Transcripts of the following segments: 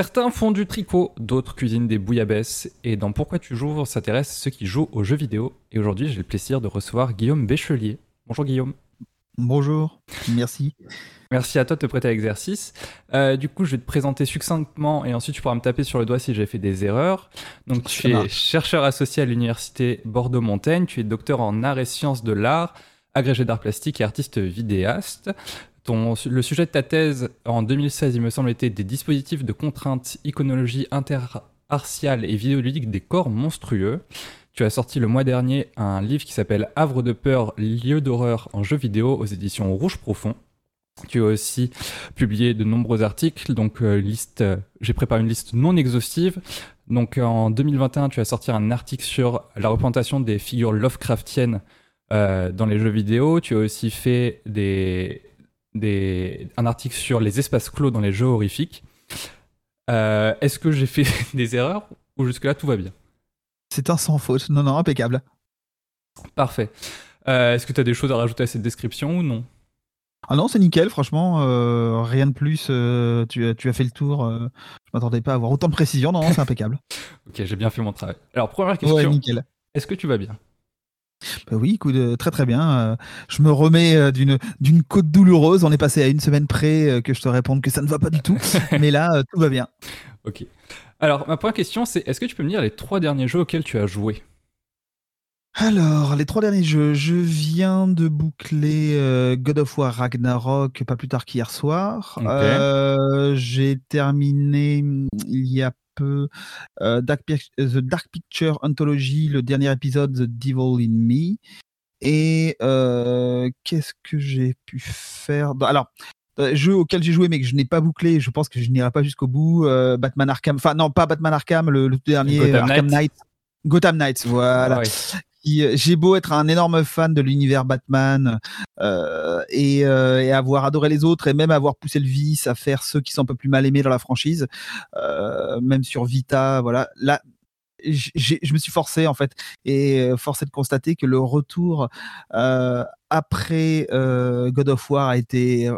Certains font du tricot, d'autres cuisinent des bouillabaisse. Et dans Pourquoi tu joues, on s'intéresse à ceux qui jouent aux jeux vidéo. Et aujourd'hui, j'ai le plaisir de recevoir Guillaume Béchelier. Bonjour Guillaume. Bonjour, merci. Merci à toi de te prêter à l'exercice. Euh, du coup, je vais te présenter succinctement et ensuite tu pourras me taper sur le doigt si j'ai fait des erreurs. Donc, tu es chercheur associé à l'université Bordeaux-Montaigne, tu es docteur en arts et sciences de l'art, agrégé d'art plastique et artiste vidéaste. Le sujet de ta thèse en 2016, il me semble, était des dispositifs de contrainte, iconologie interartiale et vidéoludique des corps monstrueux. Tu as sorti le mois dernier un livre qui s'appelle Havre de peur, lieu d'horreur en jeu vidéo aux éditions Rouge Profond. Tu as aussi publié de nombreux articles, donc euh, euh, j'ai préparé une liste non exhaustive. Donc en 2021, tu as sorti un article sur la représentation des figures Lovecraftiennes euh, dans les jeux vidéo. Tu as aussi fait des, des, un article sur les espaces clos dans les jeux horrifiques. Est-ce que j'ai fait des erreurs ou jusque-là tout va bien? C'est un sans faute, non, non, impeccable. Parfait. Est-ce que tu as des choses à rajouter à cette description ou non? Ah non, c'est nickel, franchement, euh, rien de plus. Euh, tu, as, tu, as fait le tour. Euh, je m'attendais pas à avoir autant de précision. Non, c'est impeccable. ok, j'ai bien fait mon travail. Alors, première question. nickel. Est-ce que tu vas bien? Bah oui, écoute, très très bien. je me remets d'une d'une côte douloureuse. On est passé à une semaine près que je te réponde que ça ne va pas du tout. mais là, tout va bien. Ok. Alors, ma première question, c'est est-ce que tu peux me dire les trois derniers jeux auxquels tu as joué? Alors, les trois derniers jeux, je viens de boucler euh, God of War Ragnarok pas plus tard qu'hier soir. Euh, j'ai terminé mm, il y a peu euh, The Dark Picture Anthology, le dernier épisode The Devil in Me. Et qu'est-ce que j'ai pu faire? Alors, jeu auquel j'ai joué mais que je n'ai pas bouclé, je pense que je n'irai pas jusqu'au bout. Batman Arkham, enfin non, pas Batman Arkham, le, dernier Arkham Knight. Gotham Knights, voilà. Euh, j'ai beau être un énorme fan de l'univers Batman euh, et, euh, et, avoir adoré les autres et même avoir poussé le vice à faire ceux qui sont un peu plus mal aimés dans la franchise, euh, même sur Vita, voilà. Là, je me suis forcé en fait et euh, forcé de constater que le retour euh, après euh, God of War a été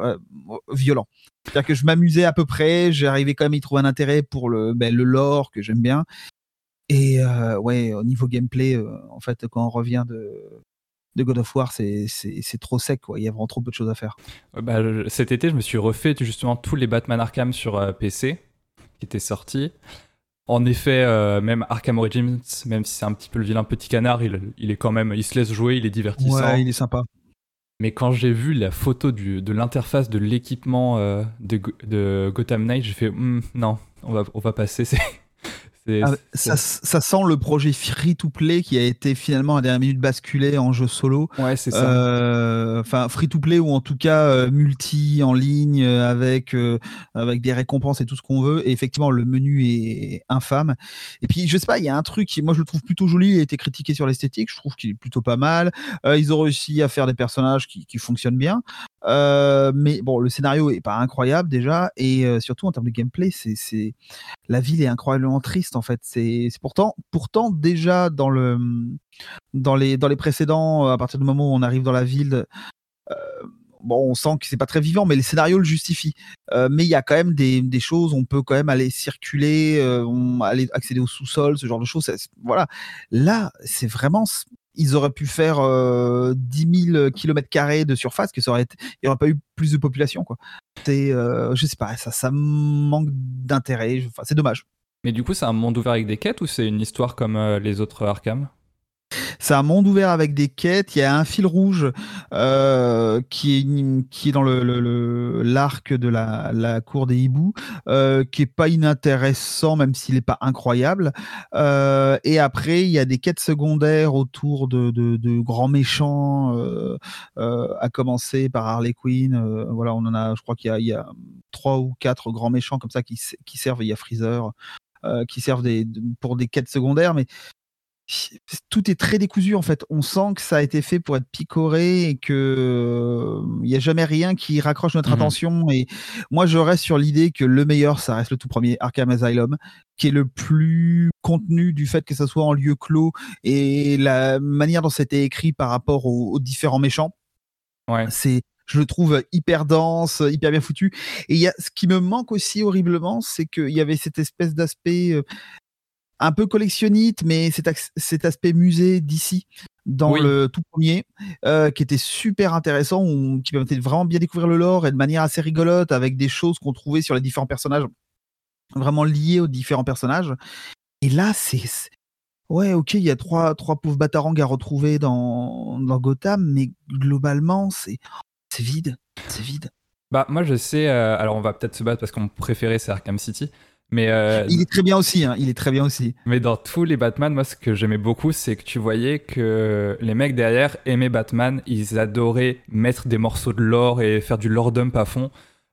violent. C'est-à-dire que je m'amusais à peu près, j'arrivais quand même à y trouver un intérêt pour le, ben, le lore que j'aime bien et euh, ouais, au niveau gameplay, euh, en fait, quand on revient de, de God of War, c'est trop sec, quoi. Il y a vraiment trop peu de choses à faire. Bah, cet été, je me suis refait justement tous les Batman Arkham sur euh, PC qui étaient sortis. En effet, même Arkham Origins, même si c'est un petit peu le vilain petit canard, il, il, est quand même, il se laisse jouer, il est divertissant. Ouais, il est sympa. Mais quand j'ai vu la photo du, de l'interface de l'équipement de, de, Gotham Knight, j'ai fait hmm, non, on va, on va passer. Ah, ça, sent le projet free to play qui a été finalement à dernière minute basculé en jeu solo. Ouais, c'est ça. Euh, enfin, free to play ou en tout cas euh, multi en ligne euh, avec avec des récompenses et tout ce qu'on veut. Et effectivement, le menu est infâme. Et puis, je sais pas, il y a un truc qui, moi, je le trouve plutôt joli. Il a été critiqué sur l'esthétique. Je trouve qu'il est plutôt pas mal. ils ont réussi à faire des personnages qui, qui fonctionnent bien. mais bon, le scénario est pas incroyable déjà, et surtout en termes de gameplay, c'est la ville est incroyablement triste en fait. C'est pourtant, déjà dans le dans les précédents, à partir du moment où on arrive dans la ville. Euh, bon, on sent que c'est pas très vivant, mais les scénarios le justifient. Euh, mais il y a quand même des, choses, on peut quand même aller circuler, euh, aller accéder au sous-sol, ce genre de choses. Voilà. Là, c'est vraiment, ils auraient pu faire 10 000 km de surface, que n'y aurait pas eu plus de population, quoi. C'est, je sais pas, ça, manque d'intérêt. C'est dommage. Mais du coup, c'est un monde ouvert avec des quêtes ou c'est une histoire comme euh, les autres Arkham? C'est un monde ouvert avec des quêtes. Il y a un fil rouge euh, qui, est, dans l'arc le, l'arc de la, la, cour des hiboux, euh, qui est pas inintéressant, même s'il n'est pas incroyable. Euh, et après, il y a des quêtes secondaires autour de, de, de grands méchants, euh, euh, à commencer par Harley Quinn. voilà, on en a, je crois qu'il y, y, a trois ou quatre grands méchants comme ça qui, qui servent. Il y a Freezer. Euh, qui servent des, pour des quêtes secondaires, mais tout est très décousu en fait. On sent que ça a été fait pour être picoré et que il n'y a jamais rien qui raccroche notre mmh attention. Et moi, je reste sur l'idée que le meilleur, ça reste le tout premier Arkham Asylum, qui est le plus contenu du fait que ça soit en lieu clos et la manière dont c'était écrit par rapport aux, différents méchants. Ouais. C'est je le trouve hyper dense, hyper bien foutu. Et il y a ce qui me manque aussi horriblement, c'est qu'il y avait cette espèce d'aspect un peu collectionniste, mais cet, cet aspect musée d'ici dans le tout premier, qui était super intéressant, qui permettait de vraiment bien découvrir le lore et de manière assez rigolote avec des choses qu'on trouvait sur les différents personnages, vraiment liées aux différents personnages. Et là, c'est ouais, ok, il y a trois, trois pauvres batarangs à retrouver dans, dans Gotham, mais globalement, c'est c'est vide, c'est vide. Bah moi je sais, euh, alors on va peut-être se battre parce qu'on préférait c'est Arkham City, mais euh, il est très bien aussi, hein, il est très bien aussi. Mais dans tous les Batman, moi ce que j'aimais beaucoup, c'est que tu voyais que les mecs derrière aimaient Batman, ils adoraient mettre des morceaux de lore et faire du lore dump à fond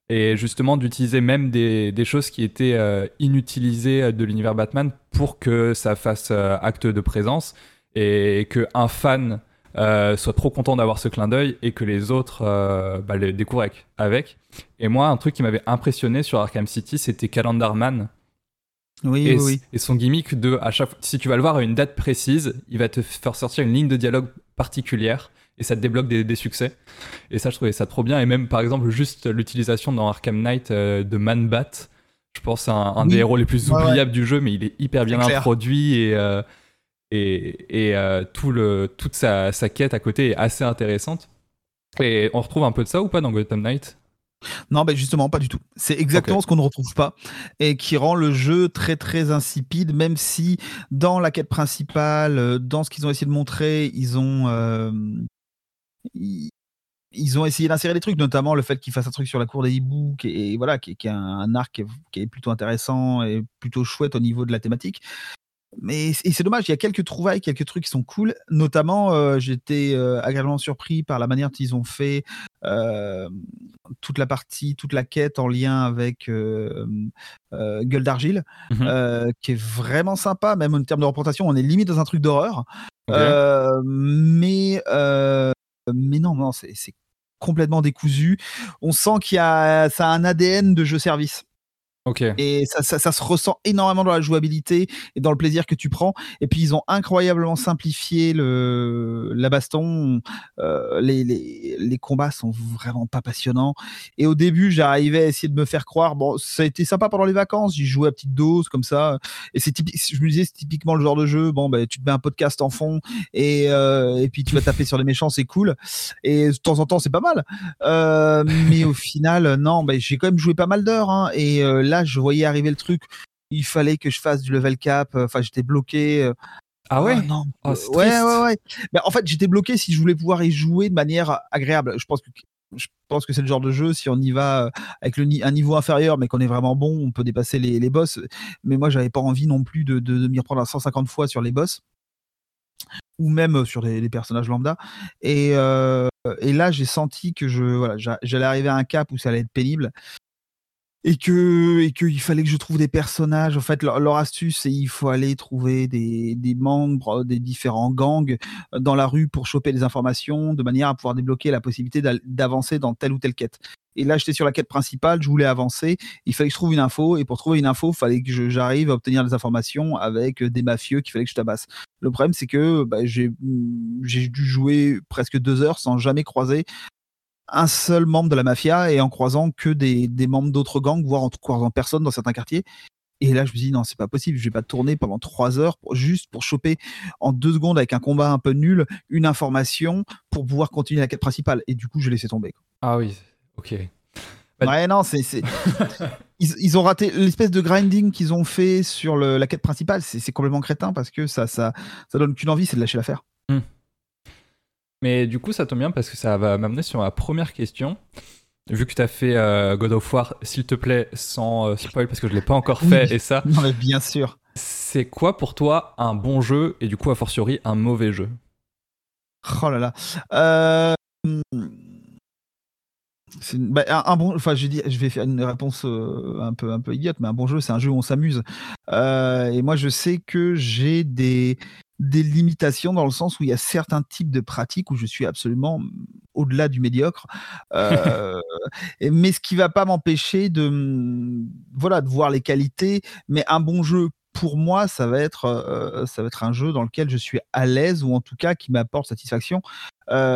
et justement d'utiliser même des, des, choses qui étaient euh, inutilisées de l'univers Batman pour que ça fasse euh, acte de présence et que un fan euh, soit trop content d'avoir ce clin d'œil et que les autres bah, le découvrent avec. Et moi, un truc qui m'avait impressionné sur Arkham City, c'était Calendarman. Oui, et, oui, et son gimmick de à chaque si tu vas le voir à une date précise, il va te faire sortir une ligne de dialogue particulière et ça te débloque des, succès. Et ça, je trouvais ça trop bien. Et même, par exemple, juste l'utilisation dans Arkham Knight euh, de Man-Bat, je pense c'est un, des héros les plus oubliables du jeu, mais il est hyper bien introduit et, euh, et, et euh, tout le, toute sa, sa, quête à côté est assez intéressante. Et on retrouve un peu de ça ou pas dans Gotham Knight? Non, ben justement, pas du tout. C'est exactement ce qu'on ne retrouve pas et qui rend le jeu très très insipide, même si dans la quête principale, dans ce qu'ils ont essayé de montrer, ils ont ils, ont essayé d'insérer des trucs, notamment le fait qu'ils fassent un truc sur la cour des hiboux, est, voilà, qui, est un, arc qui est, plutôt intéressant et plutôt chouette au niveau de la thématique. Mais c'est dommage, il y a quelques trouvailles, quelques trucs qui sont cool. Notamment, euh, j'étais euh, agréablement surpris par la manière dont ils ont fait euh, toute la partie, toute la quête en lien avec Gueule d'Argile, mmh qui est vraiment sympa, même en termes de représentation. On est limite dans un truc d'horreur. mais mais non, non, c'est complètement décousu. On sent qu'il y a ça a un ADN de jeu service. Et ça, ça, se ressent énormément dans la jouabilité et dans le plaisir que tu prends. Et puis ils ont incroyablement simplifié le, la baston. Euh, les, les, les, combats sont vraiment pas passionnants. Et au début, j'arrivais à essayer de me faire croire. Bon, ça a été sympa pendant les vacances. J'y jouais à petite dose comme ça. Et c'est. Je me disais, c'est typiquement le genre de jeu. Bon, bah, tu te mets un podcast en fond et, euh, et puis tu vas taper sur les méchants, c'est cool. Et de temps en temps, c'est pas mal. Euh, mais au final, non, bah, j'ai quand même joué pas mal d'heures. Hein, et euh, là, je voyais arriver le truc. Il fallait que je fasse du level cap. Euh, enfin, j'étais bloqué. Euh. Ah ouais? Non. Oh, ouais, ouais, ouais. Mais en fait, j'étais bloqué si je voulais pouvoir y jouer de manière agréable. Je pense que je pense que c'est le genre de jeu, si on y va euh, avec le, un niveau inférieur, mais qu'on est vraiment bon, on peut dépasser les, les boss. Mais moi, j'avais pas envie non plus de, de, m'y reprendre à 150 fois sur les boss, ou même sur les, personnages lambda. Et, et là, j'ai senti que je, voilà, j'allais arriver à un cap où ça allait être pénible et que et qu'il fallait que je trouve des personnages. En fait, leur, astuce, c'est il faut aller trouver des, des membres des différents gangs euh, dans la rue pour choper des informations, de manière à pouvoir débloquer la possibilité d'avancer dans telle ou telle quête. Et là, j'étais sur la quête principale, je voulais avancer. Il fallait que je trouve une info, et pour trouver une info, il fallait que j'arrive à obtenir des informations avec des mafieux qu'il fallait que je tabasse. Le problème, c'est que bah, j'ai dû jouer presque deux heures sans jamais croiser un seul membre de la mafia et en croisant que des, des membres d'autres gangs, voire en croisant personne dans certains quartiers. Et là, je me dis non, c'est pas possible. Je vais pas tourner pendant trois heures juste pour choper en deux secondes avec un combat un peu nul une information pour pouvoir continuer la quête principale. Et du coup, je laissé tomber. Ah oui, ok. Bah, ouais, non, c'est, ils, ils, ont raté l'espèce de grinding qu'ils ont fait sur le, la quête principale. C'est, complètement crétin parce que ça, ça, ça donne qu'une envie, c'est de lâcher l'affaire. Hmm. Mais du coup, ça tombe bien parce que ça va m'amener sur ma première question. Vu que tu as fait euh, God of War, s'il te plaît, sans euh, spoil, parce que je ne l'ai pas encore fait, et ça. Non, mais bien sûr. C'est quoi pour toi un bon jeu, et du coup, a fortiori, un mauvais jeu? Oh là là. Euh... Bah, un, bon, enfin, je, je vais faire une réponse euh, un peu un peu idiote, mais un bon jeu, c'est un jeu où on s'amuse. et moi, je sais que j'ai des des limitations dans le sens où il y a certains types de pratiques où je suis absolument au-delà du médiocre. Euh, mais ce qui va pas m'empêcher de, voilà, de voir les qualités. Mais un bon jeu pour moi, ça va être, euh, ça va être un jeu dans lequel je suis à l'aise ou en tout cas qui m'apporte satisfaction.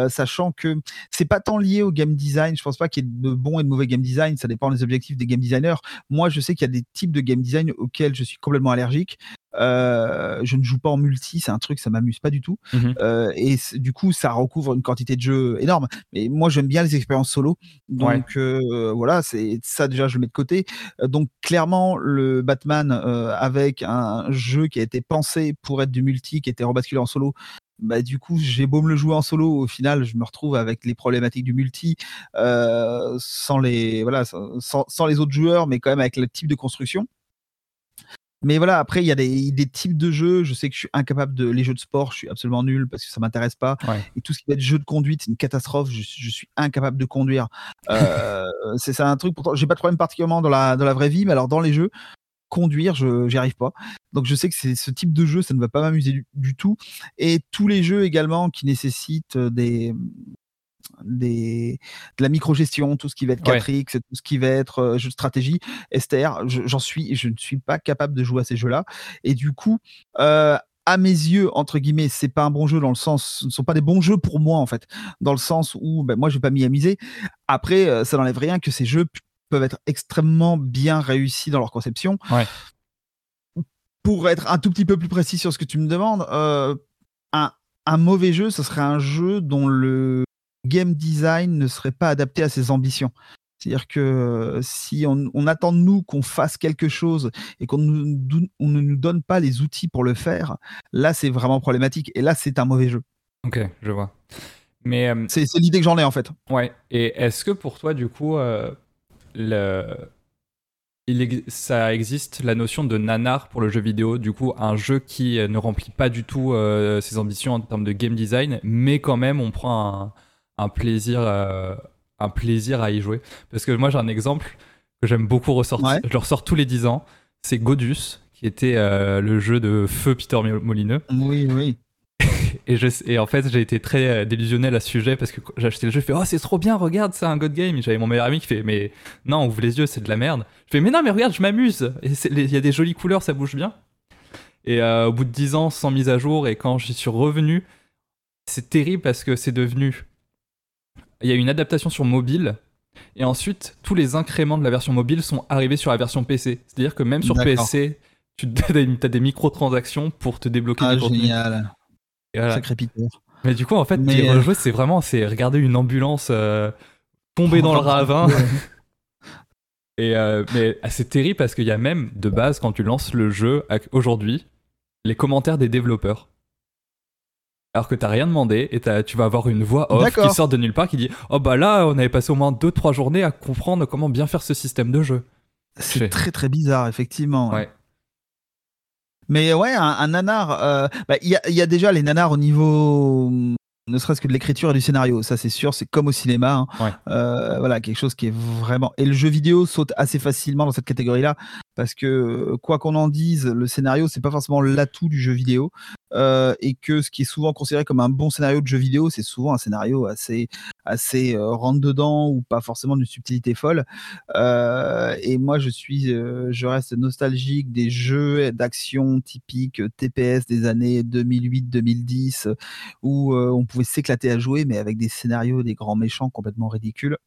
Sachant que c'est pas tant lié au game design. Je pense pas qu'il y ait de bon et de mauvais game design. Ça dépend des objectifs des game designers. Moi, je sais qu'il y a des types de game design auxquels je suis complètement allergique. Euh, je ne joue pas en multi, c'est un truc, ça m'amuse pas du tout. Mhm. Euh, et du coup, ça recouvre une quantité de jeux énorme. Mais moi, j'aime bien les expériences solo. Donc euh, voilà, c'est ça déjà, je le mets de côté. donc clairement, le Batman avec un jeu qui a été pensé pour être du multi, qui était rebasculé en solo, bah, du coup, j'ai beau me le jouer en solo, au final, je me retrouve avec les problématiques du multi, sans les voilà, sans, sans, les autres joueurs, mais quand même avec le type de construction. Mais voilà, après, il y a des, types de jeux. Je sais que je suis incapable de. Les jeux de sport, je suis absolument nul parce que ça m'intéresse pas. Et tout ce qui va être jeu de conduite, c'est une catastrophe. Je, suis incapable de conduire. Euh, c'est un truc, pourtant, j'ai pas de problème particulièrement dans la, dans la vraie vie, mais alors dans les jeux, conduire, je n'y arrive pas. Donc je sais que c'est ce type de jeu, ça ne va pas m'amuser du, tout. Et tous les jeux également qui nécessitent des, des, de la micro-gestion, tout ce qui va être 4X, tout ce qui va être euh, jeu de stratégie, STR, j'en suis, je ne suis pas capable de jouer à ces jeux-là. Et du coup, euh, à mes yeux, entre guillemets, c'est pas un bon jeu dans le sens, ce ne sont pas des bons jeux pour moi en fait, dans le sens où ben, moi je vais pas m'y amuser. Après, euh, ça n'enlève rien que ces jeux peuvent être extrêmement bien réussis dans leur conception. Pour être un tout petit peu plus précis sur ce que tu me demandes, un, un mauvais jeu, ce serait un jeu dont le game design ne serait pas adapté à ses ambitions. C'est-à-dire que euh, si on, attend de nous qu'on fasse quelque chose et qu'on ne nous donne pas les outils pour le faire, là c'est vraiment problématique. Et là c'est un mauvais jeu. Ok, je vois. Mais euh, c'est l'idée que j'en ai en fait. Ouais. Et est-ce que pour toi du coup, euh, le... Il ça existe la notion de nanar pour le jeu vidéo, du coup un jeu qui ne remplit pas du tout ses ambitions en termes de game design, mais quand même on prend un un plaisir, euh, un plaisir à y jouer. Parce que moi, j'ai un exemple que j'aime beaucoup ressortir. Je le ressors tous les 10 ans. C'est Godus, qui était euh, le jeu de feu Peter Molineux. Oui, oui. Et, je, et en fait, j'ai été très euh, délusionnel à ce sujet parce que j'ai acheté le jeu, je fais Oh, c'est trop bien, regarde, c'est un God Game. J'avais mon meilleur ami qui fait Mais non, ouvre les yeux, c'est de la merde. Je fais Mais non, mais regarde, je m'amuse. Il y a des jolies couleurs, ça bouge bien. Et au bout de 10 ans, sans mise à jour, et quand j'y suis revenu, c'est terrible parce que c'est devenu il y a une adaptation sur mobile. Et ensuite, tous les incréments de la version mobile sont arrivés sur la version PC. C'est-à-dire que même sur PC, tu as des microtransactions pour te débloquer ah, génial. Sacré Mais du coup, en fait, euh... c'est vraiment c'est regarder une ambulance euh, tomber dans le ravin. Et euh, mais c'est terrible parce qu'il y a même de base quand tu lances le jeu aujourd'hui les commentaires des développeurs alors que t'as rien demandé et tu vas avoir une voix off qui sort de nulle part qui dit oh bah là on avait passé au moins 2-3 journées à comprendre comment bien faire ce système de jeu. C'est très très bizarre effectivement. Mais ouais, un, nanar, euh, bah, il y, a déjà les nanars au niveau ne serait-ce que de l'écriture et du scénario, ça c'est sûr, c'est comme au cinéma. Hein. Euh, voilà, quelque chose qui est vraiment. Et le jeu vidéo saute assez facilement dans cette catégorie-là, parce que quoi qu'on en dise, le scénario c'est pas forcément l'atout du jeu vidéo, euh, et que ce qui est souvent considéré comme un bon scénario de jeu vidéo, c'est souvent un scénario assez assez euh, rentre dedans ou pas forcément d'une subtilité folle. Euh, et moi je suis, je reste nostalgique des jeux d'action typiques TPS des années 2008-2010 où on pouvait s'éclater à jouer, mais avec des scénarios, des grands méchants complètement ridicules.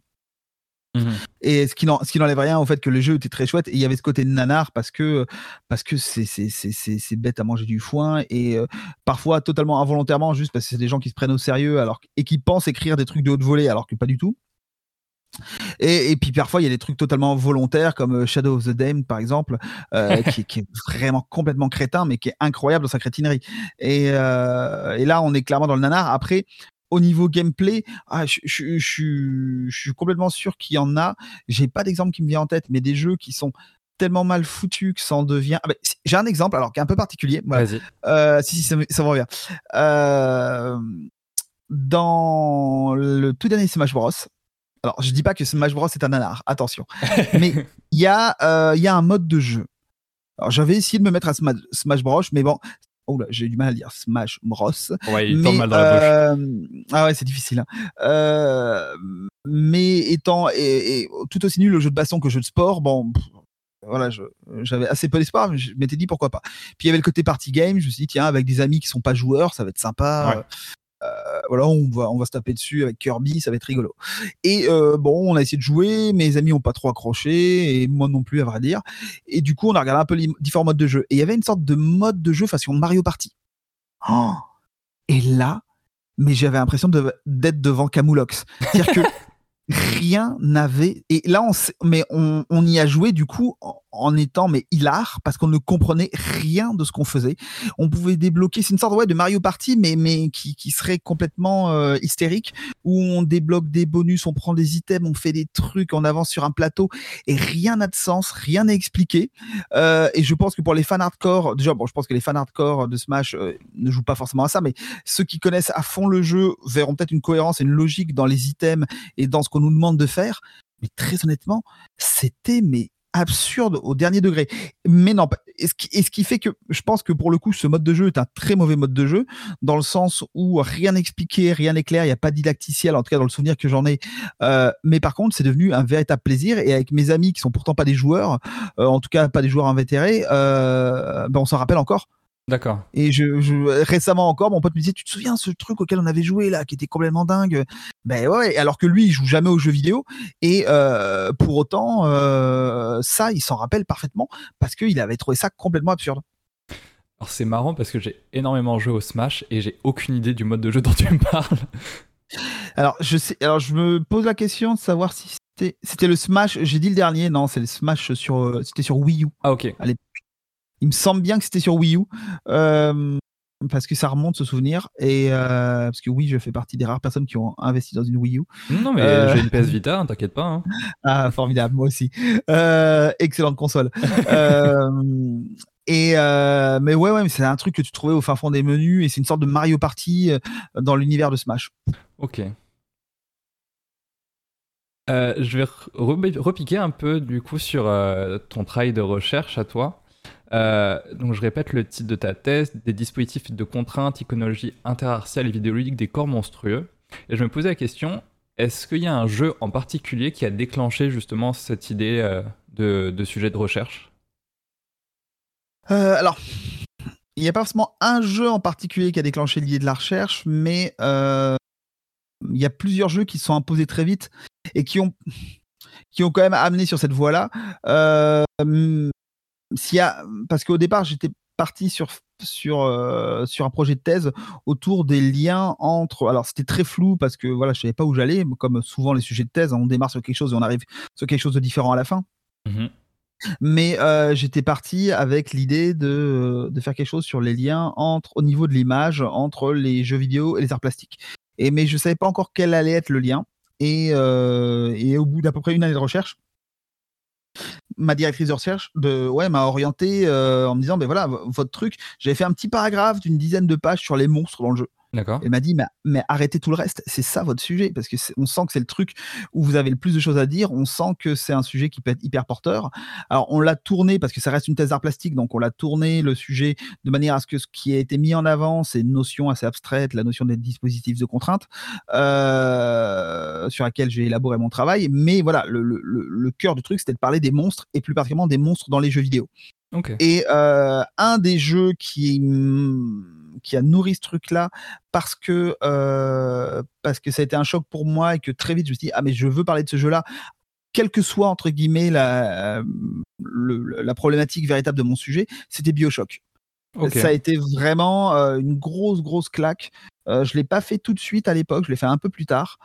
Mmh et ce qui n'enlève rien au fait que le jeu était très chouette et il y avait ce côté nanar parce que parce que c'est bête à manger du foin et euh, parfois totalement involontairement juste parce que c'est des gens qui se prennent au sérieux alors et qui pensent écrire des trucs de haute volée alors que pas du tout. Et, puis parfois il y a des trucs totalement volontaires comme euh, Shadow of the Damned par exemple euh, qui, qui, est vraiment complètement crétin mais qui est incroyable dans sa crétinerie. Et, et là on est clairement dans le nanar. Après au niveau gameplay, ah, je, suis complètement sûr qu'il y en a. J'ai pas d'exemple qui me vient en tête, mais des jeux qui sont tellement mal foutus que ça en devient. Ah, j'ai un exemple, alors qui est un peu particulier. Euh, si, si, ça, ça me revient. Euh, dans le tout dernier Smash Bros. Alors, je dis pas que Smash Bros est un nanar, attention. mais il y, a, euh, y a un mode de jeu. Alors, j'avais essayé de me mettre à Smash Bros, mais bon, Oh là, j'ai du mal à dire Smash Bros. Ouais, il tombe mal dans la bouche. Euh, ah ouais, c'est difficile. Hein. Euh, mais étant et, tout aussi nul le jeu de baston que le jeu de sport, bon, voilà, j'avais assez peu d'espoir, mais je m'étais dit pourquoi pas. Puis il y avait le côté party game, je me suis dit, tiens, avec des amis qui sont pas joueurs, ça va être sympa. Euh, voilà, on va, on va se taper dessus avec Kirby, ça va être rigolo. Et euh, bon, on a essayé de jouer, mes amis ont pas trop accroché, et moi non plus, à vrai dire. Et du coup, on a regardé un peu les différents modes de jeu. Et il y avait une sorte de mode de jeu façon Mario Party. Oh et là, mais j'avais l'impression d'être devant Camoulox. C'est-à-dire que rien n'avait. Et là, on, mais on, on, y a joué du coup en étant mais hilar parce qu'on ne comprenait rien de ce qu'on faisait. On pouvait débloquer, c'est une sorte ouais, de Mario Party mais mais qui, qui serait complètement euh, hystérique où on débloque des bonus, on prend des items, on fait des trucs, on avance sur un plateau et rien n'a de sens, rien n'est expliqué. Euh, et je pense que pour les fans hardcore, déjà bon, je pense que les fans hardcore de Smash euh, ne jouent pas forcément à ça, mais ceux qui connaissent à fond le jeu verront peut-être une cohérence et une logique dans les items et dans ce qu'on nous demande de faire. Mais très honnêtement, c'était mais absurde au dernier degré. Mais non, et ce, qui, ce qui fait que je pense que pour le coup, ce mode de jeu est un très mauvais mode de jeu, dans le sens où rien n'est expliqué, rien n'est clair, il n'y a pas didacticiel, en tout cas dans le souvenir que j'en ai. Euh, mais par contre, c'est devenu un véritable plaisir. Et avec mes amis qui sont pourtant pas des joueurs, euh, en tout cas pas des joueurs invétérés, euh, ben on s'en rappelle encore. D'accord. Et je, récemment encore, mon pote me disait, tu te souviens ce truc auquel on avait joué là, qui était complètement dingue? Ben ouais. Alors que lui, il joue jamais aux jeux vidéo, et euh, pour autant, euh, ça, il s'en rappelle parfaitement parce qu'il avait trouvé ça complètement absurde. Alors c'est marrant parce que j'ai énormément joué au Smash et j'ai aucune idée du mode de jeu dont tu me parles. Alors je sais, alors je me pose la question de savoir si c'était, c'était le Smash. J'ai dit le dernier, non, c'est le Smash sur, euh, c'était sur Wii U. Ah ok. Allez, il me semble bien que c'était sur Wii U. Euh, parce que ça remonte ce souvenir. Et euh, parce que oui je fais partie des rares personnes qui ont investi dans une Wii U. Non mais euh, j'ai une PS Vita hein, t'inquiète pas hein. ah formidable moi aussi. Excellente console. Et mais ouais ouais c'est un truc que tu trouvais au fin fond des menus et c'est une sorte de Mario Party dans l'univers de Smash. Ok. Je vais repiquer un peu du coup sur ton travail de recherche à toi euh, donc je répète le titre de ta thèse, des dispositifs de contrainte, iconologie interartiale et vidéoludique des corps monstrueux. Et je me posais la question, est-ce qu'il y a un jeu en particulier qui a déclenché justement cette idée euh, de, sujet de recherche? Euh, Alors, il n'y a pas forcément un jeu en particulier qui a déclenché l'idée de la recherche, mais il y a plusieurs jeux qui se sont imposés très vite et qui ont, qui ont quand même amené sur cette voie-là s'il y a, parce qu'au départ, j'étais parti sur sur euh, sur un projet de thèse autour des liens entre alors c'était très flou parce que voilà je savais pas où j'allais comme souvent les sujets de thèse on démarre sur quelque chose et on arrive sur quelque chose de différent à la fin. Mmh mais euh, j'étais parti avec l'idée de, de faire quelque chose sur les liens entre au niveau de l'image entre les jeux vidéo et les arts plastiques. Et mais je savais pas encore quel allait être le lien. Et, euh, et au bout d'à peu près une année de recherche ma directrice de recherche ouais m'a orienté euh, en me disant ben voilà votre truc j'avais fait un petit paragraphe d'une dizaine de pages sur les monstres dans le jeu. Elle m'a dit, mais, mais, arrêtez tout le reste, c'est ça votre sujet, parce que on sent que c'est le truc où vous avez le plus de choses à dire, on sent que c'est un sujet qui peut être hyper porteur. Alors on l'a tourné, parce que ça reste une thèse d'art plastique, donc on l'a tourné le sujet de manière à ce que ce qui a été mis en avant, c'est une notion assez abstraite, la notion des dispositifs de contrainte, euh, sur laquelle j'ai élaboré mon travail. Mais voilà, le, le, le cœur du truc, c'était de parler des monstres, et plus particulièrement des monstres dans les jeux vidéo. Et euh, un des jeux qui, qui a nourri ce truc-là parce que, euh, parce que ça a été un choc pour moi et que très vite je me suis dit, ah mais je veux parler de ce jeu-là, quelle que soit, entre guillemets, la, la problématique véritable de mon sujet, c'était Bioshock. Ça a été vraiment euh, une grosse, grosse claque. je ne l'ai pas fait tout de suite à l'époque, je l'ai fait un peu plus tard.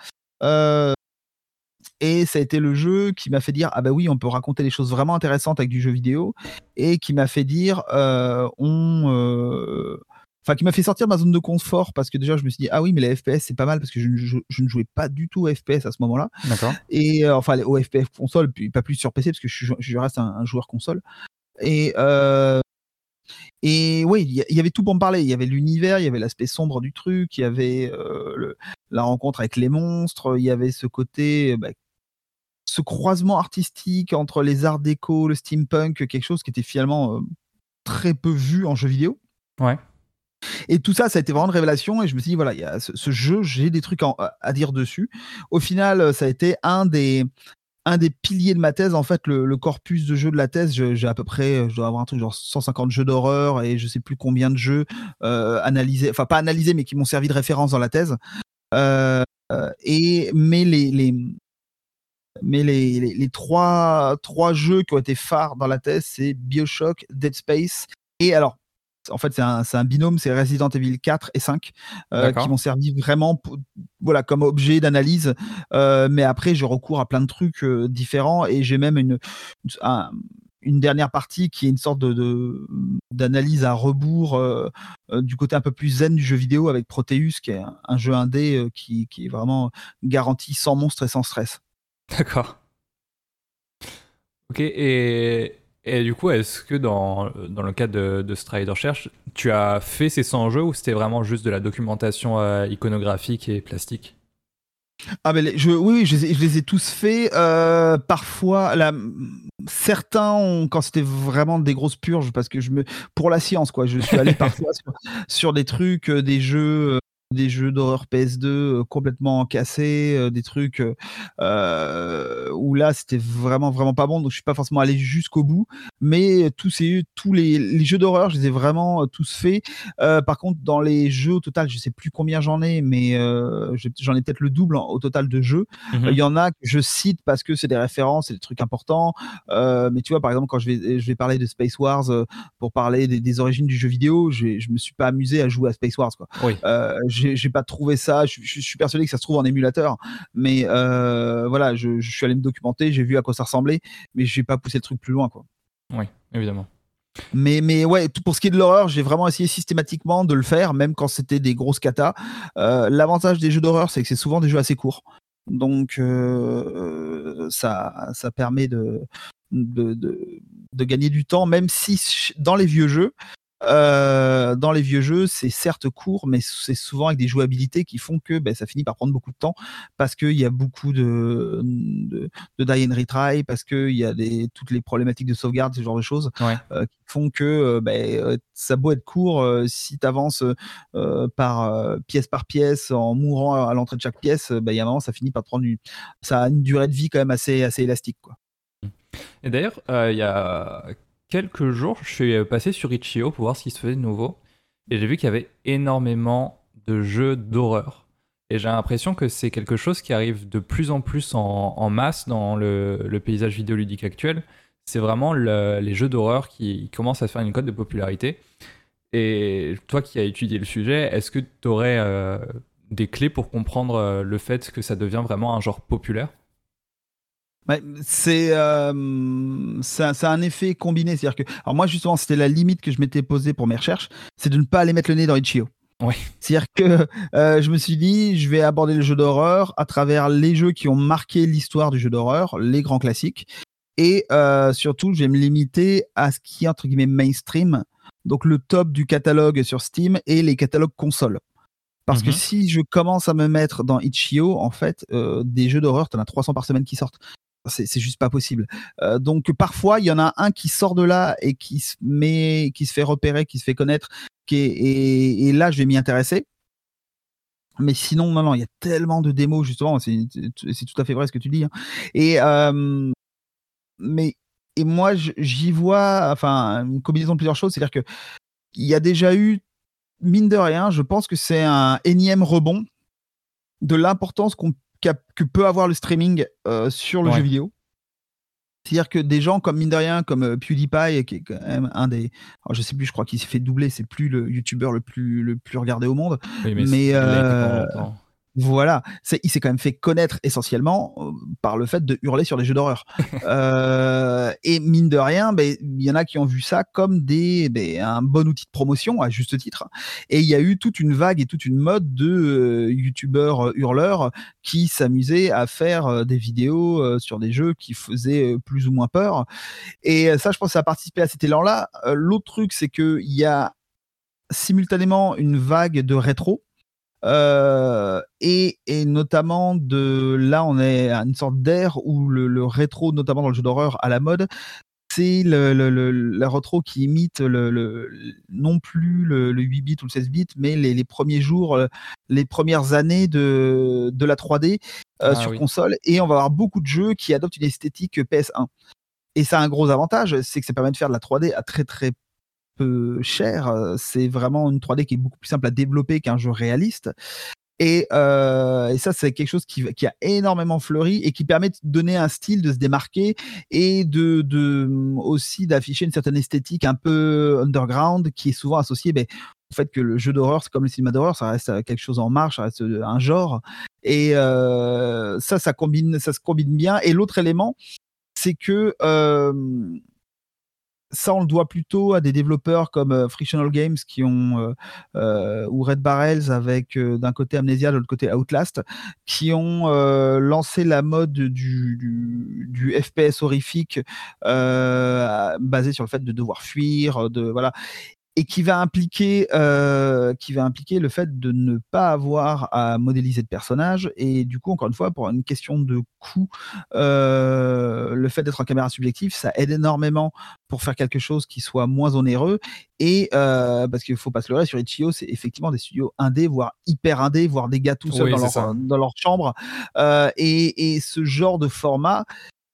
Et ça a été le jeu qui m'a fait dire ah bah oui, on peut raconter des choses vraiment intéressantes avec du jeu vidéo, et qui m'a fait dire euh, on euh, enfin qui m'a fait sortir de ma zone de confort parce que déjà je me suis dit ah oui mais les FPS c'est pas mal parce que je, ne jouais pas du tout aux FPS à ce moment-là d'accord et euh, enfin aux FPS console puis pas plus sur PC parce que je, reste un, joueur console et et oui, il y, avait tout pour me parler. Il y avait l'univers, il y avait l'aspect sombre du truc, il y avait la rencontre avec les monstres, il y avait ce côté bah, ce croisement artistique entre les arts déco, le steampunk, quelque chose qui était finalement euh, très peu vu en jeu vidéo. Ouais. Et tout ça, ça a été vraiment une révélation. Et je me suis dit, voilà, il y a ce, jeu, j'ai des trucs à dire dessus. Au final, ça a été un des, un des piliers de ma thèse. En fait, le, corpus de jeux de la thèse, j'ai à peu près, je dois avoir un truc genre 150 jeux d'horreur et je sais plus combien de jeux euh, analysés, enfin pas analysés, mais qui m'ont servi de référence dans la thèse. et mais les, les mais les, les, trois, trois jeux qui ont été phares dans la thèse, c'est Bioshock, Dead Space et alors en fait, c'est un, un, binôme, c'est Resident Evil 4 et 5 euh, qui m'ont servi vraiment voilà, comme objet d'analyse. Euh, mais après, je recours à plein de trucs euh, différents et j'ai même une, une dernière partie qui est une sorte de d'analyse à rebours du côté un peu plus zen du jeu vidéo avec Proteus, qui est un, jeu indé qui, qui, est vraiment garanti sans monstre et sans stress. D'accord. Ok, et et du coup, est-ce que dans, dans le cadre de, ce travail de recherche, tu as fait ces 100 jeux ou c'était vraiment juste de la documentation euh, iconographique et plastique? Ah ben je, oui, je, les ai tous faits. Euh, parfois, la, certains ont, quand c'était vraiment des grosses purges, parce que je me, pour la science quoi, je suis allé parfois sur, des trucs, euh, des jeux des jeux d'horreur PS2 euh, complètement cassés, euh, des trucs euh, où là c'était vraiment vraiment pas bon, donc je suis pas forcément allé jusqu'au bout. Mais tous ces tous les, jeux d'horreur, je les ai vraiment tous faits. par contre, dans les jeux au total, je sais plus combien j'en ai, mais j'en ai peut-être le double au total de jeux. Mmh il y en a que je cite parce que c'est des références, c'est des trucs importants. mais tu vois, par exemple, quand je vais je vais parler de Space Wars pour parler des, origines du jeu vidéo, je, je me suis pas amusé à jouer à Space Wars quoi. Oui j'ai pas trouvé ça. Je, suis persuadé que ça se trouve en émulateur, mais euh, voilà, je, suis allé me documenter, j'ai vu à quoi ça ressemblait, mais j'ai pas poussé le truc plus loin, quoi. Oui, évidemment. Mais, mais ouais, pour ce qui est de l'horreur, j'ai vraiment essayé systématiquement de le faire, même quand c'était des grosses catas. Euh, l'avantage des jeux d'horreur, c'est que c'est souvent des jeux assez courts. Donc, euh, ça, ça permet de, de, de, gagner du temps, même si dans les vieux jeux, euh, dans les vieux jeux, c'est certes court, mais c'est souvent avec des jouabilités qui font que ben, ça finit par prendre beaucoup de temps parce qu'il y a beaucoup de, de, de, die and retry, parce qu'il y a des, toutes les problématiques de sauvegarde, ce genre de choses, euh, qui font que euh, ben, ça beau être court, si tu avances par pièce par pièce en mourant à l'entrée de chaque pièce, ben, il y a un moment, ça finit par prendre une, ça a une durée de vie quand même assez, assez élastique. Quoi. Et d'ailleurs, il y a quelques jours, je suis passé sur Itch.io pour voir ce qui se faisait de nouveau. Et j'ai vu qu'il y avait énormément de jeux d'horreur. Et j'ai l'impression que c'est quelque chose qui arrive de plus en plus en, masse dans le, paysage vidéoludique actuel. C'est vraiment les jeux d'horreur qui, commencent à faire une cote de popularité. Et toi qui as étudié le sujet, est-ce que tu aurais euh, des clés pour comprendre euh, le fait que ça devient vraiment un genre populaire? C'est euh, c'est un, effet combiné. C'est-à-dire que, alors moi justement, c'était la limite que je m'étais posée pour mes recherches, c'est de ne pas aller mettre le nez dans Itch.io. C'est-à-dire que euh, je me suis dit, je vais aborder le jeu d'horreur à travers les jeux qui ont marqué l'histoire du jeu d'horreur, les grands classiques, et euh, surtout, je vais me limiter à ce qui est entre guillemets mainstream, donc le top du catalogue sur Steam et les catalogues consoles. Parce que mhm. si je commence à me mettre dans Itch.io, en fait, des jeux d'horreur, tu en as 300 par semaine qui sortent c'est juste pas possible. Euh, donc parfois il y en a un qui sort de là et qui se met, qui se fait repérer, qui se fait connaître, et, là je vais m'y intéresser. Mais sinon non non, il y a tellement de démos justement, c'est tout à fait vrai ce que tu dis. Hein. Et euh, mais et moi j'y vois, enfin une combinaison de plusieurs choses, c'est-à-dire que il y a déjà eu mine de rien, je pense que c'est un énième rebond de l'importance qu'on que peut avoir le streaming euh, sur le jeu vidéo. C'est-à-dire que des gens comme mine de rien, comme euh, PewDiePie, qui est quand même un des, je sais plus, je crois qu'il s'est fait doubler, c'est plus le youtubeur le plus le plus regardé au monde, mais, voilà, il s'est quand même fait connaître essentiellement euh, par le fait de hurler sur des jeux d'horreur. euh, et mine de rien, ben, il y en a qui ont vu ça comme des, ben, un bon outil de promotion à juste titre. Et il y a eu toute une vague et toute une mode de euh, youtubeurs euh, hurleurs qui s'amusaient à faire des vidéos sur des jeux qui faisaient plus ou moins peur. Et ça, je pense, ça a participé à cet élan-là. L'autre truc, c'est qu'il y a simultanément une vague de rétro euh, et, et, notamment de là, on est à une sorte d'air où le, rétro, notamment dans le jeu d'horreur à la mode, c'est le, le, la rétro qui imite le, non plus le, 8 bits ou le 16 bits, mais les, les, premiers jours, euh, les premières années de, de la 3D euh, ah sur console. Et on va avoir beaucoup de jeux qui adoptent une esthétique PS1. Et ça a un gros avantage, c'est que ça permet de faire de la 3D à très très cher. C'est vraiment une 3D qui est beaucoup plus simple à développer qu'un jeu réaliste. Et, et ça, c'est quelque chose qui, a énormément fleuri et qui permet de donner un style, de se démarquer et de, aussi d'afficher une certaine esthétique un peu underground qui est souvent associée ben, au fait que le jeu d'horreur, c'est comme le cinéma d'horreur, ça reste quelque chose en marche, ça reste un genre. Et ça, ça combine, ça se combine bien. Et l'autre élément, c'est que ça, on le doit plutôt à des développeurs comme Frictional Games qui ont ou Red Barrels avec d'un côté Amnesia, de l'autre côté Outlast, qui ont lancé la mode du, du, FPS horrifique basé sur le fait de devoir fuir, de voilà et qui va impliquer euh, qui va impliquer le fait de ne pas avoir à modéliser de personnage et du coup encore une fois pour une question de coût euh, le fait d'être en caméra subjective ça aide énormément pour faire quelque chose qui soit moins onéreux. Et euh, parce qu'il faut pas se leurrer sur Itch.io c'est effectivement des studios indés voire hyper indés voire des gars tout seuls dans, leur, dans, leur, chambre. Et, et ce genre de format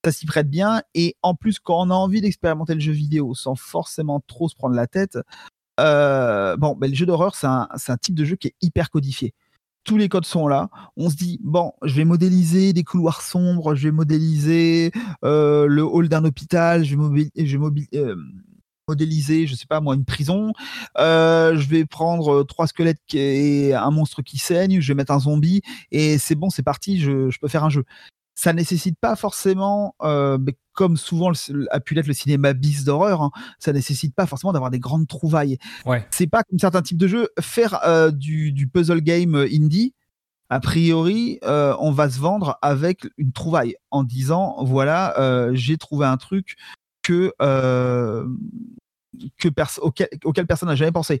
ça s'y prête bien. Et en plus, quand on a envie d'expérimenter le jeu vidéo sans forcément trop se prendre la tête, euh, bon, ben, le jeu d'horreur, c'est un, type de jeu qui est hyper codifié. Tous les codes sont là. On se dit, bon, je vais modéliser des couloirs sombres, je vais modéliser euh, le hall d'un hôpital, je vais, euh, modéliser, je sais pas moi, une prison. je vais prendre trois squelettes et un monstre qui saigne, je vais mettre un zombie et c'est bon, c'est parti, je, peux faire un jeu ça nécessite pas forcément, euh, comme souvent a pu l'être le cinéma bis d'horreur, hein, ça nécessite pas forcément d'avoir des grandes trouvailles. Ouais. C'est pas comme certains types de jeux, faire euh, du, puzzle game euh, indie, a priori, on va se vendre avec une trouvaille en disant voilà, j'ai trouvé un truc que, que auquel, auquel personne n'a jamais pensé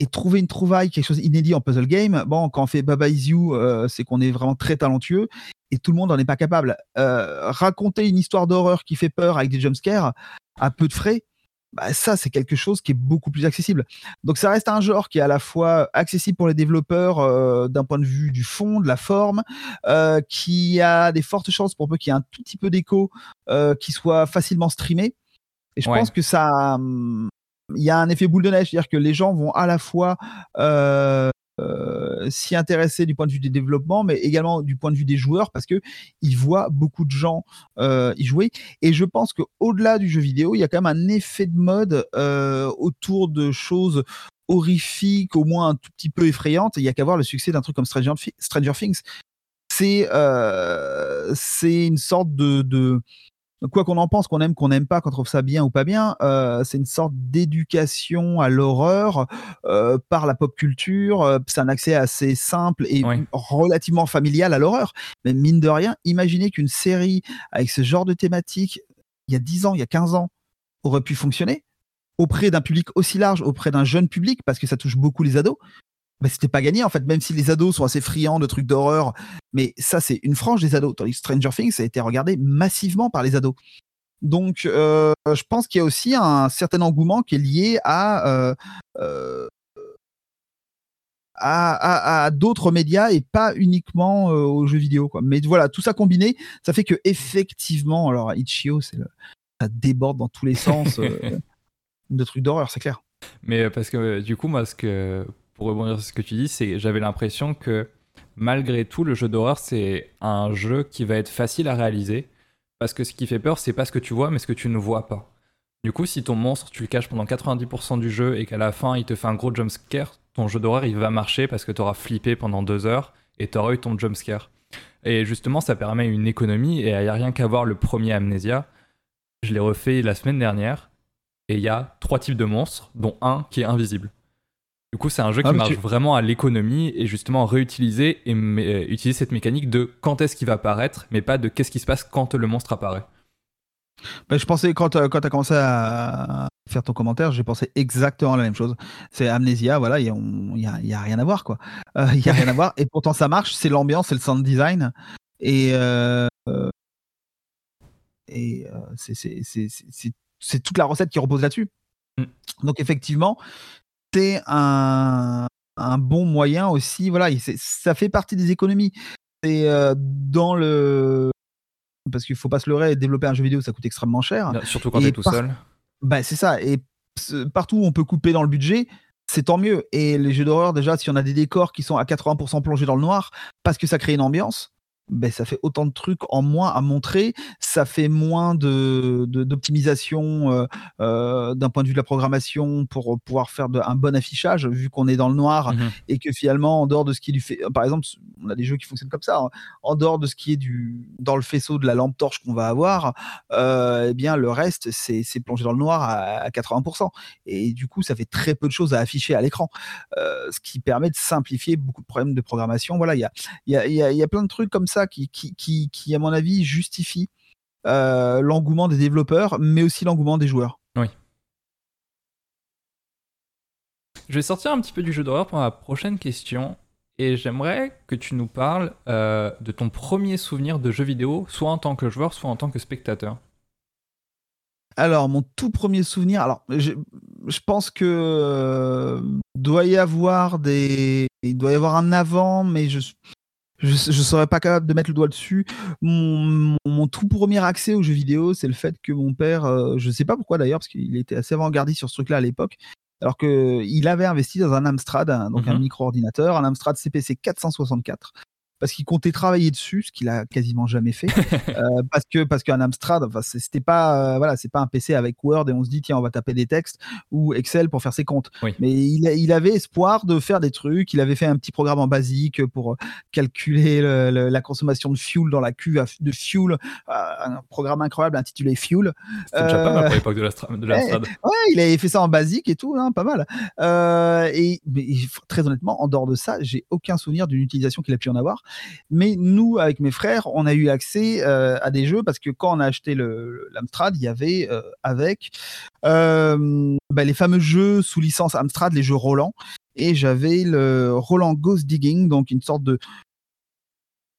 et trouver une trouvaille, quelque chose d'inédit en puzzle game, bon, quand on fait Baba Is You, c'est qu'on est vraiment très talentueux et tout le monde n'en est pas capable. Euh, raconter une histoire d'horreur qui fait peur avec des jumpscares à peu de frais, bah, ça c'est quelque chose qui est beaucoup plus accessible. Donc ça reste un genre qui est à la fois accessible pour les développeurs euh, d'un point de vue du fond, de la forme, euh, qui a des fortes chances pour peu qu'il y ait un tout petit peu d'écho qui soit facilement streamé. Et je pense que ça, hum, il y a un effet boule de neige, c'est-à-dire que les gens vont à la fois euh, s'y intéresser du point de vue des développements, mais également du point de vue des joueurs, parce que ils voient beaucoup de gens euh, y jouer. Et je pense que au-delà du jeu vidéo, il y a quand même un effet de mode euh, autour de choses horrifiques, au moins un tout petit peu effrayantes. Il y a qu'à voir le succès d'un truc comme Stranger, Things. C'est une sorte de quoi qu'on en pense, qu'on aime, qu'on n'aime pas, qu'on trouve ça bien ou pas bien, euh, c'est une sorte d'éducation à l'horreur euh, par la pop culture. Euh, c'est un accès assez simple et relativement familial à l'horreur. Mais mine de rien, imaginez qu'une série avec ce genre de thématique, il y a 10 ans, il y a 15 ans, aurait pu fonctionner auprès d'un public aussi large, auprès d'un jeune public, parce que ça touche beaucoup les ados bah, c'était pas gagné en fait, même si les ados sont assez friands de trucs d'horreur. Mais ça, c'est une frange des ados. Tandis Stranger Things, ça a été regardé massivement par les ados. Donc, euh, je pense qu'il y a aussi un certain engouement qui est lié à, euh, euh, à, d'autres médias et pas uniquement aux jeux vidéo. Quoi. Mais voilà, tout ça combiné, ça fait que effectivement, alors Itch.io, c'est ça déborde dans tous les sens de trucs d'horreur, c'est clair. Mais parce que du coup, moi, ce que pour rebondir sur ce que tu dis, c'est j'avais l'impression que malgré tout, le jeu d'horreur, c'est un jeu qui va être facile à réaliser. Parce que ce qui fait peur, c'est pas ce que tu vois, mais ce que tu ne vois pas. Du coup, si ton monstre, tu le caches pendant 90% du jeu et qu'à la fin, il te fait un gros jumpscare, ton jeu d'horreur, il va marcher parce que tu auras flippé pendant deux heures et tu auras eu ton jumpscare. Et justement, ça permet une économie et il n'y a rien qu'à voir le premier Amnesia. Je l'ai refait la semaine dernière et il y a trois types de monstres, dont un qui est invisible. Du coup, c'est un jeu qui ah, marche vraiment à l'économie et justement réutiliser et euh, utiliser cette mécanique de quand est-ce qu'il va apparaître, mais pas de qu'est-ce qui se passe quand le monstre apparaît. Bah, je pensais, quand, euh, quand tu as commencé à faire ton commentaire, j'ai pensé exactement la même chose. C'est Amnesia, voilà, il n'y a, rien à voir, quoi. Euh, il y a rien à voir, et pourtant ça marche, c'est l'ambiance, c'est le sound design, et, et c'est toute la recette qui repose là-dessus. Mm. Donc effectivement, c'est un, bon moyen aussi. Voilà, ça fait partie des économies. C'est euh, dans le parce qu'il faut pas se leurrer, développer un jeu vidéo, ça coûte extrêmement cher. Surtout quand tu es tout seul. Bah, c'est ça. Et partout où on peut couper dans le budget, c'est tant mieux. Et les jeux d'horreur, déjà, si on a des décors qui sont à 80% plongés dans le noir, parce que ça crée une ambiance, ben, ça fait autant de trucs en moins à montrer, ça fait moins de, d'optimisation euh, euh, d'un point de vue de la programmation pour pouvoir faire un bon affichage, vu qu'on est dans le noir mmh et que finalement, en dehors de ce qui lui fait, par exemple, on a des jeux qui fonctionnent comme ça, hein, en dehors de ce qui est du dans le faisceau de la lampe torche qu'on va avoir, euh, eh bien le reste c'est, plongé dans le noir à, 80%. Et du coup, ça fait très peu de choses à afficher à l'écran, ce qui permet de simplifier beaucoup de problèmes de programmation. Voilà, il y a, y, a, y a plein de trucs comme ça qui, qui, qui, à mon avis, justifie euh, l'engouement des développeurs, mais aussi l'engouement des joueurs. Oui. Je vais sortir un petit peu du jeu d'horreur pour ma prochaine question. Et j'aimerais que tu nous parles euh, de ton premier souvenir de jeu vidéo, soit en tant que joueur, soit en tant que spectateur. Alors, mon tout premier souvenir, alors je, pense que euh, doit y avoir des, il doit y avoir un avant, mais je, je ne serais pas capable de mettre le doigt dessus. Mon, tout premier accès aux jeux vidéo, c'est le fait que mon père, euh, je ne sais pas pourquoi d'ailleurs, parce qu'il était assez avant-gardiste sur ce truc-là à l'époque, alors qu'il avait investi dans un Amstrad, donc un mhm. micro-ordinateur, un Amstrad CPC 464 parce qu'il comptait travailler dessus, ce qu'il a quasiment jamais fait, euh, parce que parce qu'un Amstrad, enfin c'était pas euh, voilà, c'est pas un PC avec Word et on se dit tiens on va taper des textes ou Excel pour faire ses comptes. Mais il, il, avait espoir de faire des trucs. Il avait fait un petit programme en basique pour calculer la consommation de fuel dans la cuve de fuel, euh, un programme incroyable intitulé Fuel. C'était déjà pas mal pour l'époque de l'Amstrad. Ouais, il avait fait ça en basique et tout, hein, pas mal. et mais, très honnêtement, en dehors de ça, j'ai aucun souvenir d'une utilisation qu'il a pu en avoir. Mais nous, avec mes frères, on a eu accès euh, à des jeux parce que quand on a acheté l'Amstrad, il y avait euh, avec euh, bah, les fameux jeux sous licence Amstrad, les jeux Roland. Et j'avais le Roland Ghost Digging, donc une sorte de,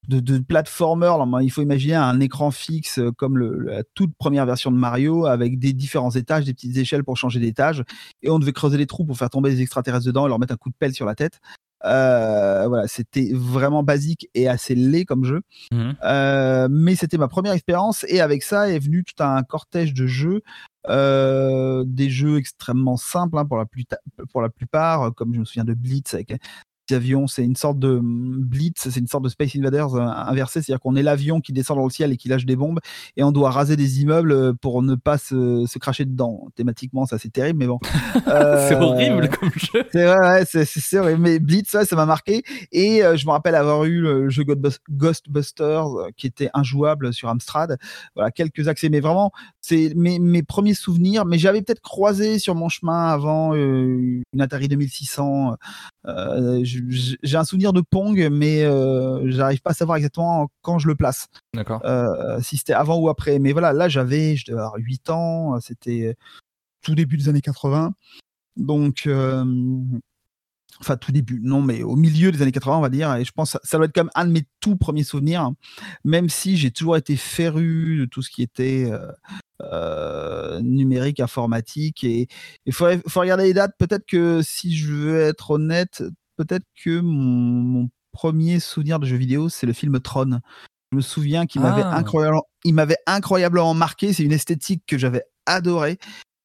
de, platformer. il faut imaginer un écran fixe comme la toute première version de Mario avec des différents étages, des petites échelles pour changer d'étage. Et on devait creuser les trous pour faire tomber des extraterrestres dedans et leur mettre un coup de pelle sur la tête. Euh, voilà, c'était vraiment basique et assez laid comme jeu. Mmh. Euh, mais c'était ma première expérience et avec ça est venu tout un cortège de jeux, euh, des jeux extrêmement simples hein, pour, la pour la plupart, comme je me souviens de Blitz avec avions, c'est une sorte de mm, blitz, c'est une sorte de Space Invaders euh, inversé, c'est-à-dire qu'on est, l'avion qui descend dans le ciel et qui lâche des bombes, et on doit raser des immeubles euh, pour ne pas se, se cracher dedans. Thématiquement, ça c'est terrible, mais bon. c'est horrible comme jeu. C'est vrai, c'est horrible. Mais Blitz, ça, ça m'a marqué. Et euh, je me rappelle avoir eu le jeu Ghostbusters qui était injouable sur Amstrad. Voilà, quelques accès, mais vraiment, c'est mes, mes, premiers souvenirs. Mais j'avais peut-être croisé sur mon chemin avant une Atari 2600. Euh, j'ai un souvenir de Pong, mais euh, j'arrive pas à savoir exactement quand je le place. D'accord. Euh, si c'était avant ou après. Mais voilà, là j'avais, je devais avoir 8 ans, c'était tout début des années 80. Donc, enfin tout début, non, mais au milieu des années 80, on va dire. Et je pense que ça, doit être comme un de mes tout premiers souvenirs, même si j'ai toujours été féru de tout ce qui était numérique, informatique. Et il faut, faut, regarder les dates. Peut-être que si je veux être honnête, peut-être que mon, premier souvenir de jeu vidéo, c'est le film Tron. Je me souviens qu'il m'avait ah. incroyablement, il m'avait incroyablement marqué. C'est une esthétique que j'avais adorée.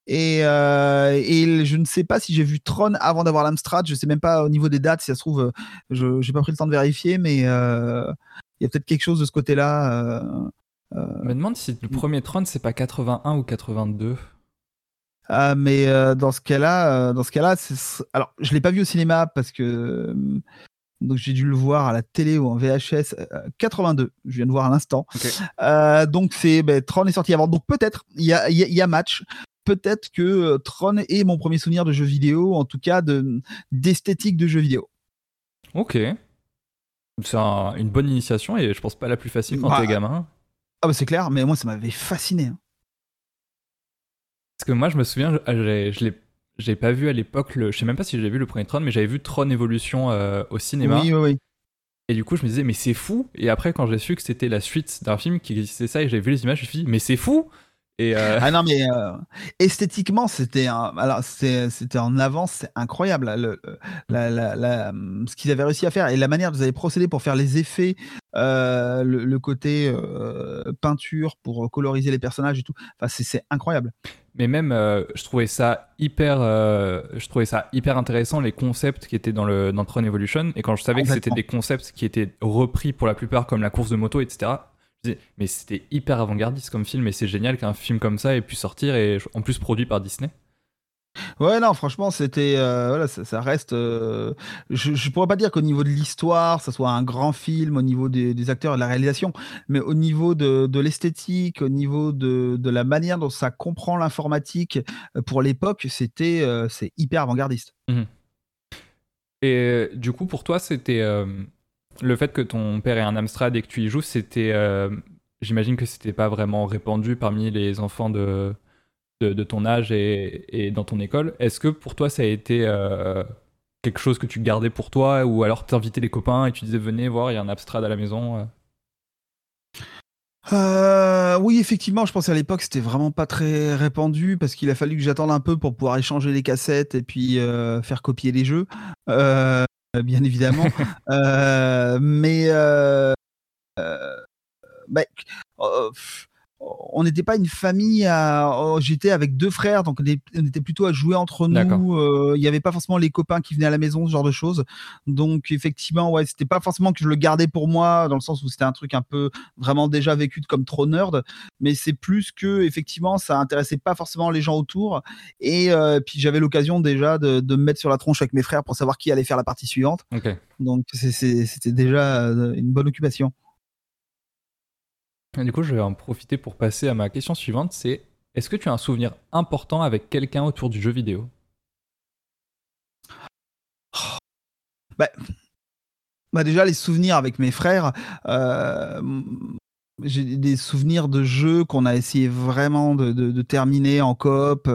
Et, euh, et, je ne sais pas si j'ai vu Tron avant d'avoir l'Amstrad. Je ne sais même pas au niveau des dates, si ça se trouve, je n'ai pas pris le temps de vérifier, mais euh, il y a peut-être quelque chose de ce côté-là. Euh, je me demande si le premier Tron, c'est pas 81 ou 82. Ah, mais euh, dans ce cas-là, euh, dans ce cas-là, alors je l'ai pas vu au cinéma parce que euh, donc j'ai dû le voir à la télé ou en VHS 82. Je viens de voir à l'instant. donc c'est ben, Tron est sorti avant. Donc peut-être il y a, y a, match. Peut-être que Tron est mon premier souvenir de jeu vidéo, en tout cas de d'esthétique de jeu vidéo. Ok. C'est une bonne initiation et je pense pas la plus facile quand bah, t'es gamin. Ah bah c'est clair, mais moi ça m'avait fasciné. Hein. Parce que moi, je me souviens, je l'ai j'ai pas vu à l'époque, le... je sais même pas si j'ai vu le premier Tron, mais j'avais vu Tron Evolution euh, au cinéma. Oui, oui, oui. Et du coup, je me disais, mais c'est fou. Et après, quand j'ai su que c'était la suite d'un film qui existait ça et j'avais vu les images, je me suis dit, mais c'est fou. Et euh, Ah non, mais euh, esthétiquement, c'était alors c'était en avance, c'est incroyable le, la, la, la, ce qu'ils avaient réussi à faire et la manière dont ils avaient procédé pour faire les effets, euh, le, côté peinture pour coloriser les personnages et tout. Enfin, c'est incroyable. Mais même, je trouvais ça hyper, je trouvais ça hyper intéressant les concepts qui étaient dans le dans Tron Evolution. Et quand je savais que c'était des concepts qui étaient repris pour la plupart, comme la course de moto, etc mais c'était hyper avant-gardiste comme film et c'est génial qu'un film comme ça ait pu sortir et en plus produit par Disney. Ouais, non, franchement, c'était. Euh, voilà, ça, reste. Euh, je, je pourrais pas dire qu'au niveau de l'histoire, ça soit un grand film, au niveau des, acteurs et de la réalisation, mais au niveau de, l'esthétique, au niveau de, la manière dont ça comprend l'informatique euh, pour l'époque, c'était c'est hyper avant-gardiste. Mmh et du coup, pour toi, c'était le fait que ton père ait un Amstrad et que tu y joues, c'était. Euh, j'imagine que c'était pas vraiment répandu parmi les enfants de, de, ton âge et, dans ton école. Est-ce que pour toi, ça a été euh, quelque chose que tu gardais pour toi ou alors t'invitais les copains et tu disais venez voir, il y a un Amstrad à la maison euh? oui, effectivement, je pense qu'à l'époque c'était vraiment pas très répandu parce qu'il a fallu que j'attende un peu pour pouvoir échanger les cassettes et puis faire copier les jeux. Bien évidemment. Euh, mais euh, bah, oh, on n'était pas une famille à. Oh, j'étais avec deux frères, donc on était plutôt à jouer entre nous. Euh, il n'y avait pas forcément les copains qui venaient à la maison, ce genre de choses. Donc effectivement, ouais, c'était pas forcément que je le gardais pour moi, dans le sens où c'était un truc un peu vraiment déjà vécu comme trop nerd, mais c'est plus que effectivement, ça intéressait pas forcément les gens autour. Et euh, puis j'avais l'occasion déjà de, me mettre sur la tronche avec mes frères pour savoir qui allait faire la partie suivante. Donc c'était déjà euh, une bonne occupation du coup, je vais en profiter pour passer à ma question suivante, c'est est-ce que tu as un souvenir important avec quelqu'un autour du jeu vidéo? Bah, bah, déjà les souvenirs avec mes frères, euh, j'ai des souvenirs de jeux qu'on a essayé vraiment de, terminer en coop.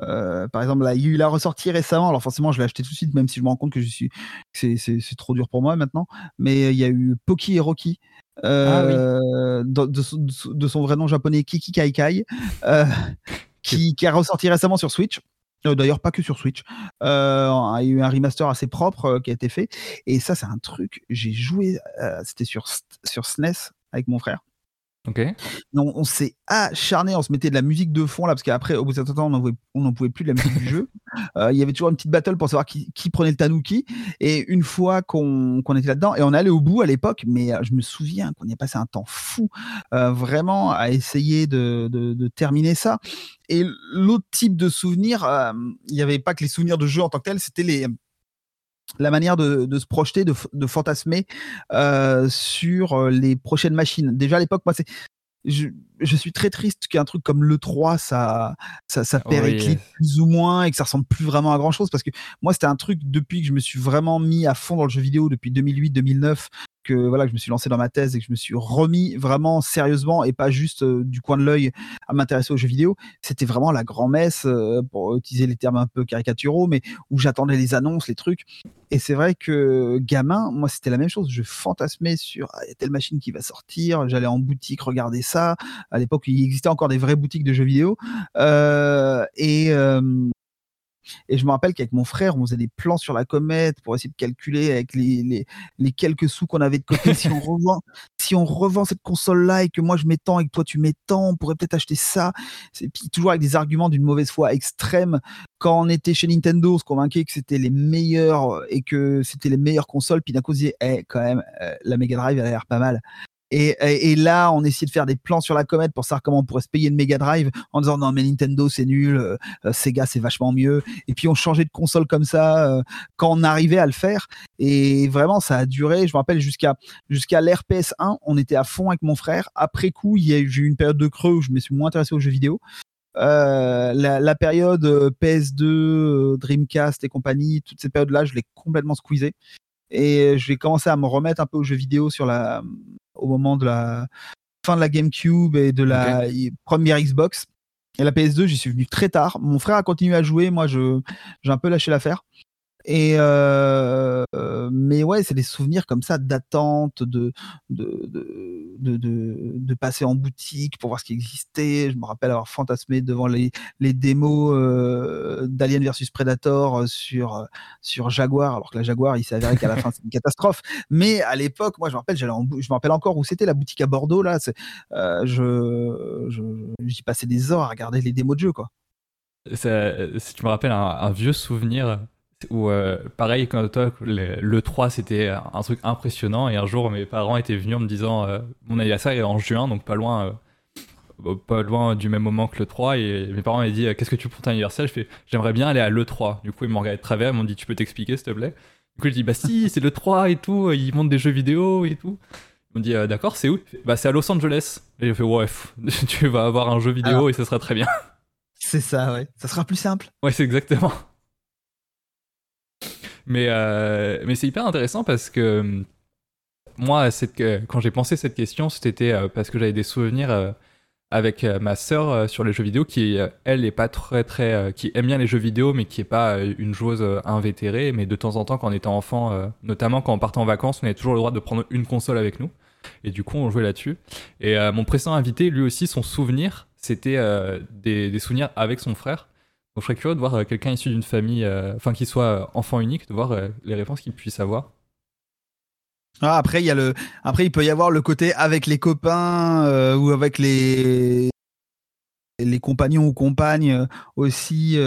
Euh, par exemple, là, il a ressorti récemment. Alors forcément, je l'ai acheté tout de suite, même si je me rends compte que je suis, c'est trop dur pour moi maintenant. Mais il y a eu Poki et Rocky. Ah euh, de, son vrai nom japonais Kiki Kai Kai, euh, qui, a ressorti récemment sur Switch. D'ailleurs, pas que sur Switch. il y a eu un remaster assez propre qui a été fait. Et ça, c'est un truc. J'ai joué. C'était sur, sur SNES avec mon frère. On s'est acharné, on se mettait de la musique de fond là, parce qu'après, au bout d'un temps, on n'en pouvait plus de la musique du jeu. Euh, il y avait toujours une petite battle pour savoir qui, prenait le tanuki. Et une fois qu'on était là-dedans, et on allait au bout à l'époque, mais euh, je me souviens qu'on y a passé un temps fou, euh, vraiment à essayer de, de, terminer ça. Et l'autre type de souvenir, il n'y avait pas que les souvenirs de jeu en tant que tel, c'était les la manière de, se projeter, de, fantasmer euh, sur euh, les prochaines machines. Déjà à l'époque, moi, c'est je, suis très triste qu'un truc comme le 3 ça ça, ça périclite plus ou moins et que ça ressemble plus vraiment à grand chose parce que moi c'était un truc depuis que je me suis vraiment mis à fond dans le jeu vidéo depuis 2008 2009 que voilà que je me suis lancé dans ma thèse et que je me suis remis vraiment sérieusement et pas juste euh, du coin de l'œil à m'intéresser aux jeux vidéo. C'était vraiment la grand-messe euh, pour utiliser les termes un peu caricaturaux, mais où j'attendais les annonces, les trucs. Et c'est vrai que gamin, moi c'était la même chose. Je fantasmais sur ah, telle machine qui va sortir. J'allais en boutique regarder ça. À l'époque, il existait encore des vraies boutiques de jeux vidéo. Euh, et et je me rappelle qu'avec mon frère, on faisait des plans sur la comète pour essayer de calculer avec les, les, quelques sous qu'on avait de côté. si, on revend, si on revend cette console-là et que moi je mets tant et que toi tu mets tant, on pourrait peut-être acheter ça. Et puis toujours avec des arguments d'une mauvaise foi extrême. Quand on était chez Nintendo, on se convainquait que c'était les meilleurs et que c'était les meilleures consoles. Puis d'un coup, on se disait, eh, quand même, euh, la Mega Drive, elle a l'air pas mal. Et, là, on essayait de faire des plans sur la comète pour savoir comment on pourrait se payer une Mega Drive en disant non mais Nintendo c'est nul, euh, euh, Sega c'est vachement mieux. Et puis on changeait de console comme ça euh, quand on arrivait à le faire. Et vraiment, ça a duré. Je me rappelle jusqu'à jusqu'à l'ère PS1, on était à fond avec mon frère. Après coup, il y a eu une période de creux où je me suis moins intéressé aux jeux vidéo. la, période PS2, Dreamcast et compagnie, toutes ces périodes-là, je l'ai complètement squeezé. Et j'ai commencé à me remettre un peu aux jeux vidéo sur la, au moment de la fin de la GameCube et de la première Xbox. Et la PS2, j'y suis venu très tard. Mon frère a continué à jouer, moi je j'ai un peu lâché l'affaire. Et euh, mais ouais, c'est des souvenirs comme ça d'attente, de de, de, de, passer en boutique pour voir ce qui existait. Je me rappelle avoir fantasmé devant les, les démos euh, d'Alien versus Predator sur, sur Jaguar, alors que la Jaguar, il s'est avéré qu'à la fin, c'est une catastrophe. Mais à l'époque, moi, je me rappelle, je me rappelle encore où c'était la boutique à Bordeaux, là. Euh, je, j'y passais des heures à regarder les démos de jeu, quoi. Ça, si tu me rappelles un vieux souvenir où, euh, pareil, quand toi, le, 3, c'était un truc impressionnant. Et un jour, mes parents étaient venus en me disant euh, Mon anniversaire est en juin, donc pas loin, euh, pas loin du même moment que le 3. Et mes parents m'ont dit Qu'est-ce que tu pour ton anniversaire? Je fais J'aimerais bien aller à l'E3. Du coup, ils m'ont regardé de travers, ils m'ont dit Tu peux t'expliquer, s'il te plaît? Du coup, je dis Bah si, c'est le 3 et tout, ils montent des jeux vidéo et tout. Ils m'ont dit D'accord, c'est où? Bah c'est à Los Angeles. Et j'ai fait Ouais, tu vas avoir un jeu vidéo et ça sera très bien. C'est ça, ouais. Ça sera plus simple. Ouais, c'est exactement. Mais, euh, mais c'est hyper intéressant parce que euh, moi, quand j'ai pensé cette question, c'était euh, parce que j'avais des souvenirs avec ma sœur sur les jeux vidéo qui, elle, est pas très, très. qui aime bien les jeux vidéo, mais qui est pas une joueuse invétérée. Mais de temps en temps, quand on était enfant, notamment quand on partait en vacances, on avait toujours le droit de prendre une console avec nous. Et du coup, on jouait là-dessus. Et mon précédent invité, lui aussi, son souvenir, c'était des, des, souvenirs avec son frère. Donc je serais curieux de voir euh, quelqu'un issu d'une famille, euh, enfin qui soit euh, enfant unique, de voir les réponses qu'il puisse avoir. Ah, après, il y a le, après, il peut y avoir le côté avec les copains ou avec les les compagnons ou compagnes aussi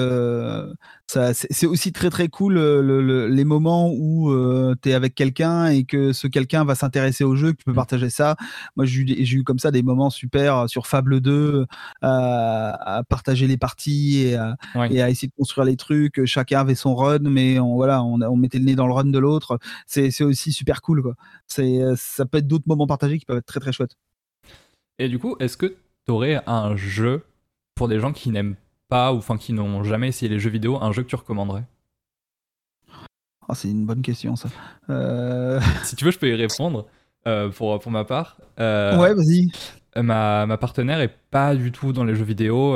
c'est aussi très très cool les moments où tu es avec quelqu'un et que ce quelqu'un va s'intéresser au jeu, que tu peux mmh. partager ça. Moi, j'ai eu, comme ça des moments super sur Fable 2 à, partager les parties et à, essayer de construire les trucs. Chacun avait son run, mais on, voilà, on, mettait le nez dans le run de l'autre. C'est aussi super cool. Quoi. Ça peut être d'autres moments partagés qui peuvent être très très chouettes. Et du coup, est-ce que tu aurais un jeu pour des gens qui n'aiment pas ou enfin qui n'ont jamais essayé les jeux vidéo, un jeu que tu recommanderais? Ah, C'est une bonne question ça. Euh, si tu veux, je peux y répondre euh, pour, pour ma part. Euh, ouais, vas-y. Ma, ma, partenaire est pas du tout dans les jeux vidéo.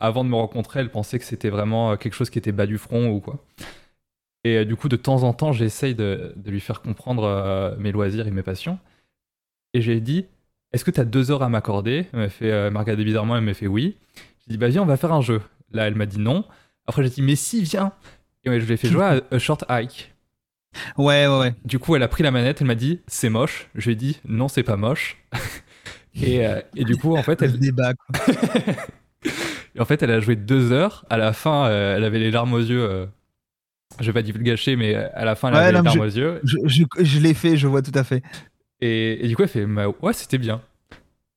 avant de me rencontrer, elle pensait que c'était vraiment quelque chose qui était bas du front ou quoi. Et du coup, de temps en temps, j'essaye de, de, lui faire comprendre mes loisirs et mes passions. Et j'ai dit, est-ce que tu as deux heures à m'accorder? Elle m'a fait, m'a regardé bizarrement, elle m'a fait oui. J'ai dit, bah viens, on va faire un jeu. Là, elle m'a dit non. Après, j'ai dit, mais si, viens. Et ouais, je lui ai fait jouer à A Short Hike. Ouais, ouais, ouais. Du coup, elle a pris la manette, elle m'a dit, c'est moche. Je lui ai dit, non, c'est pas moche. et, euh, et, du coup, en fait, elle. débat, quoi. et en fait, elle a joué deux heures. À la fin, euh, elle avait les larmes aux yeux. Euh... Je vais pas gâcher, mais à la fin, elle avait les larmes aux yeux. Je, je, je l'ai fait, je vois tout à fait. Et, et du coup, elle fait, bah, ouais, c'était bien.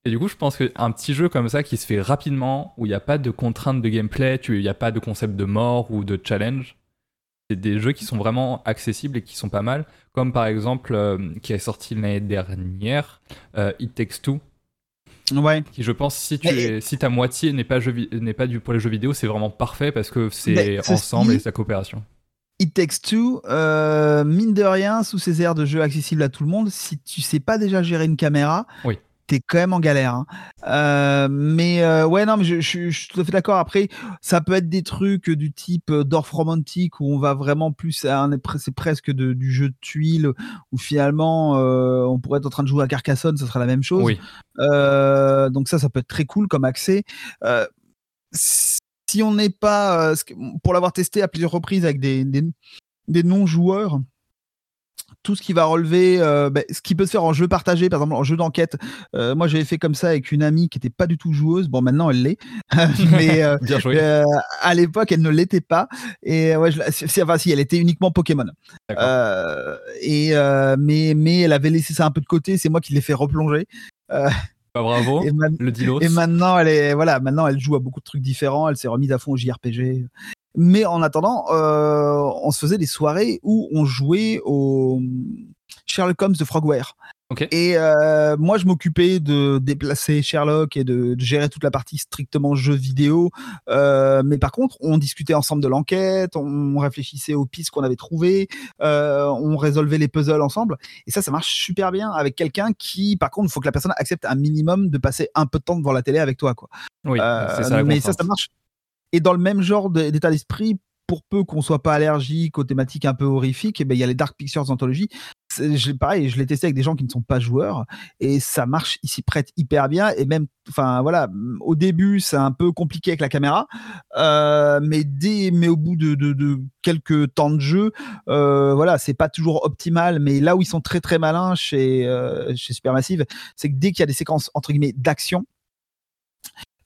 Et du coup, je pense qu'un petit jeu comme ça qui se fait rapidement, où il n'y a pas de contraintes de gameplay, il n'y a pas de concept de mort ou de challenge, c'est des jeux qui sont vraiment accessibles et qui sont pas mal. Comme par exemple, euh, qui est sorti l'année dernière, euh, It Takes Two. Ouais. Qui, je pense, si, tu si ta moitié n'est pas, n'est pas du, pour les jeux vidéo, c'est vraiment parfait parce que c'est ensemble et sa coopération. It Takes Two, euh, mine de rien, sous ces airs de jeu accessibles à tout le monde, si tu sais pas déjà gérer une caméra, oui t'es quand même en galère. Hein. Euh, mais euh, ouais, non, mais je, suis tout à fait d'accord. Après, ça peut être des trucs du type euh, Dorf romantique où on va vraiment plus, c'est presque du jeu de tuiles où finalement on pourrait être en train de jouer à Carcassonne, ça serait la même chose. donc ça, ça peut être très cool comme accès. si on n'est pas, pour l'avoir testé à plusieurs reprises avec des, des non-joueurs, tout ce qui va relever, euh, bah, ce qui peut se faire en jeu partagé, par exemple en jeu d'enquête. Euh, moi, j'avais fait comme ça avec une amie qui n'était pas du tout joueuse. Bon, maintenant, elle l'est. mais euh, à l'époque, elle ne l'était pas. Et ouais, je, enfin, si, elle était uniquement Pokémon. et mais, mais elle avait laissé ça un peu de côté. C'est moi qui l'ai fait replonger. Bah, bravo, et le dilos. Et maintenant, elle est, voilà, maintenant, elle joue à beaucoup de trucs différents. Elle s'est remise à fond au JRPG. Mais en attendant, euh, on se faisait des soirées où on jouait au Sherlock Holmes de Frogware. Et euh, moi, je m'occupais de déplacer Sherlock et de, gérer toute la partie strictement jeu vidéo. Euh, mais par contre, on discutait ensemble de l'enquête, on réfléchissait aux pistes qu'on avait trouvées, on résolvait les puzzles ensemble. Et ça, ça marche super bien avec quelqu'un qui, par contre, il faut que la personne accepte un minimum de passer un peu de temps devant la télé avec toi. Quoi. Oui, ça. mais ça, ça marche et dans le même genre d'état d'esprit, pour peu qu'on soit pas allergique aux thématiques un peu horrifiques, eh ben, il y a les Dark Pictures Anthology. Je, pareil, je l'ai testé avec des gens qui ne sont pas joueurs et ça marche, il s'y prête hyper bien. Et même, enfin voilà, au début, c'est un peu compliqué avec la caméra, euh, mais, dès, mais au bout de, quelques temps de jeu, euh, voilà, c'est pas toujours optimal. Mais là où ils sont très très malins chez, euh, chez Supermassive, c'est que dès qu'il y a des séquences entre guillemets d'action,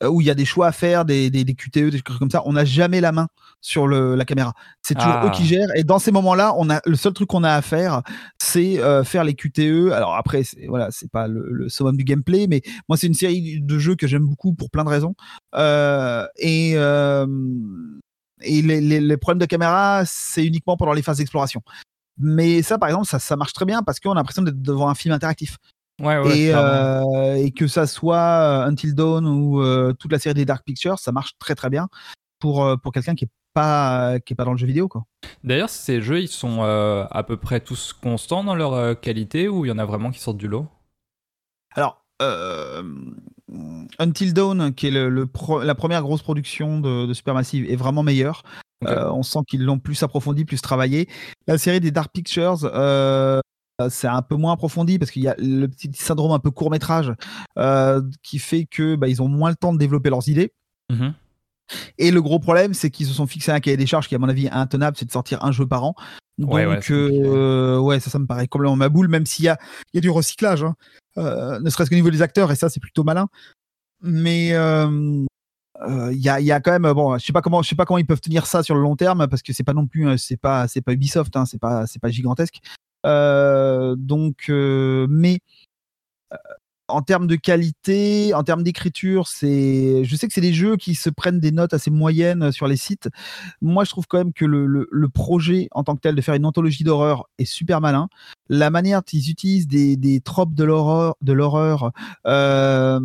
où il y a des choix à faire, des, des, des QTE, des trucs comme ça, on n'a jamais la main sur le, la caméra. C'est toujours eux qui ah. gèrent. Et dans ces moments-là, on a le seul truc qu'on a à faire, c'est euh, faire les QTE. Alors après, voilà, c'est pas le, le, summum du gameplay, mais moi, c'est une série de jeux que j'aime beaucoup pour plein de raisons. Euh, et euh, et les, les, les, problèmes de caméra, c'est uniquement pendant les phases d'exploration. Mais ça, par exemple, ça, ça marche très bien parce qu'on a l'impression d'être devant un film interactif. Ouais, et, euh, et, que ça soit euh, Until Dawn ou euh, toute la série des Dark Pictures, ça marche très très bien pour, pour quelqu'un qui est pas qui est pas dans le jeu vidéo quoi. D'ailleurs, ces jeux, ils sont à peu près tous constants dans leur qualité ou il y en a vraiment qui sortent du lot? Alors, Until Dawn, qui est le, la première grosse production de, de Supermassive, est vraiment meilleure. on sent qu'ils l'ont plus approfondi, plus travaillé. La série des Dark Pictures, c'est un peu moins approfondi parce qu'il y a le petit syndrome un peu court métrage euh, qui fait que bah, ils ont moins le temps de développer leurs idées. Mmh Et le gros problème, c'est qu'ils se sont fixés un cahier des charges qui, à mon avis, est intenable, c'est de sortir un jeu par an. Donc, ouais, euh, ouais, ça, ça me paraît complètement ma boule, même s'il y a, y a du recyclage, hein. ne serait-ce qu'au niveau des acteurs, et ça, c'est plutôt malin. Mais il y, a, y, a, quand même bon je sais pas comment je sais pas comment ils peuvent tenir ça sur le long terme parce que c'est pas non plus c'est pas c'est pas Ubisoft hein, c'est pas c'est pas gigantesque euh, donc, euh, mais euh, en termes de qualité, en termes d'écriture, c'est, je sais que c'est des jeux qui se prennent des notes assez moyennes sur les sites. Moi, je trouve quand même que le, le, projet en tant que tel de faire une anthologie d'horreur est super malin. La manière dont ils utilisent des, des tropes de l'horreur, de l'horreur. Euh,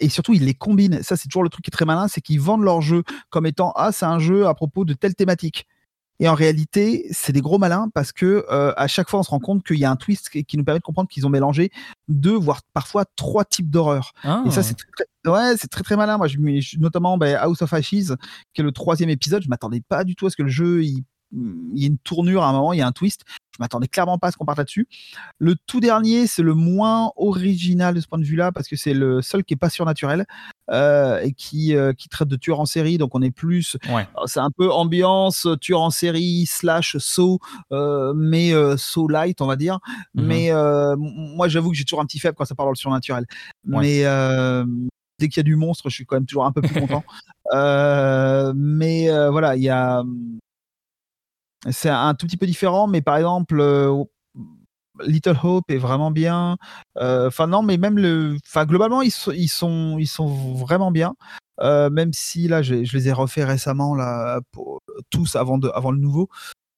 et surtout, ils les combinent. Ça, c'est toujours le truc qui est très malin, c'est qu'ils vendent leur jeu comme étant ah, c'est un jeu à propos de telle thématique. Et en réalité, c'est des gros malins parce que euh, à chaque fois, on se rend compte qu'il y a un twist qui, nous permet de comprendre qu'ils ont mélangé deux, voire parfois trois types d'horreur. Et ça, ah. c'est très, ouais, c'est très très malin. Moi, je, notamment ben, House of Ashes, qui est le troisième épisode, je m'attendais pas du tout à ce que le jeu il il y a une tournure à un moment, il y a un twist. Je m'attendais clairement pas à ce qu'on parte là-dessus. Le tout dernier, c'est le moins original de ce point de vue-là parce que c'est le seul qui est pas surnaturel euh, et qui, euh, qui traite de tueur en série. Donc on est plus, c'est un peu ambiance tueur en série slash saut, euh, mais saut light, on va dire. Mhm. Mais moi, j'avoue que j'ai toujours un petit faible quand ça parle dans le surnaturel. Mais dès qu'il y a du monstre, je suis quand même toujours un peu plus content. mais voilà, il y a c'est un tout petit peu différent, mais par exemple, euh, Little Hope est vraiment bien. Euh, enfin non, mais même le, enfin globalement ils sont, ils sont, ils sont vraiment bien. Euh, même si là, je, les ai refaits récemment là, pour, tous avant de, avant le nouveau.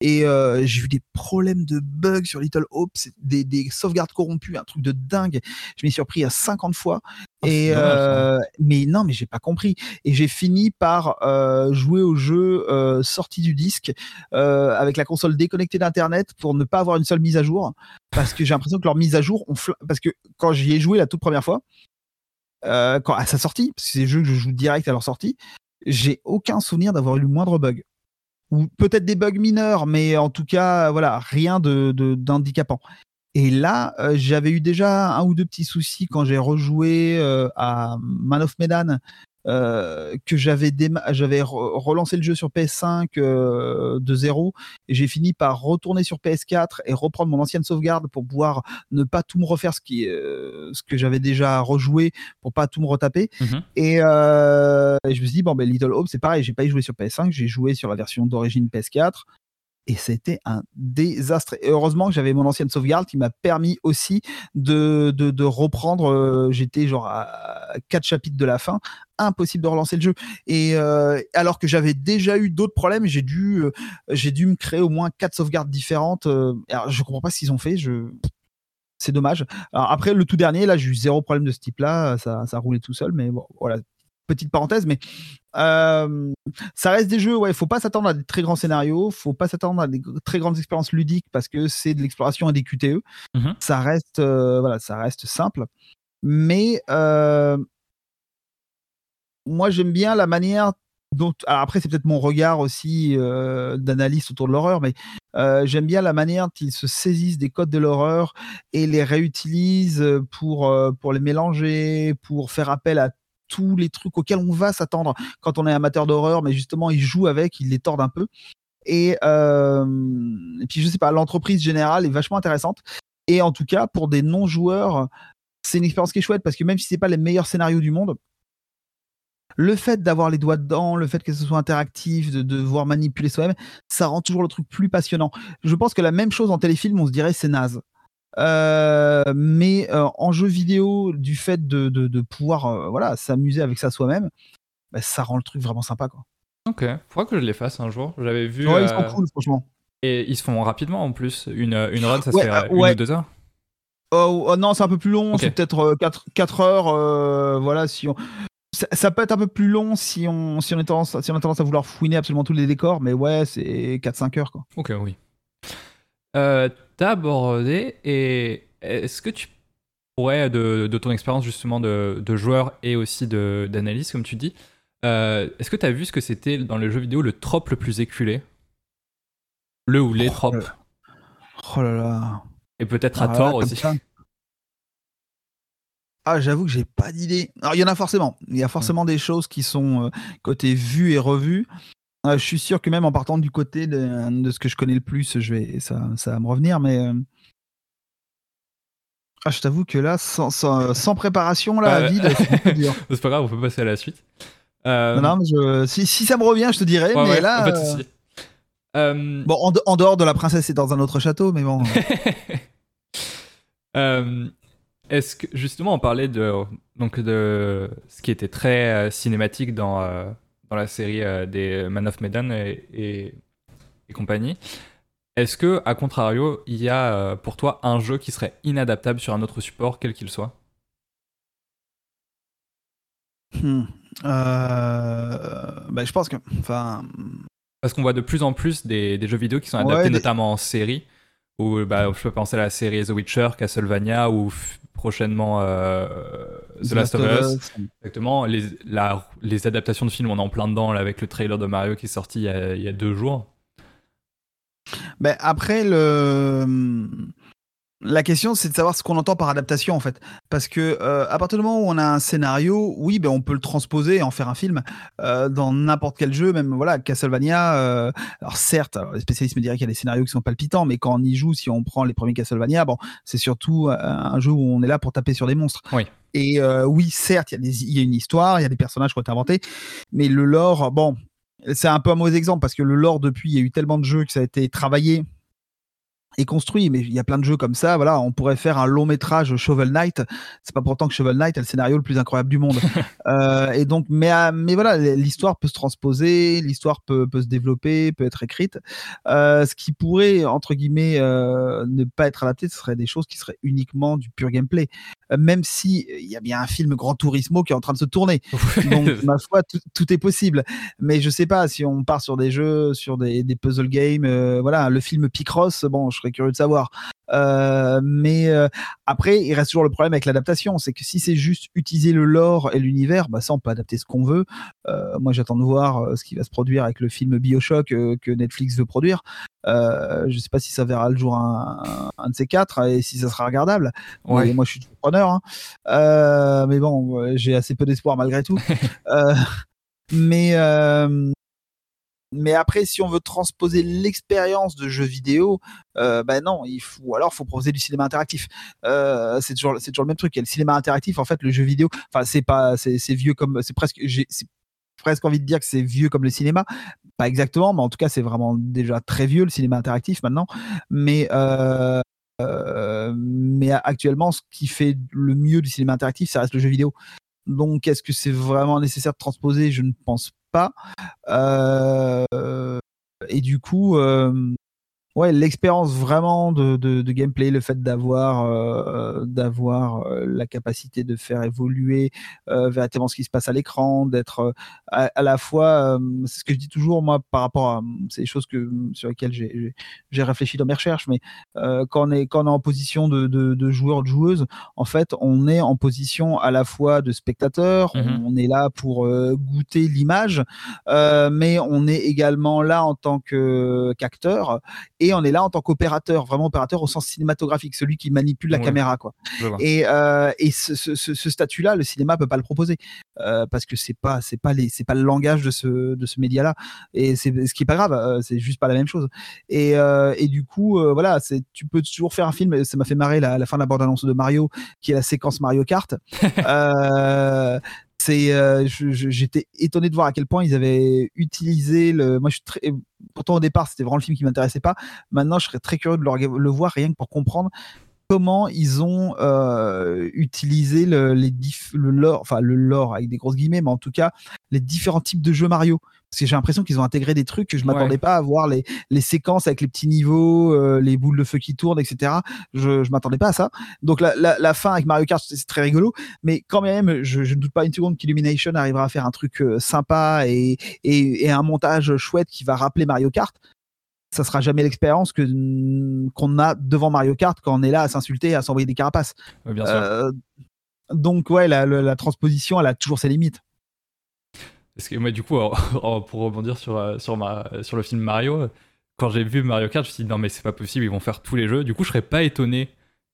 Et euh, j'ai vu des problèmes de bugs sur Little Hope, des, des sauvegardes corrompues, un truc de dingue. Je m'y suis surpris à 50 fois. Oh, et euh, mais non, mais j'ai pas compris. Et j'ai fini par euh, jouer au jeu euh, sorti du disque avec la console déconnectée d'internet pour ne pas avoir une seule mise à jour, parce que j'ai l'impression que leur mise à jour, ont parce que quand j'y ai joué la toute première fois, quand à sa sortie, parce que c'est des jeux que je joue direct à leur sortie, j'ai aucun souvenir d'avoir eu le moindre bug ou peut-être des bugs mineurs, mais en tout cas, voilà, rien de d'handicapant. Et là, euh, j'avais eu déjà un ou deux petits soucis quand j'ai rejoué euh, à Man of Medan euh, que j'avais j'avais relancé le jeu sur PS5 euh, de zéro et j'ai fini par retourner sur PS4 et reprendre mon ancienne sauvegarde pour pouvoir ne pas tout me refaire ce qui euh, ce que j'avais déjà rejoué pour pas tout me retaper mhm. et, je me suis dit bon ben Little Hope c'est pareil j'ai pas y joué sur PS5 j'ai joué sur la version d'origine PS4 et c'était un désastre. Heureusement que j'avais mon ancienne sauvegarde qui m'a permis aussi de, de, reprendre. Euh, j'étais genre à quatre chapitres de la fin, impossible de relancer le jeu. Et euh, alors que j'avais déjà eu d'autres problèmes, j'ai dû, euh, j'ai dû me créer au moins quatre sauvegardes différentes. alors je comprends pas ce qu'ils ont fait. Je c'est dommage. Après, le tout dernier, là, j'ai eu zéro problème de ce type-là. Ça, ça roulait tout seul, mais bon, voilà, petite parenthèse, mais euh, ça reste des jeux, ouais, faut pas s'attendre à des très grands scénarios, faut pas s'attendre à des très grandes expériences ludiques parce que c'est de l'exploration et des QTE. Mhm. Ça reste, euh, voilà, ça reste simple. Mais euh, moi, j'aime bien la manière donc, après, c'est peut-être mon regard aussi d'analyste autour de l'horreur, mais j'aime bien la manière dont ils se saisissent des codes de l'horreur et les réutilisent pour, pour les mélanger, pour faire appel à les trucs auxquels on va s'attendre quand on est amateur d'horreur, mais justement, ils jouent avec, ils les tordent un peu. Et, et puis, je sais pas, l'entreprise générale est vachement intéressante. Et en tout cas, pour des non-joueurs, c'est une expérience qui est chouette parce que même si c'est pas les meilleurs scénarios du monde, le fait d'avoir les doigts dedans, le fait que ce soit interactif, de devoir manipuler soi-même, ça rend toujours le truc plus passionnant. Je pense que la même chose en téléfilm, on se dirait c'est naze. Euh, mais euh, en jeu vidéo, du fait de, de, pouvoir euh, voilà s'amuser avec ça soi-même, bah, ça rend le truc vraiment sympa quoi. Ok, faudra que je les fasse un jour. J'avais vu. Ouais, ils sont cool franchement. Et ils se font rapidement en plus. Une, une run, ça se fait une ou deux heures. Oh, oh, non, c'est un peu plus long, c'est peut-être 4, 4 heures. voilà, si on ça, peut être un peu plus long si on, si on, a tendance, si on a tendance à vouloir fouiner absolument tous les décors, mais ouais, c'est 4-5 heures. Quoi. Ok, oui. Euh, Abordé, et est-ce que tu pourrais, de, de ton expérience justement de, de, joueur et aussi d'analyse, comme tu dis, euh, est-ce que tu as vu ce que c'était dans le jeu vidéo le trope le plus éculé? Le ou les oh tropes Oh là là. Et peut-être à ah tort aussi. Ah, j'avoue que j'ai pas d'idée. Alors, il y en a forcément. Il y a forcément des choses qui sont euh, côté vu et revu. Euh, je suis sûr que même en partant du côté de, ce que je connais le plus, je vais, ça, ça va me revenir. Mais euh, ah, je t'avoue que là, sans, sans, préparation, là, vide, c'est dur. c'est pas grave, on peut passer à la suite. Non, mais si, si, ça me revient, je te dirais. mais là. Bon, en, en, dehors de la princesse, c'est dans un autre château, mais bon. Est-ce que justement on parlait de donc de ce qui était très euh, cinématique dans euh, dans la série euh, des Man of Medan et, et, compagnie. Est-ce que à contrario il y a pour toi un jeu qui serait inadaptable sur un autre support quel qu'il soit? Hmm. bah, je pense que enfin parce qu'on voit de plus en plus des, des jeux vidéo qui sont adaptés notamment en série ou bah, je peux penser à la série The Witcher, Castlevania ou prochainement euh, The, Last, of Us. Exactement. Les, les adaptations de films, on est en plein dedans avec le trailer de Mario qui est sorti il y a, deux jours. Ben après, le la question, c'est de savoir ce qu'on entend par adaptation, en fait. Parce que euh, à partir du moment où on a un scénario, oui, ben, on peut le transposer et en faire un film euh, dans n'importe quel jeu, même voilà, Castlevania. Euh, alors certes, les spécialistes me diraient qu'il y a des scénarios qui sont palpitants, mais quand on y joue, si on prend les premiers Castlevania, bon, c'est surtout un jeu où on est là pour taper sur des monstres. Oui. Et oui, certes, il y, y, a une histoire, il y a des personnages qui ont été inventés, mais le lore, bon, c'est un peu un mauvais exemple parce que le lore depuis, il y a eu tellement de jeux que ça a été travaillé est construit, mais il y a plein de jeux comme ça. Voilà, on pourrait faire un long métrage Shovel Knight. C'est pas pourtant que Shovel Knight est le scénario le plus incroyable du monde. euh, et donc, mais, euh, mais voilà, l'histoire peut se transposer, l'histoire peut, peut se développer, peut être écrite. Euh, ce qui pourrait entre guillemets euh, ne pas être adapté, ce serait des choses qui seraient uniquement du pur gameplay. Même si il y a bien un film Grand Turismo qui est en train de se tourner. donc, ma foi, tout, est possible. Mais je sais pas si on part sur des jeux, sur des, des puzzle games. voilà, le film Picross. Bon, je serais curieux de savoir. Euh, mais euh, après, il reste toujours le problème avec l'adaptation, c'est que si c'est juste utiliser le lore et l'univers, bah ça on peut adapter ce qu'on veut. Euh, moi j'attends de voir ce qui va se produire avec le film Bioshock que Netflix veut produire. je sais pas si ça verra le jour un, un, de ces quatre et si ça sera regardable. Ouais. moi je suis preneur, hein. mais bon, j'ai assez peu d'espoir malgré tout. mais mais après, si on veut transposer l'expérience de jeu vidéo, ben non, il faut alors faut proposer du cinéma interactif. Euh, c'est toujours le même truc. Il le cinéma interactif, en fait, le jeu vidéo. Enfin, c'est pas c'est vieux comme c'est presque j'ai presque envie de dire que c'est vieux comme le cinéma. Pas exactement, mais en tout cas, c'est vraiment déjà très vieux le cinéma interactif maintenant. Mais euh mais actuellement, ce qui fait le mieux du cinéma interactif, ça reste le jeu vidéo. Donc, est-ce que c'est vraiment nécessaire de transposer? Je ne pense pas. Et du coup, ouais, l'expérience vraiment de, de, gameplay, le fait d'avoir euh, d'avoir euh, la capacité de faire évoluer euh, véritablement ce qui se passe à l'écran, d'être à, la fois, c'est ce que je dis toujours moi par rapport à ces choses que sur lesquelles j'ai réfléchi dans mes recherches, mais quand on est quand on est en position de, de, de, joueur de joueuse, en fait, on est en position à la fois de spectateur, mmh on est là pour goûter l'image, mais on est également là en tant qu'acteur et on est là en tant qu'opérateur, vraiment opérateur au sens cinématographique, celui qui manipule la caméra, quoi. Et, euh, et ce, ce, statut-là, le cinéma peut pas le proposer euh, parce que c'est pas c'est pas les c'est pas le langage de ce de ce média-là. Et c'est ce qui est pas grave, euh, c'est juste pas la même chose. Et, et du coup, voilà, c'est tu peux toujours faire un film. Ça m'a fait marrer la, la fin de la bande-annonce de Mario, qui est la séquence Mario Kart. c'est euh, j'étais étonné de voir à quel point ils avaient utilisé le moi je suis très pourtant au départ c'était vraiment le film qui m'intéressait pas maintenant je serais très curieux de le, voir rien que pour comprendre comment ils ont euh, utilisé le, les le lore, enfin le lore avec des grosses guillemets, mais en tout cas les différents types de jeux Mario. Parce que j'ai l'impression qu'ils ont intégré des trucs que je m'attendais pas à voir les, les séquences avec les petits niveaux, euh, les boules de feu qui tournent, etc. Je, je m'attendais pas à ça. Donc la, la, la fin avec Mario Kart, c'est très rigolo, mais quand même, je, je ne doute pas une seconde qu'Illumination arrivera à faire un truc euh, sympa et, et, et un montage chouette qui va rappeler Mario Kart ça sera jamais l'expérience que qu'on a devant Mario Kart quand on est là à s'insulter, à s'envoyer des carapaces. bien sûr. Euh, donc ouais, la, transposition, elle a toujours ses limites. Parce que moi, du coup, pour rebondir sur euh, sur, ma, sur le film Mario, quand j'ai vu Mario Kart, je me suis dit non mais c'est pas possible, ils vont faire tous les jeux. Du coup, je serais pas étonné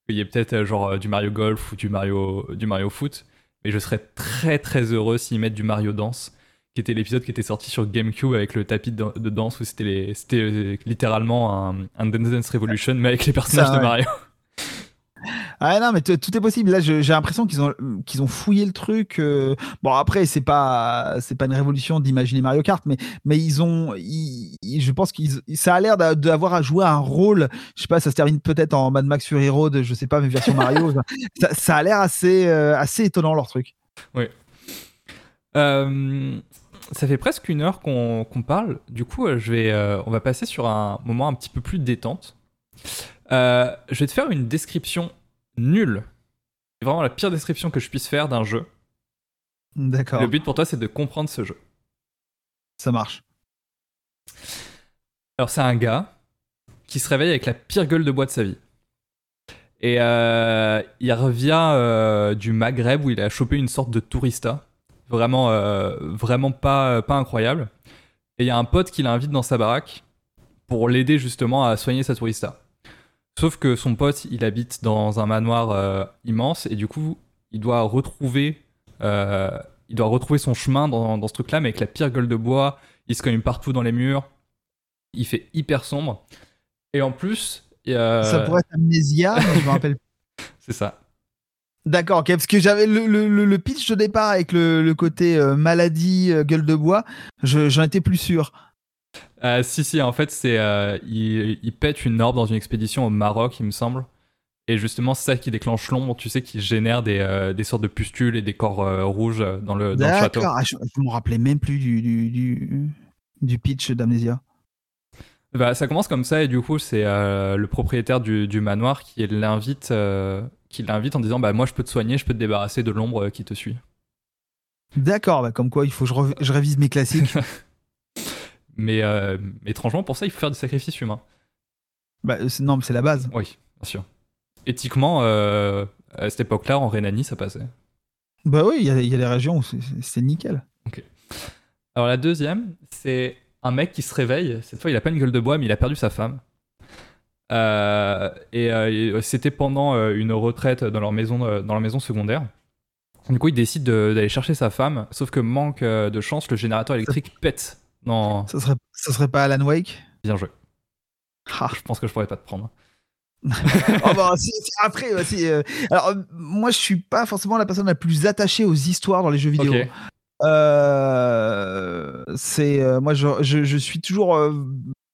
qu'il y ait peut-être euh, genre du Mario Golf ou du Mario du Mario Foot, mais je serais très très heureux s'ils mettent du Mario Danse qui était l'épisode qui était sorti sur GameCube avec le tapis de, danse où c'était euh, littéralement un, un, Dance Revolution mais avec les personnages de Mario. Ah non, mais tout est possible. Là, j'ai l'impression qu'ils ont qu'ils ont fouillé le truc. Euh. Bon, après, c'est pas c'est pas une révolution d'imaginer Mario Kart, mais mais ils ont, je pense qu'ils ça a l'air d'avoir à jouer un rôle. Je sais pas, ça se termine peut-être en Mad Max Fury Road, je sais pas, mais version Mario. ça, ça, a l'air assez euh, assez étonnant leur truc. Oui. Euh, ça fait presque une heure qu'on parle. Du coup, je vais, euh, on va passer sur un moment un petit peu plus détente. Euh, je vais te faire une description nulle. C'est vraiment la pire description que je puisse faire d'un jeu. D'accord. Le but pour toi, c'est de comprendre ce jeu. Ça marche. Alors, c'est un gars qui se réveille avec la pire gueule de bois de sa vie. Et il revient du Maghreb où il a chopé une sorte de tourista vraiment, euh, vraiment pas, pas incroyable. Et il y a un pote qui l'invite dans sa baraque pour l'aider justement à soigner sa tourista. Sauf que son pote, il habite dans un manoir euh, immense et du coup, il doit retrouver, euh, il doit retrouver son chemin dans, dans ce truc-là, mais avec la pire gueule de bois. Il se cogne partout dans les murs. Il fait hyper sombre. Et en plus, ça pourrait être Amnesia, mais je me rappelle. C'est ça. D'accord, parce que j'avais le, pitch de départ avec le, côté euh, maladie, gueule de bois, j'en étais plus sûr. Euh, si, si, en fait, c'est il, pète une orbe dans une expédition au Maroc, il me semble. Et justement, c'est ça qui déclenche l'ombre, tu sais, qui génère des, des, sortes de pustules et des corps rouges dans le, dans le château. D'accord, ah, je, ne me rappelais même plus du, du, du, pitch d'Amnesia. Bah, ça commence comme ça, et du coup, c'est le propriétaire du, du, manoir qui l'invite qui l'invite en disant bah moi je peux te soigner, je peux te débarrasser de l'ombre euh, qui te suit. D'accord, bah, comme quoi il faut que je, révise mes classiques. mais euh, étrangement pour ça il faut faire des sacrifices humains. Bah non mais c'est la base. Oui, bien sûr. Éthiquement euh, à cette époque-là en Rhénanie ça passait. Bah oui, il y, y, a des régions où c'est nickel. Ok. Alors la deuxième, c'est un mec qui se réveille. Cette fois, il a pas une gueule de bois, mais il a perdu sa femme. Euh, et euh, c'était pendant euh, une retraite dans leur maison, dans leur maison secondaire. Du coup, il décide d'aller chercher sa femme, sauf que manque de chance, le générateur électrique pète. Non. Ça serait, ça serait pas Alan Wake? Bien joué. Ah. Je pense que je pourrais pas te prendre. oh bah, après, alors moi je suis pas forcément la personne la plus attachée aux histoires dans les jeux vidéo. c'est moi je, je, je, suis toujours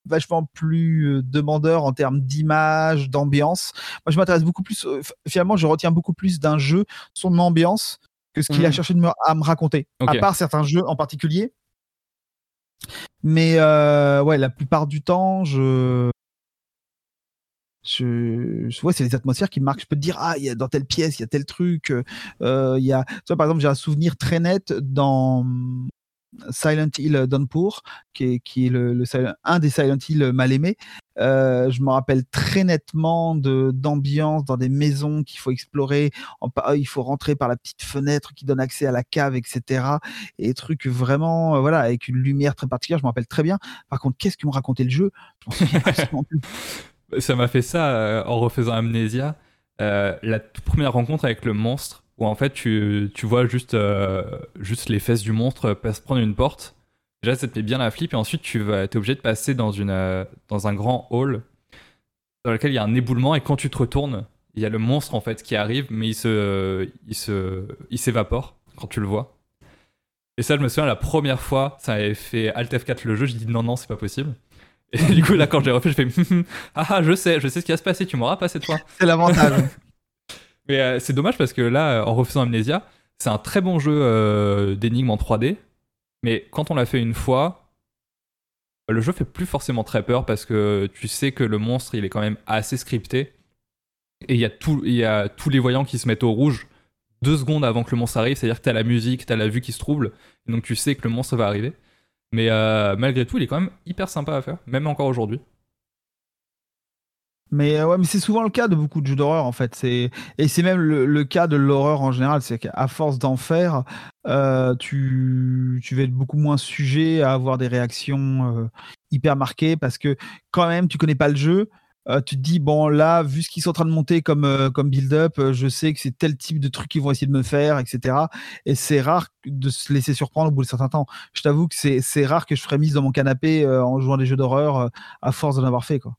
vachement plus euh, demandeur en termes d'image, d'ambiance. Moi, je m'intéresse beaucoup plus, euh, finalement, je retiens beaucoup plus d'un jeu, son ambiance, que ce qu'il a mmh. cherché à me raconter. À part certains jeux en particulier. Mais euh, ouais, la plupart du temps, je je, vois, c'est les atmosphères qui me marquent. Je peux te dire, ah, il y a dans telle pièce, il y a tel truc. Euh, y a, tu par exemple, j'ai un souvenir très net dans Silent Hill Downpour, qui est, qui est le, un des Silent Hill mal aimés. Euh, je me rappelle très nettement de d'ambiance dans des maisons qu'il faut explorer. il faut rentrer par la petite fenêtre qui donne accès à la cave, etc. Et trucs vraiment, euh, voilà, avec une lumière très particulière. Je me rappelle très bien. Par contre, qu'est-ce que me racontait le jeu? Ça m'a fait ça euh, en refaisant Amnesia. la toute première rencontre avec le monstre où en fait tu, tu vois juste, euh, juste les fesses du monstre se prendre une porte. Déjà, ça te met bien la flip, et ensuite tu vas, es obligé de passer dans, une, euh, dans un grand hall dans lequel il y a un éboulement, et quand tu te retournes, il y a le monstre en fait qui arrive, mais il se, il se, il s'évapore quand tu le vois. Et ça, je me souviens la première fois, ça avait fait Alt F4 le jeu, j'ai dit non, non, c'est pas possible. Et du coup, là, quand je l'ai refait, je fais ah, ah, je sais, je sais ce qui va se passer, tu m'auras passé toi. C'est l'avantage. Mais euh, c'est dommage parce que là, en refaisant Amnesia, c'est un très bon jeu euh, d'énigmes en 3D. Mais quand on l'a fait une fois, le jeu fait plus forcément très peur parce que tu sais que le monstre, il est quand même assez scripté. Et il y, a tous les voyants qui se mettent au rouge deux secondes avant que le monstre arrive. C'est-à-dire que t'as la musique, t'as la vue qui se trouble. Donc tu sais que le monstre va arriver. Mais euh, malgré tout, il est quand même hyper sympa à faire, même encore aujourd'hui. Mais euh, ouais, mais c'est souvent le cas de beaucoup de jeux d'horreur en fait. C'est et c'est même le, cas de l'horreur en général, c'est qu'à force d'en faire, euh, tu tu vas être beaucoup moins sujet à avoir des réactions euh, hyper marquées parce que quand même tu connais pas le jeu. tu te dis bon là vu ce qu'ils sont en train de monter comme comme build-up, je sais que c'est tel type de truc qu'ils vont essayer de me faire, etc. Et c'est rare de se laisser surprendre au bout de certains temps. Je t'avoue que c'est rare que je ferais mise dans mon canapé en jouant des jeux d'horreur à force d'en avoir fait quoi.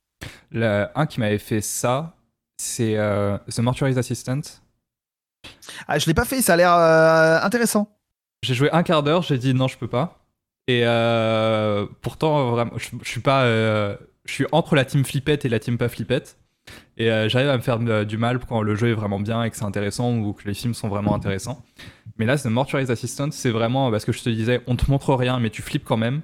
Le, un qui m'avait fait ça, c'est euh, The Mortuary's Assistant. Ah, je l'ai pas fait, ça a l'air euh, intéressant. J'ai joué un quart d'heure, j'ai dit non, je peux pas. Et euh, pourtant, vraiment, je, suis pas. je suis entre la team flippette et la team pas flippette. Et j'arrive à me faire du mal quand le jeu est vraiment bien et que c'est intéressant ou que les films sont vraiment intéressants. Mais là, The Mortuary's Assistant, c'est vraiment parce que je te disais, on te montre rien, mais tu flippes quand même.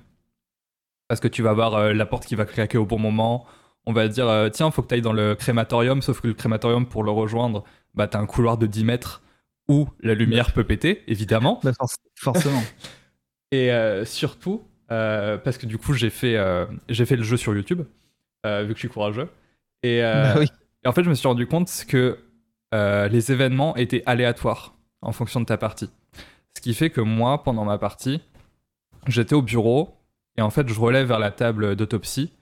Parce que tu vas voir la porte qui va craquer au bon moment, on va dire euh, tiens, faut que tu ailles dans le crématorium, sauf que le crématorium, pour le rejoindre, bah, tu as un couloir de 10 mètres où la lumière peut péter, évidemment. Bah, forcément. et euh, surtout, euh, parce que du coup, j'ai fait, j'ai fait le jeu sur YouTube, vu que je suis courageux. Et, bah et, en fait, je me suis rendu compte que les événements étaient aléatoires en fonction de ta partie. Ce qui fait que moi, pendant ma partie, j'étais au bureau et en fait, je relève vers la table d'autopsie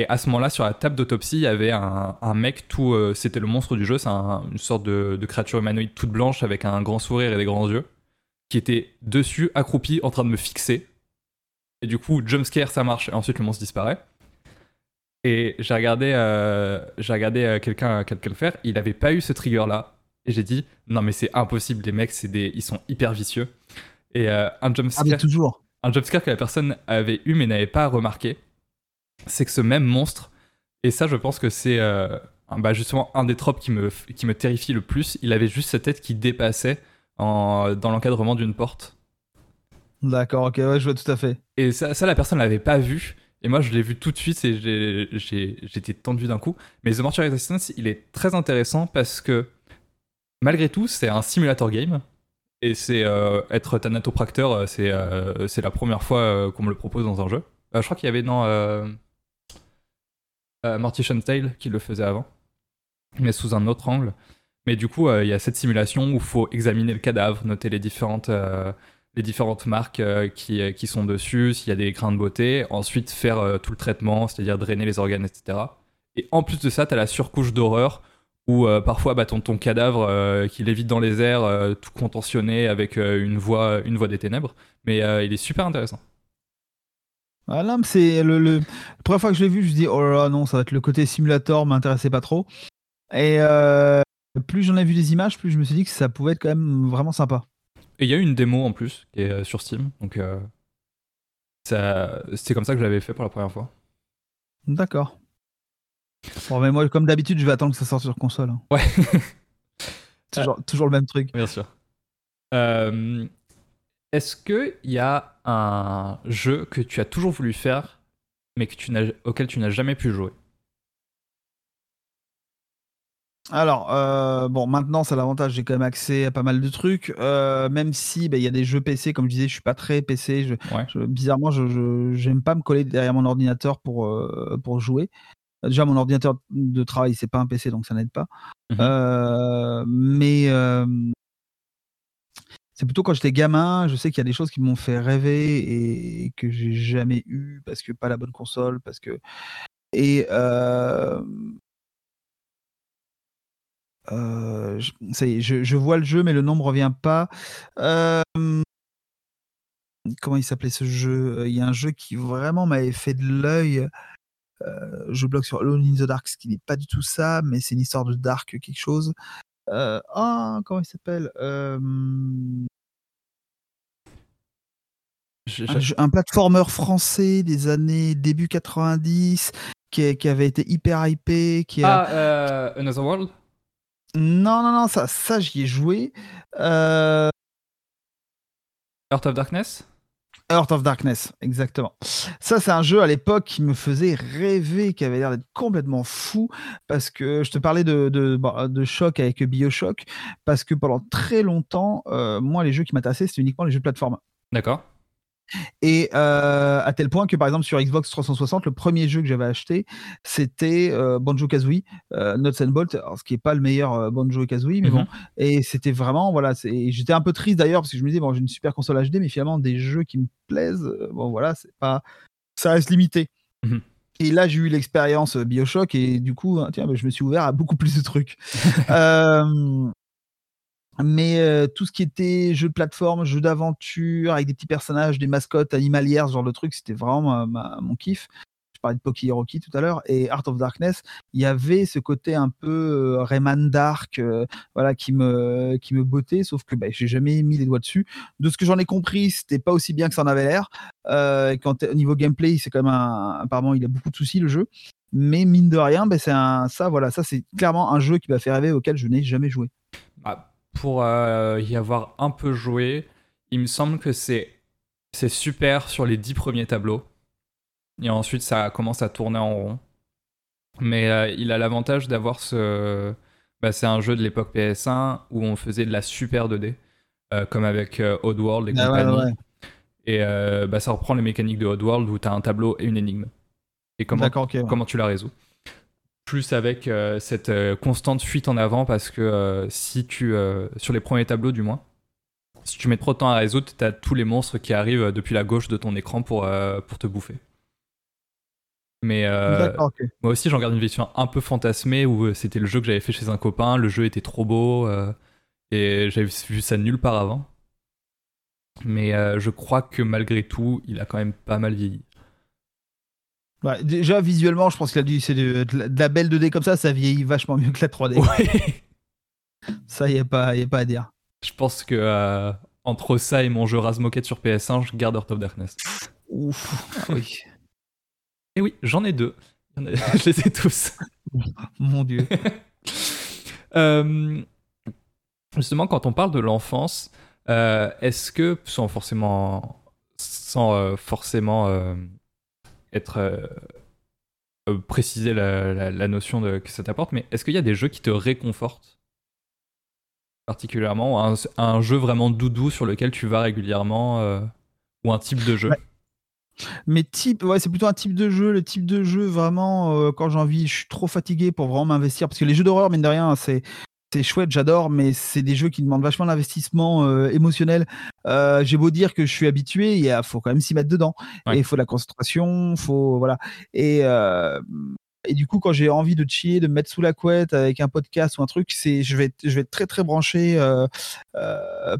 et à ce moment-là, sur la table d'autopsie, il y avait un, mec tout. Euh, c'était le monstre du jeu, c'est une sorte de, créature humanoïde toute blanche avec un grand sourire et des grands yeux, qui était dessus, accroupi, en train de me fixer. Et du coup, jumpscare, ça marche, et ensuite le monstre disparaît. Et j'ai regardé, euh, j'ai regardé euh, quelqu'un quelqu'un le faire, il n'avait pas eu ce trigger-là. Et j'ai dit, non mais c'est impossible, les mecs, c'est des, ils sont hyper vicieux. Et un jumpscare. Ah, toujours. Un jumpscare que la personne avait eu mais n'avait pas remarqué c'est que ce même monstre, et ça je pense que c'est euh, bah, justement un des tropes qui me, qui me terrifie le plus, il avait juste cette tête qui dépassait en, dans l'encadrement d'une porte. D'accord, ok, ouais, je vois tout à fait. Et ça, ça la personne l'avait pas vu. Et moi, je l'ai vu tout de suite et j'étais tendu d'un coup. Mais The Mortuary Resistance, il est très intéressant parce que, malgré tout, c'est un simulator game. Et c'est euh, être thanatopracteur, euh, c'est c'est la première fois qu'on me le propose dans un jeu. je crois qu'il y avait dans euh, Mortician Tale qui le faisait avant, mais sous un autre angle. Mais du coup, euh, il y a cette simulation où il faut examiner le cadavre, noter les différentes, euh, marques qui, sont dessus, s'il y a des grains de beauté, ensuite faire tout le traitement, c'est-à-dire drainer les organes, etc. Et en plus de ça, tu as la surcouche d'horreur où parfois bah, ton, cadavre qui lévite dans les airs, tout contentionné avec une, voix, une voix des ténèbres. Mais il est super intéressant. Ah non, c'est le, la première fois que je l'ai vu, je me suis dit oh là là, non, ça va être le côté simulator, m'intéressait pas trop. Et euh, plus j'en ai vu des images, plus je me suis dit que ça pouvait être quand même vraiment sympa. Et il y a eu une démo en plus qui est euh, sur Steam, donc euh, c'est comme ça que je l'avais fait pour la première fois. D'accord. Bon, mais moi, comme d'habitude, je vais attendre que ça sorte sur console. Hein. Ouais. toujours, toujours, le même truc. Bien sûr. Euh, est-ce qu'il y a un jeu que tu as toujours voulu faire, mais que tu auquel tu n'as jamais pu jouer? Alors, euh, bon, maintenant, a l'avantage, j'ai quand même accès à pas mal de trucs. Euh, même si bah, il y a des jeux PC, comme je disais, je suis pas très PC. Je, bizarrement, je j'aime pas me coller derrière mon ordinateur pour, euh, pour jouer. Déjà, mon ordinateur de travail, c'est pas un PC, donc ça n'aide pas. Mmh mais c'est plutôt quand j'étais gamin, je sais qu'il y a des choses qui m'ont fait rêver et que j'ai jamais eu parce que pas la bonne console, parce que et euh, ça y est, je, vois le jeu, mais le nom ne revient pas. Euh, comment il s'appelait ce jeu? Il y a un jeu qui vraiment m'avait fait de l'œil. Euh, je bloque sur Alone in the Dark, ce qui n'est pas du tout ça, mais c'est une histoire de Dark quelque chose. ah, comment il s'appelle? Un, platformer français des années début 90 qui, qui avait été hyper hypé. Qui ah, Another World? Non, non, non, ça, ça j'y ai joué. Euh... Heart of Darkness? Heart of Darkness, exactement. Ça, c'est un jeu à l'époque qui me faisait rêver, qui avait l'air d'être complètement fou, parce que je te parlais de, de, de choc avec Bioshock, parce que pendant très longtemps, euh, moi, les jeux qui m'intéressaient, c'était uniquement les jeux de plateforme. D'accord. Et euh, à tel point que, par exemple, sur Xbox 360, le premier jeu que j'avais acheté, c'était euh, Banjo Kazooie, euh, Nuts and Bolt, ce qui n'est pas le meilleur Banjo Kazooie, mais bon. Mhm. Et c'était vraiment, voilà, j'étais un peu triste d'ailleurs parce que je me disais, bon, j'ai une super console HD, mais finalement, des jeux qui me plaisent, bon, voilà, c'est pas, ça reste limité. Mhm. Et là, j'ai eu l'expérience Bioshock et du coup, tiens, bah, je me suis ouvert à beaucoup plus de trucs. Mais tout ce qui était jeu de plateforme, jeu d'aventure, avec des petits personnages, des mascottes animalières, ce genre de truc, c'était vraiment mon kiff. Je parlais de Poki Rocky tout à l'heure et Art of Darkness, il y avait ce côté un peu Rayman Dark, voilà, qui me qui me bottait, sauf que bah, j'ai jamais mis les doigts dessus. De ce que j'en ai compris, c'était pas aussi bien que ça en avait l'air. quand au niveau gameplay, c'est quand même un, apparemment il a beaucoup de soucis le jeu. Mais mine de rien, bah, c'est un ça voilà, ça c'est clairement un jeu qui m'a fait rêver auquel je n'ai jamais joué. Pour euh, y avoir un peu joué, il me semble que c'est super sur les dix premiers tableaux. Et ensuite, ça commence à tourner en rond. Mais euh, il a l'avantage d'avoir ce. Bah, c'est un jeu de l'époque PS1 où on faisait de la super 2D, euh, comme avec Oddworld et ah compagnie. Et bah, ça reprend les mécaniques de Oddworld où tu as un tableau et une énigme. Et comment, comment tu la résous plus avec euh, cette euh, constante fuite en avant parce que euh, si tu, sur les premiers tableaux du moins, si tu mets trop de temps à résoudre, tu as tous les monstres qui arrivent depuis la gauche de ton écran pour, pour te bouffer. Mais moi aussi, j'en garde une vision un peu fantasmée où c'était le jeu que j'avais fait chez un copain, le jeu était trop beau et j'avais vu ça nulle part avant. Mais je crois que malgré tout, il a quand même pas mal vieilli. Bah, déjà, visuellement, je pense que c'est de, la belle 2D comme ça, ça vieillit vachement mieux que la 3D. Ouais. Ça, il n'y a, pas, y a pas à dire. Je pense que euh, entre ça et mon jeu Razmoket sur PS1, je garde Heart of Darkness. Ouf, ah oui. Et oui, j'en ai deux. je les ai tous. Mon dieu. Euh, justement, quand on parle de l'enfance, euh, est-ce que, sans forcément, sans forcément être euh, euh, préciser la, notion que ça t'apporte, mais est-ce qu'il y a des jeux qui te réconfortent particulièrement, un, un, jeu vraiment doudou sur lequel tu vas régulièrement, euh, ou un type de jeu? Mais type, ouais, c'est plutôt un type de jeu. Le type de jeu, vraiment, quand j'ai envie, je suis trop fatigué pour vraiment m'investir. Parce que les jeux d'horreur, mine de rien, c'est c'est chouette, j'adore, mais c'est des jeux qui demandent vachement d'investissement euh, émotionnel. Euh, j'ai beau dire que je suis habitué, il faut quand même s'y mettre dedans. Et il faut de la concentration, faut voilà. Et euh, et du coup, quand j'ai envie de chier, de me mettre sous la couette avec un podcast ou un truc, c'est je vais je vais être très très branché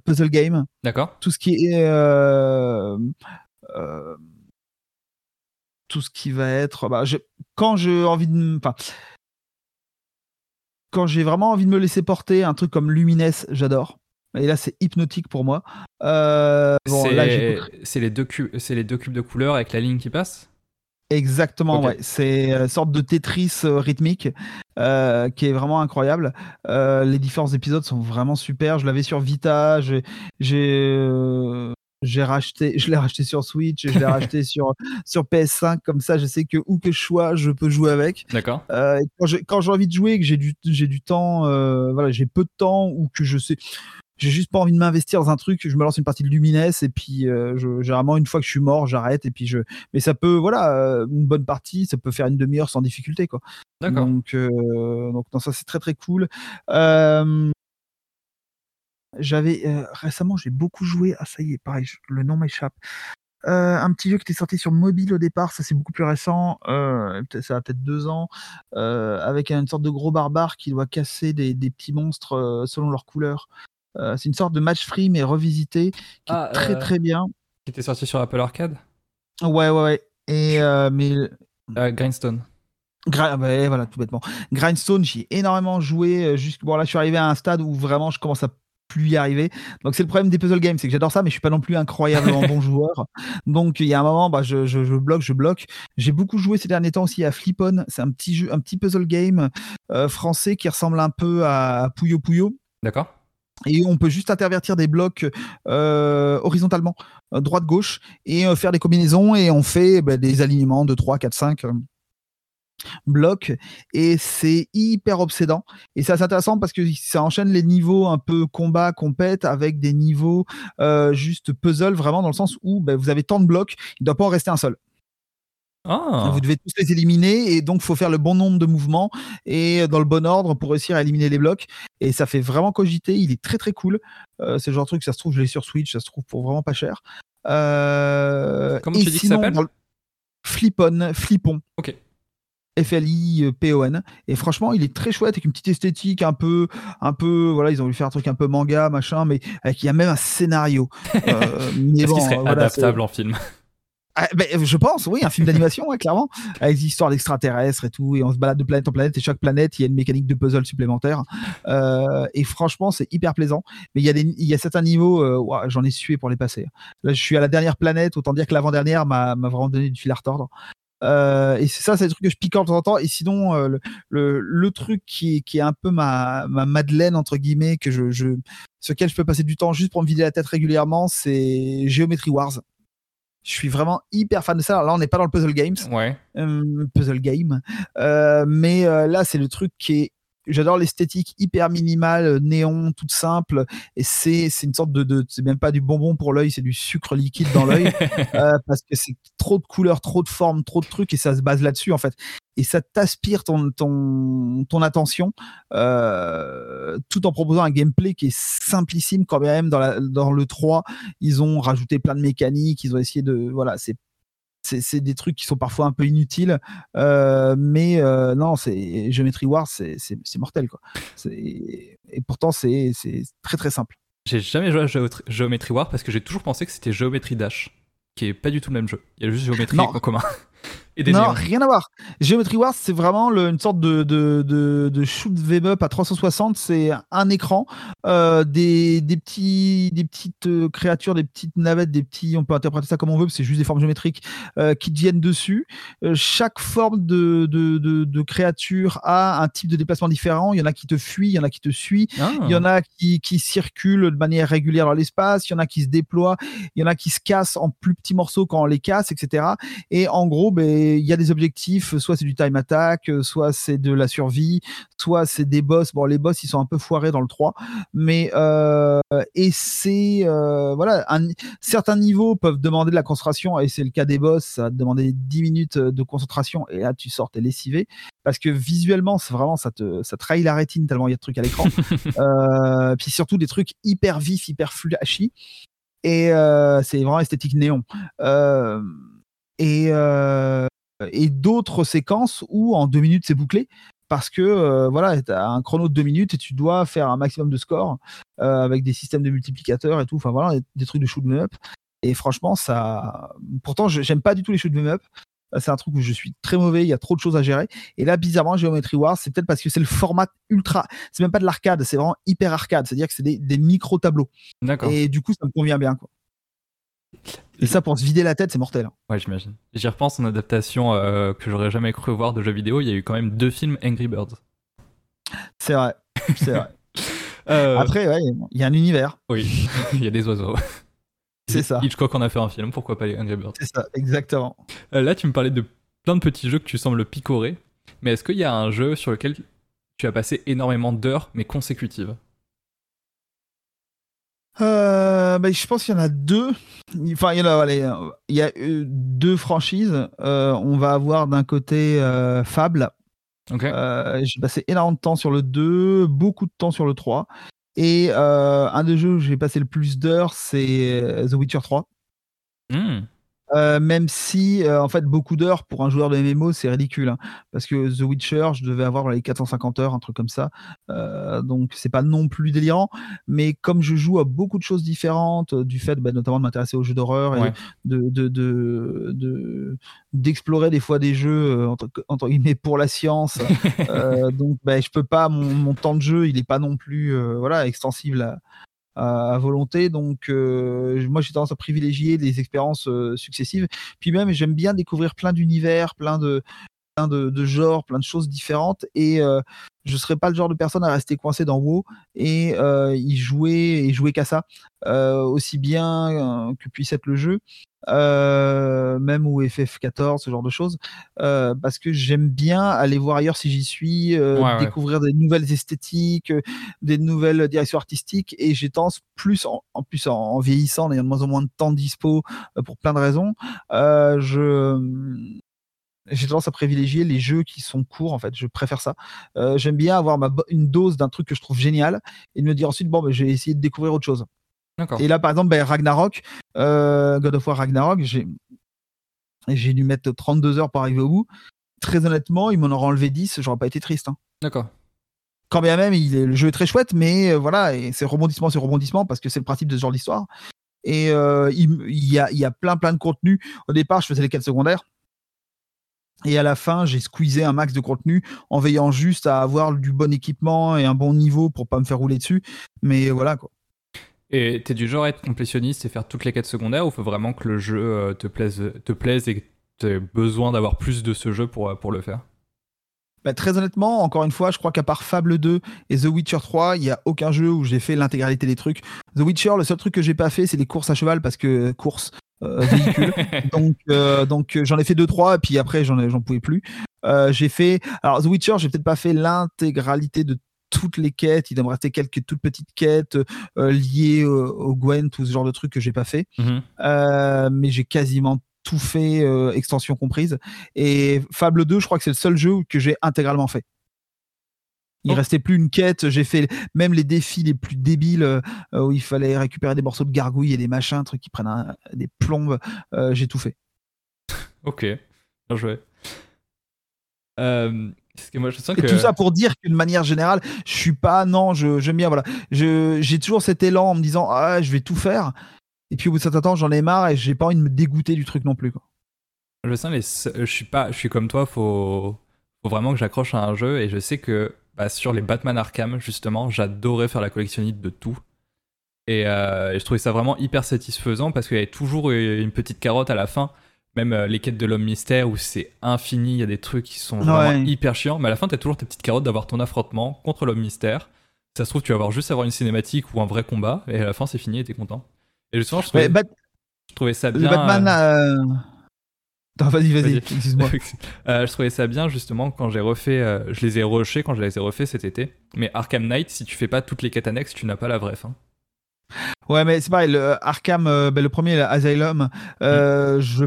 puzzle game. D'accord. Tout ce qui est tout ce qui va être bah, quand j'ai envie de enfin quand j'ai vraiment envie de me laisser porter, un truc comme Lumines, j'adore. Et là, c'est hypnotique pour moi. Euh, c'est les, deux cubes, les deux cubes de couleur avec la ligne qui passe? Exactement, ouais. C'est une sorte de Tetris euh, rythmique euh, qui est vraiment incroyable. les différents épisodes sont vraiment super. Je l'avais sur Vita. J'ai j'ai racheté, je l'ai racheté sur Switch, je l'ai racheté sur sur PS5 comme ça, je sais que où que je sois, je peux jouer avec. D'accord. Euh, quand j'ai envie de jouer, que j'ai du j'ai du temps, euh, voilà, j'ai peu de temps ou que je sais, j'ai juste pas envie de m'investir dans un truc, je me lance une partie de Lumines et puis euh, je, généralement une fois que je suis mort, j'arrête et puis je. Mais ça peut, voilà, euh, une bonne partie, ça peut faire une demi-heure sans difficulté quoi. D'accord. Donc donc non, ça c'est très très cool. J'avais euh, récemment, j'ai beaucoup joué. Ah, ça y est, pareil, le nom m'échappe. Euh, un petit jeu qui était sorti sur mobile au départ, ça c'est beaucoup plus récent, euh, ça a peut-être deux ans, avec une sorte de gros barbare qui doit casser des, petits monstres selon leur couleur. c'est une sorte de match free mais revisité, qui est ah, très très bien. Qui était sorti sur Apple Arcade? Ouais, ouais, ouais. Et, mais... Grindstone. voilà, tout bêtement. Grindstone, j'y ai énormément joué. Juste, bon, là, je suis arrivé à un stade où vraiment je commence à plus y arriver. Donc c'est le problème des puzzle games, c'est que j'adore ça, mais je suis pas non plus incroyablement bon joueur. Donc il y a un moment, bah, je, je, je bloque, je bloque. J'ai beaucoup joué ces derniers temps aussi à Flipon. C'est un petit jeu, un petit puzzle game euh, français qui ressemble un peu à Puyo Puyo. D'accord. Et on peut juste intervertir des blocs euh, horizontalement, euh, droite-gauche, et faire des combinaisons, et on fait bah, des alignements de 3, 4, 5 bloc et c'est hyper obsédant et c'est assez intéressant parce que ça enchaîne les niveaux un peu combat compète avec des niveaux euh, juste puzzle vraiment dans le sens où ben, vous avez tant de blocs il ne doit pas en rester un seul ah. Vous devez tous les éliminer et donc faut faire le bon nombre de mouvements et dans le bon ordre pour réussir à éliminer les blocs. Et ça fait vraiment cogiter. Il est très très cool. Euh, c'est le genre de truc, ça se trouve, je l'ai sur Switch, ça se trouve pour vraiment pas cher. Euh, Comment tu dis que ça s'appelle? Flipon, Flipon. Ok. F-L-I-P-O-N. Et franchement, il est très chouette avec une petite esthétique un peu, un peu, voilà, ils ont voulu faire un truc un peu manga, machin, mais avec, il y a même un scénario. Euh, mais bon, serait adaptable en film? Ah, ben, je pense, oui, un film d'animation, clairement, avec des histoires d'extraterrestres et tout, et on se balade de planète en planète, et chaque planète, il y a une mécanique de puzzle supplémentaire. Euh, et franchement, c'est hyper plaisant. Mais il y a, des, il y a certains niveaux, euh, j'en ai sué pour les passer. Là, je suis à la dernière planète, autant dire que l'avant-dernière m'a vraiment donné du fil à retordre. Euh, et c'est ça, c'est le truc que je pique de temps en temps. Et sinon, euh, le, le, truc qui, qui est un peu ma, ma Madeleine, entre guillemets, que je, je, sur lequel je peux passer du temps juste pour me vider la tête régulièrement, c'est Geometry Wars. Je suis vraiment hyper fan de ça. Alors là, on n'est pas dans le puzzle games. Ouais. Euh, puzzle game. mais là, c'est le truc qui est j'adore l'esthétique hyper minimale, euh, néon, toute simple. Et c'est, c'est une sorte de, de c'est même pas du bonbon pour l'œil, c'est du sucre liquide dans l'œil. euh, parce que c'est trop de couleurs, trop de formes, trop de trucs et ça se base là-dessus en fait. Et ça t'aspire ton, ton, ton attention euh, tout en proposant un gameplay qui est simplissime quand même dans, la, dans le 3 ils ont rajouté plein de mécaniques ils ont essayé de voilà c'est c'est des trucs qui sont parfois un peu inutiles, euh, mais euh, non, c'est Geometry Wars, c'est mortel quoi. Et pourtant c'est très très simple. J'ai jamais joué à Geometry Wars parce que j'ai toujours pensé que c'était Geometry Dash, qui est pas du tout le même jeu. Il y a juste Geometry en commun. Non, rien à voir. Geometry Wars, c'est vraiment une sorte de, de, de, de shoot them up à 360. C'est un écran, euh, des, des, petits, des petites euh, créatures, des petites navettes, des petits, on peut interpréter ça comme on veut, c'est juste des formes géométriques euh, qui viennent dessus. chaque forme de, créature a un type de déplacement différent. Il y en a qui te fuient, il y en a qui te suit, ah. il y en a qui, qui circulent de manière régulière dans l'espace, il y en a qui se déploient, il y en a qui se cassent en plus petits morceaux quand on les casse, etc. Et en gros, ben, il y a des objectifs, soit c'est du time attack, soit c'est de la survie, soit c'est des boss. Bon, les boss, ils sont un peu foirés dans le 3, mais euh, et c'est euh, voilà, un, certains niveaux peuvent demander de la concentration, et c'est le cas des boss, ça va demander 10 minutes de concentration, et là tu sors t'es lessivé, parce que visuellement, c'est vraiment ça te ça trahit la rétine tellement il y a de trucs à l'écran, euh, puis surtout des trucs hyper vifs, hyper flashy, et euh, c'est vraiment esthétique néon. Euh, et, euh, et d'autres séquences où en deux minutes c'est bouclé parce que euh, voilà, tu as un chrono de deux minutes et tu dois faire un maximum de score euh, avec des systèmes de multiplicateurs et tout. Enfin voilà, des, trucs de shoot 'em up. Et franchement, ça. Pourtant, j'aime pas du tout les shoot 'em up. C'est un truc où je suis très mauvais, il y a trop de choses à gérer. Et là, bizarrement, Geometry Wars, c'est peut-être parce que c'est le format ultra. C'est même pas de l'arcade, c'est vraiment hyper arcade. C'est-à-dire que c'est des, des micro-tableaux. Et du coup, ça me convient bien. Quoi. Et ça, pour se vider la tête, c'est mortel. Ouais, j'imagine. J'y repense en adaptation euh, que j'aurais jamais cru voir de jeux vidéo. Il y a eu quand même deux films Angry Birds. C'est vrai. C'est vrai. Euh, Après, ouais, il y a un univers. Oui, il y a des oiseaux. C'est ça. Hitchcock en a fait un film, pourquoi pas les Angry Birds? C'est ça, exactement. Euh, là, tu me parlais de plein de petits jeux que tu sembles picorer, mais est-ce qu'il y a un jeu sur lequel tu as passé énormément d'heures, mais consécutives? Euh, bah, je pense qu'il y en a deux. Enfin, il y, en a, il y a euh, deux franchises. Euh, on va avoir d'un côté Fable. j'ai passé énormément de temps sur le 2, beaucoup de temps sur le 3. Et un des jeux où j'ai passé le plus d'heures, c'est The Witcher 3. Euh, même si, euh, en fait, beaucoup d'heures pour un joueur de MMO, c'est ridicule. Hein, parce que The Witcher, je devais avoir les 450 heures, un truc comme ça. Euh, donc, c'est pas non plus délirant. Mais comme je joue à beaucoup de choses différentes, du fait bah, notamment de m'intéresser aux jeux d'horreur et de, de, d'explorer des fois des jeux entre, guillemets pour la science. donc, bah, je peux pas, mon, mon, temps de jeu, il est pas non plus voilà, extensible à, à, volonté. Donc, euh, moi, j'ai tendance à privilégier des expériences euh, successives. Puis même, j'aime bien découvrir plein d'univers, plein de, genres, plein de choses différentes. Et euh, je serais pas le genre de personne à rester coincé dans WoW et y jouer et jouer qu'à ça, aussi bien que puisse être le jeu. Euh, même ou FF14, ce genre de choses, euh, parce que j'aime bien aller voir ailleurs si j'y suis, euh, découvrir des nouvelles esthétiques, des nouvelles directions artistiques, et j'ai tendance plus en, plus en, vieillissant, en ayant de moins en moins de temps dispo pour plein de raisons, je j'ai tendance à privilégier les jeux qui sont courts en fait. Je préfère ça. J'aime bien avoir ma, une dose d'un truc que je trouve génial et de me dire ensuite bon ben, je vais essayer de découvrir autre chose et là, par exemple, ben, Ragnarok, euh, God of War Ragnarok, j'ai, dû mettre 32 heures pour arriver au bout. Très honnêtement, ils m'en auraient enlevé 10, j'aurais pas été triste. Hein. D'accord. Quand bien même, il est, le jeu est très chouette, mais euh, voilà, c'est rebondissement sur rebondissement parce que c'est le principe de ce genre d'histoire. Et euh, il, y a, il y a plein plein de contenu. Au départ, je faisais les quêtes secondaires. Et à la fin, j'ai squeezé un max de contenu en veillant juste à avoir du bon équipement et un bon niveau pour pas me faire rouler dessus. Mais voilà quoi. Et t'es du genre à être complétionniste et faire toutes les quêtes secondaires ou faut vraiment que le jeu euh, te plaise, te plaise et que t'aies besoin d'avoir plus de ce jeu pour, euh, pour le faire? Bah, très honnêtement, encore une fois, je crois qu'à part Fable 2 et The Witcher 3, il n'y a aucun jeu où j'ai fait l'intégralité des trucs. The Witcher, le seul truc que j'ai pas fait, c'est les courses à cheval parce que course, euh, véhicule. donc, donc j'en ai fait deux trois et puis après j'en j'en pouvais plus. j'ai fait alors The Witcher, j'ai peut-être pas fait l'intégralité de toutes les quêtes. Il doit me rester quelques toutes petites quêtes euh, liées au, Gwen, tout ce genre de trucs que j'ai pas fait. Mhm. Euh, mais j'ai quasiment tout fait, euh, extension comprise. Et Fable 2, je crois que c'est le seul jeu que j'ai intégralement fait. Il oh. restait plus une quête. J'ai fait même les défis les plus débiles où il fallait récupérer des morceaux de gargouille et des machins, trucs qui prennent des plombes. j'ai tout fait. ok, bien joué. Et tout ça pour dire qu'une manière générale, je suis pas, non, je, j'aime bien, voilà. j'ai toujours cet élan en me disant, ah, je vais tout faire. Et puis au bout de certain temps, j'en ai marre et j'ai pas envie de me dégoûter du truc non plus. Quoi. Je sens, les, je suis pas, je suis comme toi, faut, faut vraiment que j'accroche à un jeu et je sais que bah, sur les Batman Arkham, justement, j'adorais faire la collectionnite de tout. Et, euh, et je trouvais ça vraiment hyper satisfaisant parce qu'il y avait toujours une petite carotte à la fin même euh, les quêtes de l'homme mystère où c'est infini, il y a des trucs qui sont vraiment hyper chiants, mais à la fin, t'as toujours tes petites carottes d'avoir ton affrontement contre l'homme mystère. Ça se trouve, tu vas avoir juste avoir une cinématique ou un vrai combat, et à la fin, c'est fini et t'es content. Et justement, je trouvais, je trouvais ça bien. Le Batman. Euh... vas-y, vas-y, excuse-moi. Euh, je trouvais ça bien justement quand j'ai refait, euh, je les ai rushés quand je les ai refait cet été. Mais Arkham Knight, si tu fais pas toutes les quêtes annexes, tu n'as pas la vraie fin. Ouais, mais c'est pareil, le Arkham, ben, le premier, Asylum, mm. je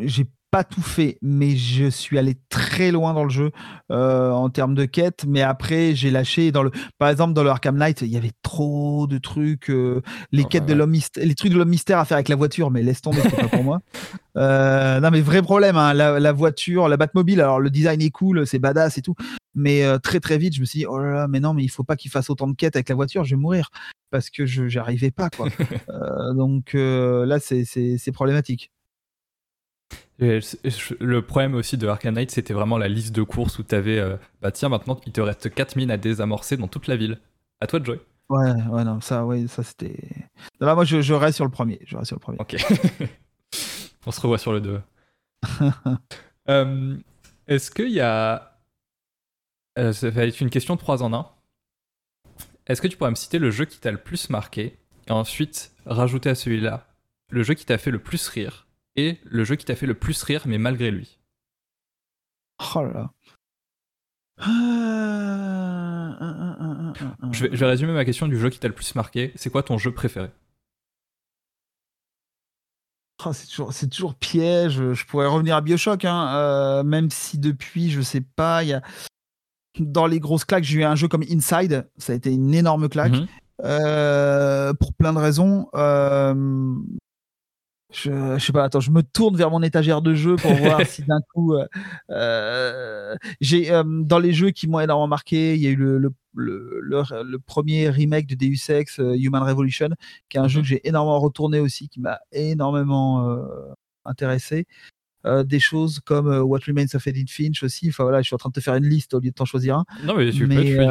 j'ai pas tout fait, mais je suis allé très loin dans le jeu euh, en termes de quête. Mais après, j'ai lâché. Dans le, par exemple, dans le Arkham Knight, il y avait trop de trucs. Euh, les quêtes de l'homme les trucs de l'homme mystère à faire avec la voiture, mais laisse tomber, c'est pas pour moi. Euh, non, mais vrai problème. Hein, la, voiture, la Batmobile. Alors le design est cool, c'est badass et tout. Mais très très vite, je me suis dit, oh là là, mais non, mais il faut pas qu'il fasse autant de quêtes avec la voiture, je vais mourir parce que je j'arrivais pas quoi. donc là, c'est problématique le problème aussi de Arcanite, c'était vraiment la liste de courses où tu avais, euh, bah tiens, maintenant il te reste 4 mines à désamorcer dans toute la ville. À toi de jouer. Ouais, ouais, non, ça, ouais, ça c'était. Là, moi, je, reste sur le premier. Je reste sur le premier. Ok. On se revoit sur le 2. Euh, est-ce qu'il y a. Euh, ça va être une question 3 en 1. Est-ce que tu pourrais me citer le jeu qui t'a le plus marqué et ensuite rajouter à celui-là le jeu qui t'a fait le plus rire? Et le jeu qui t'a fait le plus rire, mais malgré lui. Oh là là. Je vais, résumer ma question du jeu qui t'a le plus marqué. C'est quoi ton jeu préféré? Oh, c'est toujours, toujours, piège. Je pourrais revenir à Bioshock, hein, euh, même si depuis, je sais pas, il y a dans les grosses claques, j'ai eu un jeu comme Inside, ça a été une énorme claque. Mhm. Euh, pour plein de raisons. Euh, je, je, sais pas, attends, je me tourne vers mon étagère de jeux pour voir si d'un coup. Euh, euh j'ai dans les jeux qui m'ont énormément marqué, il y a eu le, le, le, le, premier remake de Deus Ex, Human Revolution, qui est un jeu mhm. que j'ai énormément retourné aussi, qui m'a énormément intéressé. Euh, des choses comme What Remains of Edith Finch aussi. Enfin voilà, je suis en train de te faire une liste au lieu de t'en choisir un. Non mais tu mais, peux,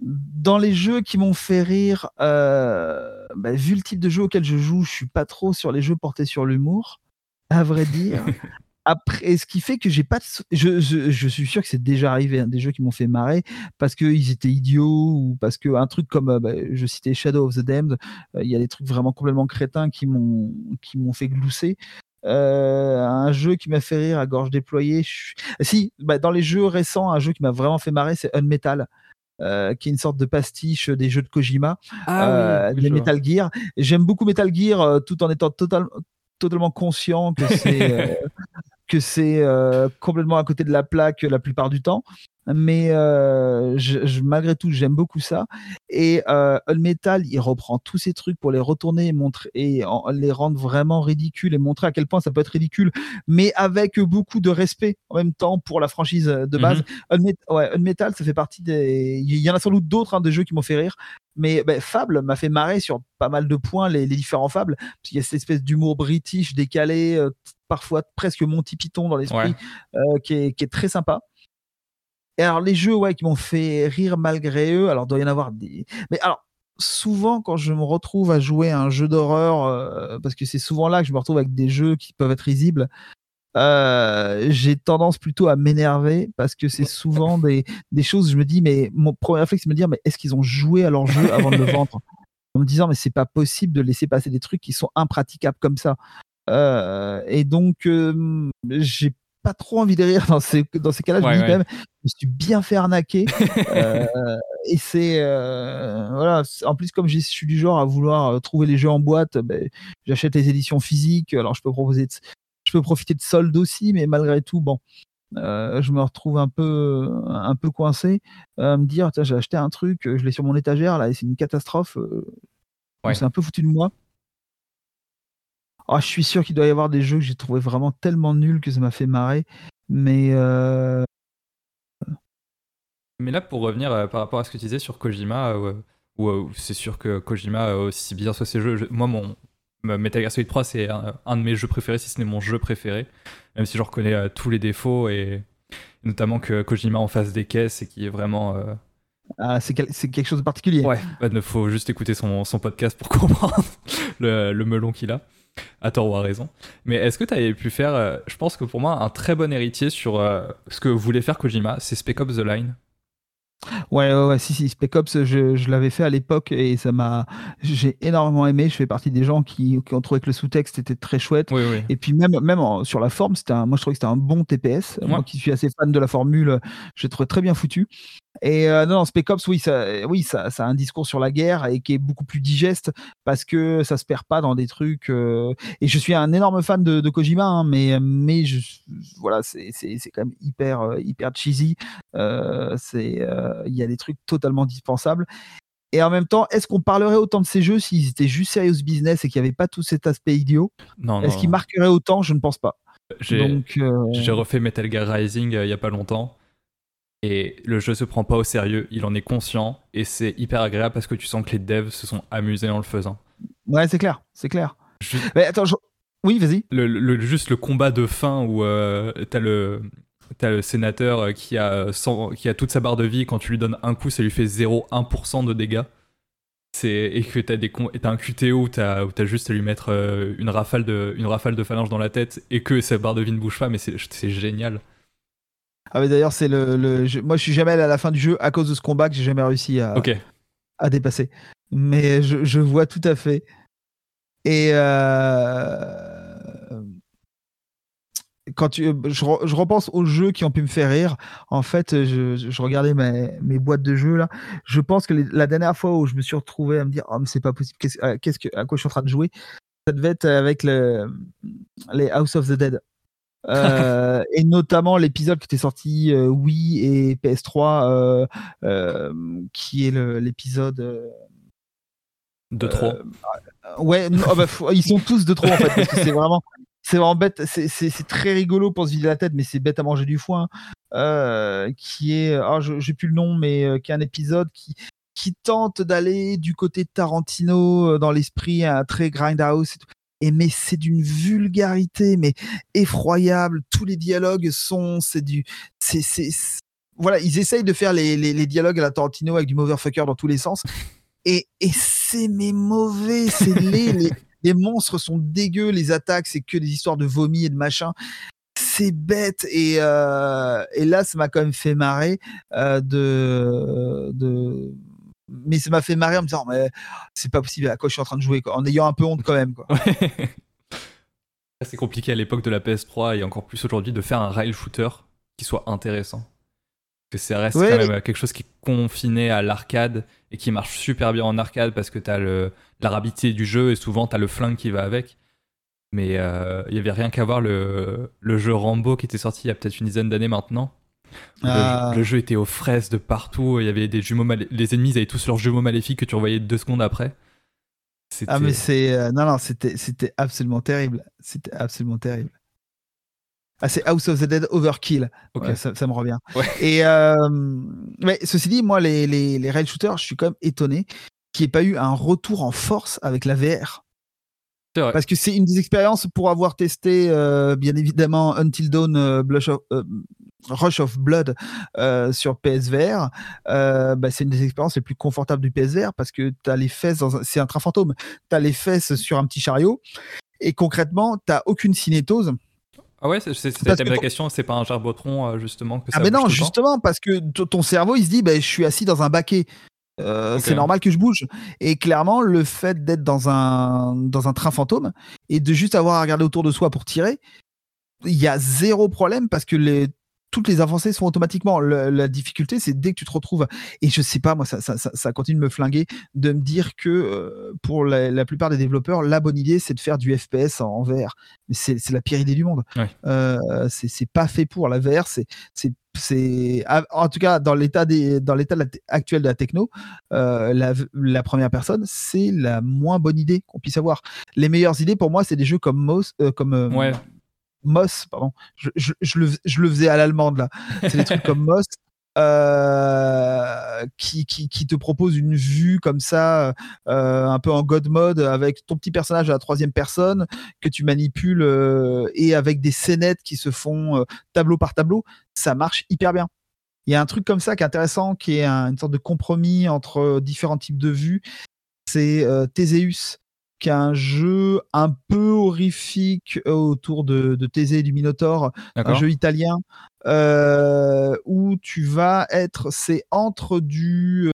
dans les jeux qui m'ont fait rire, euh, bah, vu le type de jeu auquel je joue, je suis pas trop sur les jeux portés sur l'humour, à vrai dire. Après, ce qui fait que j'ai pas, je, je, suis sûr que c'est déjà arrivé hein, des jeux qui m'ont fait marrer parce qu'ils étaient idiots ou parce que un truc comme, euh, bah, je citais Shadow of the Damned, euh, il y a des trucs vraiment complètement crétins qui m'ont qui m'ont fait glousser. un jeu qui m'a fait rire à gorge déployée. Si, bah, dans les jeux récents, un jeu qui m'a vraiment fait marrer, c'est Unmetal. Euh, qui est une sorte de pastiche des jeux de Kojima, ah, euh, des Metal Gear. J'aime beaucoup Metal Gear euh, tout en étant total, totalement conscient que c'est que c'est complètement à côté de la plaque la plupart du temps mais euh, je, malgré tout j'aime beaucoup ça. Et euh, Metal il reprend tous ces trucs pour les retourner et montrer et les rendre vraiment ridicules et montrer à quel point ça peut être ridicule mais avec beaucoup de respect en même temps pour la franchise de base. Mm ouais, Unmetal ça fait partie des il y en a sans doute d'autres hein, de jeux qui m'ont fait rire. Mais ben, Fable m'a fait marrer sur pas mal de points les, différents Fables parce qu'il y a cette espèce d'humour british décalé euh, parfois presque Monty Python dans l'esprit euh, qui, est, qui est très sympa et alors, les jeux ouais, qui m'ont fait rire malgré eux, alors, il doit y en avoir des. Mais alors, souvent, quand je me retrouve à jouer à un jeu d'horreur, euh, parce que c'est souvent là que je me retrouve avec des jeux qui peuvent être risibles, euh, j'ai tendance plutôt à m'énerver parce que c'est souvent des, des choses, je me dis, mais mon premier réflexe, c'est de me dire, mais est-ce qu'ils ont joué à leur jeu avant de le vendre? En me disant, mais c'est pas possible de laisser passer des trucs qui sont impraticables comme ça. Euh, et donc, j'ai pas trop envie de rire dans ces, dans ces cas-là. je me dis quand même, je me suis bien fait arnaquer. euh, et c'est. Euh, voilà. En plus, comme je suis du genre à vouloir euh, trouver les jeux en boîte, ben, j'achète les éditions physiques. Alors, je peux, proposer je peux profiter de soldes aussi, mais malgré tout, bon. Euh, je me retrouve un peu, un peu coincé, à me dire, tiens, j'ai acheté un truc, je l'ai sur mon étagère là, et c'est une catastrophe. C'est un peu foutu de moi. Oh, je suis sûr qu'il doit y avoir des jeux que j'ai trouvé vraiment tellement nuls que ça m'a fait marrer. Mais. Euh, mais là, pour revenir euh, par rapport à ce que tu disais sur Kojima, euh, c'est sûr que Kojima, aussi bien soit ses jeux. moi, mon Metal Gear Solid 3, c'est un, de mes jeux préférés, si ce n'est mon jeu préféré. Même si je reconnais tous les défauts et notamment que Kojima en fasse des caisses et qui est vraiment. Ah, c'est quelque chose de particulier. Ouais, il bah, faut juste écouter son, podcast pour comprendre le, le melon qu'il a à tort ou à raison. Mais est-ce que tu avais pu faire, euh, je pense que pour moi, un très bon héritier sur euh, ce que voulait faire Kojima, c'est Spec Ops The Line Ouais, ouais, ouais, si, si, Spec Ops, je, je l'avais fait à l'époque et ça m'a. J'ai énormément aimé. Je fais partie des gens qui, qui ont trouvé que le sous-texte était très chouette. Et puis, même, même sur la forme, c'était moi, je trouvais que c'était un bon TPS. Moi qui suis assez fan de la formule, j'ai trouvé très bien foutu. Et euh, non, Spec Ops, oui, ça, oui ça, ça, a un discours sur la guerre et qui est beaucoup plus digeste parce que ça se perd pas dans des trucs. Euh, et je suis un énorme fan de, de Kojima, hein, mais, mais je, voilà, c'est quand même hyper, euh, hyper cheesy. c'est il y a des trucs totalement dispensables. Et en même temps, est-ce qu'on parlerait autant de ces jeux s'ils étaient juste serious business et qu'il n'y avait pas tout cet aspect idiot? Non. Est-ce qu'ils marqueraient autant? Je ne pense pas. J'ai refait Metal Gear Rising il n'y a pas longtemps et le jeu se prend pas au sérieux, il en est conscient et c'est hyper agréable parce que tu sens que les devs se sont amusés en le faisant. Ouais, c'est clair, c'est clair. Mais attends, oui, vas-y. Le, juste le combat de fin où euh, t'as le T'as le sénateur qui a, qui a toute sa barre de vie, quand tu lui donnes un coup, ça lui fait 0,1% de dégâts. Et que t'as des un QTO où t'as as juste à lui mettre euh, une rafale, de, une rafale de phalange dans la tête et que sa barre de vie ne bouge pas, mais c'est génial. Ah mais d'ailleurs c'est le, moi je suis jamais allé à la fin du jeu à cause de ce combat que j'ai jamais réussi à, à dépasser. Mais je, je, vois tout à fait. Et quand tu, je, repense aux jeux qui ont pu me faire rire. En fait, je, regardais mes, boîtes de jeux là. Je pense que la dernière fois où je me suis retrouvé à me dire, oh mais c'est pas possible, qu'est-ce, que, à quoi je suis en train de jouer, ça devait être avec le, les House of the Dead. Euh, et notamment l'épisode qui était sorti euh, Wii et PS3, euh, qui est l'épisode de trop. ouais, oh, bah, ils sont tous de trop en fait, parce que c'est vraiment, c'est vraiment bête. C'est très rigolo pour se vider la tête, mais c'est bête à manger du foin. qui est, je j'ai plus le nom, mais qui est un épisode qui qui tente d'aller du côté de Tarantino dans l'esprit, un très grindhouse. Et tout et mais c'est d'une vulgarité mais effroyable. Tous les dialogues sont, c'est du, c'est, c'est, voilà, ils essayent de faire les, les, dialogues à la Tarantino avec du motherfucker dans tous les sens. Et, et c'est mais mauvais, c'est les, les, monstres sont dégueux, les attaques c'est que des histoires de vomi et de machin c'est bête et, euh, et là ça m'a quand même fait marrer euh, de, de mais ça m'a fait marrer en me disant mais c'est pas possible à quoi je suis en train de jouer quoi, en ayant un peu honte quand même quoi. c'est compliqué à l'époque de la PS3 et encore plus aujourd'hui de faire un rail shooter qui soit intéressant. Que ça reste quand même quelque chose qui est confiné à l'arcade et qui marche super bien en arcade parce que t'as le, la rapidité du jeu et souvent t'as le flingue qui va avec. Mais euh, il y avait rien qu'à voir le, le jeu Rambo qui était sorti il y a peut-être une dizaine d'années maintenant ah. Le, jeu était aux fraises de partout. Il y avait des jumeaux Les ennemis avaient tous leurs jumeaux maléfiques que tu revoyais deux secondes après. Ah mais c'est euh, non non c'était absolument terrible. C'était absolument terrible. Ah c'est House of the Dead Overkill. Ça, me revient. Et euh, mais ceci dit moi les les, les rail shooters je suis quand même étonné qu'il n'y ait pas eu un retour en force avec la VR. Parce que c'est une des expériences pour avoir testé, euh, bien évidemment, Until Dawn, Blush of, Rush of Blood euh, sur PSVR, euh, bah, c'est une des expériences les plus confortables du PSVR parce que tu as les fesses, c'est un train fantôme, tu as les fesses sur un petit chariot et concrètement, tu aucune cinétose. Ah ouais, c'était la question, c'est pas un gerbotron euh, justement que Ah mais non, justement, parce que ton cerveau il se dit, bah, je suis assis dans un baquet. C'est normal que je bouge. Et clairement, le fait d'être dans un, dans un train fantôme et de juste avoir à regarder autour de soi pour tirer, il y a zéro problème parce que les, toutes les avancées sont automatiquement. la difficulté, c'est dès que tu te retrouves. Et je sais pas, moi, ça, ça, ça, continue de me flinguer de me dire que euh, pour la, plupart des développeurs, la bonne idée, c'est de faire du FPS en, VR. Mais c'est la pire idée du monde. Euh, c'est pas fait pour la VR. C'est c'est en tout cas dans l'état dans l'état actuel de la techno euh, la, première personne c'est la moins bonne idée qu'on puisse avoir les meilleures idées pour moi c'est des jeux comme Moss comme ouais. Moss, pardon, je, je, le, je, le, faisais à l'allemande là. C'est des trucs comme Moss. Euh, qui, qui, qui, te propose une vue comme ça, euh, un peu en God mode, avec ton petit personnage à la troisième personne que tu manipules euh, et avec des scénettes qui se font tableau par tableau, ça marche hyper bien. Il y a un truc comme ça qui est intéressant, qui est une sorte de compromis entre différents types de vues. C'est Théséus un jeu un peu horrifique euh, autour de, de Thésée et du Minotaure, un jeu italien euh, où tu vas être, c'est entre du euh,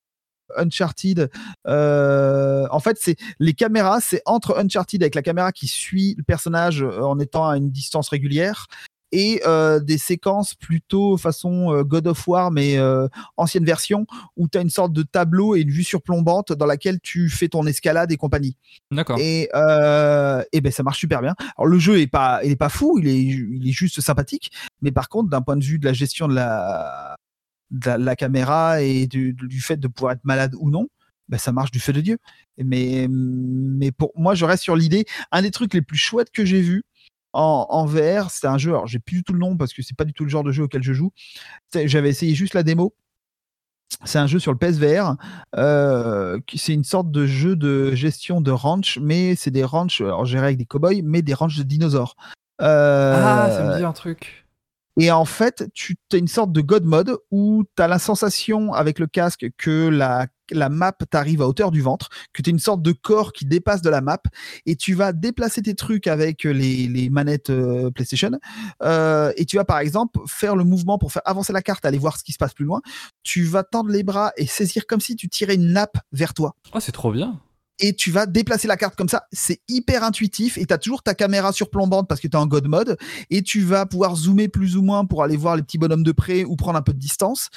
Uncharted. en fait, c'est les caméras, c'est entre Uncharted avec la caméra qui suit le personnage en étant à une distance régulière et euh, des séquences plutôt façon euh, God of War mais euh, ancienne version où tu as une sorte de tableau et une vue surplombante dans laquelle tu fais ton escalade et compagnie. D'accord. Et, et ben ça marche super bien. Alors le jeu est pas il est pas fou, il est il est juste sympathique, mais par contre d'un point de vue de la gestion de la de la, caméra et du, du, fait de pouvoir être malade ou non, ben ça marche du feu de Dieu. Mais, mais pour moi, je reste sur l'idée. Un des trucs les plus chouettes que j'ai vu, en, en VR. C'était un jeu, alors j'ai plus du tout le nom parce que c'est pas du tout le genre de jeu auquel je joue. J'avais essayé juste la démo. C'est un jeu sur le PSVR. Euh, c'est une sorte de jeu de gestion de ranch, mais c'est des ranchs, gérés avec des cowboys, mais des ranchs de dinosaures. ah, ça me dit un truc. Et en fait, tu as une sorte de God mode où tu as la sensation avec le casque que la, la map t'arrive à hauteur du ventre, que tu as une sorte de corps qui dépasse de la map et tu vas déplacer tes trucs avec les, les manettes euh, PlayStation euh, et tu vas par exemple faire le mouvement pour faire avancer la carte, aller voir ce qui se passe plus loin. Tu vas tendre les bras et saisir comme si tu tirais une nappe vers toi. Oh, c'est trop bien. et tu vas déplacer la carte comme ça. C'est hyper intuitif et tu as toujours ta caméra surplombante parce que tu es en God mode et tu vas pouvoir zoomer plus ou moins pour aller voir les petits bonhommes de près ou prendre un peu de distance.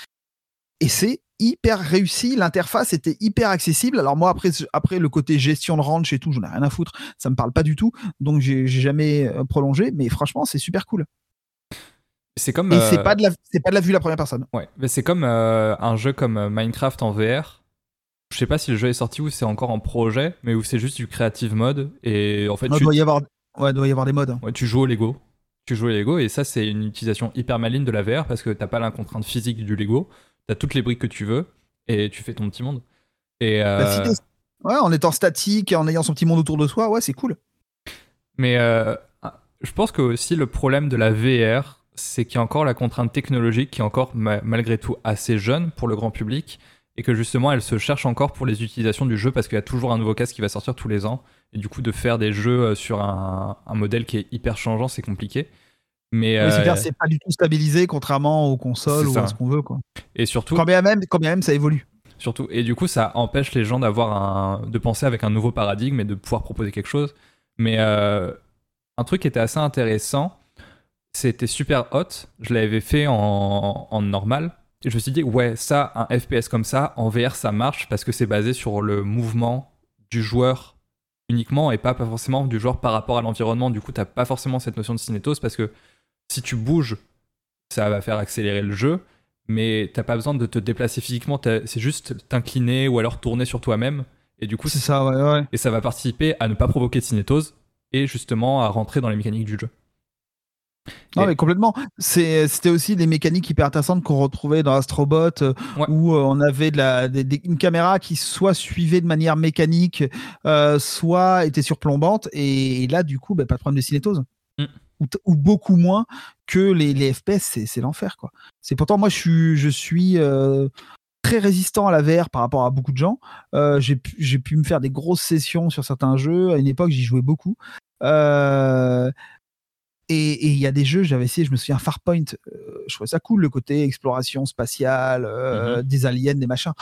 Et c'est hyper réussi. L'interface était hyper accessible. Alors moi, après, après le côté gestion de range et tout, j'en ai rien à foutre. Ça me parle pas du tout. Donc j'ai jamais euh, prolongé. Mais franchement, c'est super cool. C'est comme. Et c'est euh, pas de la, c'est pas de la vue la première personne. Ouais, mais c'est comme euh, un jeu comme Minecraft en VR. Je sais pas si le jeu est sorti ou c'est encore en projet, mais où c'est juste du creative mode et en fait. Il doit y avoir, ouais, doit y avoir des modes. Ouais, tu joues au Lego. Tu joues au Lego et ça c'est une utilisation hyper maligne de la VR parce que t'as pas la contrainte physique du Lego t'as toutes les briques que tu veux et tu fais ton petit monde. Et euh, ouais, en étant statique et en ayant son petit monde autour de soi, ouais, c'est cool. Mais euh, je pense que aussi le problème de la VR, c'est qu'il y a encore la contrainte technologique qui est encore malgré tout assez jeune pour le grand public et que justement elle se cherche encore pour les utilisations du jeu parce qu'il y a toujours un nouveau casque qui va sortir tous les ans et du coup de faire des jeux euh, sur un, un modèle qui est hyper changeant c'est compliqué mais euh, c'est pas du tout stabilisé contrairement aux consoles ou à ce qu'on veut quoi. Et surtout quand bien même quand bien même ça évolue. Surtout et du coup ça empêche les gens d'avoir un de penser avec un nouveau paradigme et de pouvoir proposer quelque chose. Mais euh, un truc qui était assez intéressant, c'était super hot. Je l'avais fait en, en normal et je me suis dit ouais ça un FPS comme ça en VR ça marche parce que c'est basé sur le mouvement du joueur uniquement et pas, pas forcément du joueur par rapport à l'environnement. Du coup, t'as pas forcément cette notion de cinétose parce que si tu bouges, ça va faire accélérer le jeu, mais t'as pas besoin de te déplacer physiquement, c'est juste t'incliner ou alors tourner sur toi-même. Et du coup, c'est ça, ouais, ouais. Et ça va participer à ne pas provoquer de cinétose et justement à rentrer dans les mécaniques du jeu. Non, mais complètement. C'était aussi des mécaniques hyper intéressantes qu'on retrouvait dans Astrobot, euh, où euh, on avait de la, une caméra qui soit suivait de manière mécanique, euh, soit était surplombante. Et, là, du coup, bah, pas de problème de cinétose. Mm ou, beaucoup moins que les, FPS. C'est l'enfer, quoi. C'est pourtant, moi, je suis, je suis euh, très résistant à la VR par rapport à beaucoup de gens. Euh, j'ai pu me faire des grosses sessions sur certains jeux. À une époque, j'y jouais beaucoup. Euh, et il y a des jeux, j'avais essayé, je me souviens, Farpoint, euh, je trouvais ça cool, le côté exploration spatiale, euh, mhm. des aliens, des machins.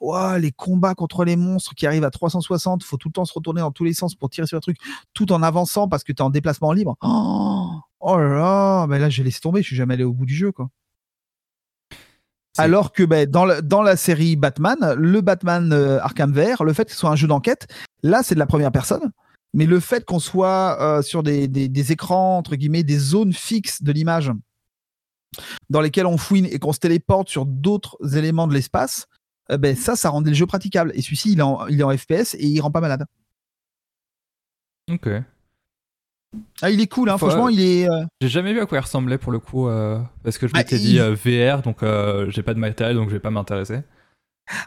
Oh, les combats contre les monstres qui arrivent à 360, faut tout le temps se retourner dans tous les sens pour tirer sur le truc, tout en avançant parce que tu es en déplacement libre. Oh, là là, ben là j'ai laissé tomber, je suis jamais allé au bout du jeu, quoi. Alors que ben, dans, dans la série Batman, le Batman euh, Arkham VR, le fait que ce soit un jeu d'enquête, là c'est de la première personne. Mais le fait qu'on soit euh, sur des, des, écrans, entre guillemets, des zones fixes de l'image dans lesquelles on fouine et qu'on se téléporte sur d'autres éléments de l'espace, euh, ben ça, ça rendait le jeu praticable. Et celui-ci, il, est en, il est en FPS et il rend pas malade. Ok. Ah, il est cool, hein. franchement, il est. Euh, j'ai jamais vu à quoi il ressemblait pour le coup, parce que je bah, m'étais dit VR, donc j'ai pas de matériel, donc je vais pas m'intéresser.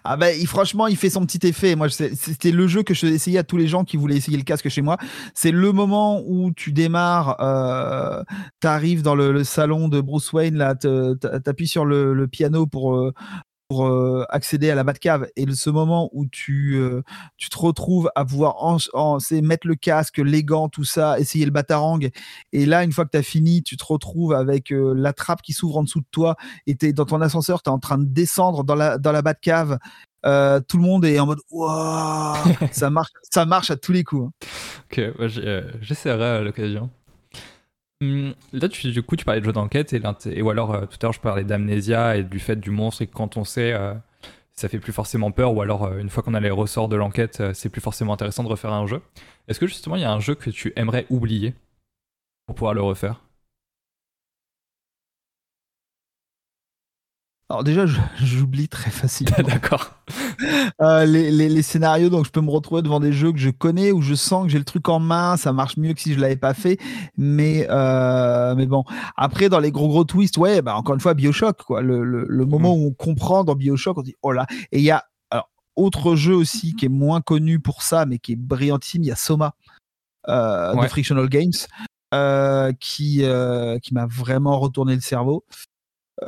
Ah bah franchement, il fait son petit effet. Moi, c'était le jeu que je essayais à tous les gens qui voulaient essayer le casque chez moi. C'est le moment où tu démarres, euh, t'arrives dans le, salon de Bruce Wayne, là, t'appuies sur le, piano pour euh, pour euh, accéder à la Batcave et ce moment où tu, euh, tu te retrouves à pouvoir en, mettre le casque, les gants, tout ça, essayer le batarang. Et là, une fois que tu as fini, tu te retrouves avec euh, la trappe qui s'ouvre en dessous de toi et tu es dans ton ascenseur, tu es en train de descendre dans la, dans la Batcave. tout le monde est en mode waouh, ça marche, ça marche à tous les coups. Hein. Ok, j'essaierai à l'occasion. Hum, là, tu, du coup, tu parlais de jeux d'enquête et, ou alors euh, tout à l'heure, je parlais d'amnésia et du fait du monstre et quand on sait, euh, ça fait plus forcément peur ou alors euh, une fois qu'on a les ressorts de l'enquête, c'est plus forcément intéressant de refaire un jeu. Est-ce que justement, il y a un jeu que tu aimerais oublier pour pouvoir le refaire? Alors déjà, j'oublie très facilement. D'accord. Euh, les, scénarios, donc je peux me retrouver devant des jeux que je connais où je sens que j'ai le truc en main, ça marche mieux que si je l'avais pas fait. Mais euh, mais bon, après dans les gros gros twists, ouais, bah encore une fois Bioshock, quoi. Le, le, moment mm. où on comprend dans Bioshock, on dit oh là. Et il y a alors, autre jeu aussi qui est moins connu pour ça, mais qui est brillantissime. Il y a Soma euh, de Frictional Games. Euh, qui, qui m'a vraiment retourné le cerveau.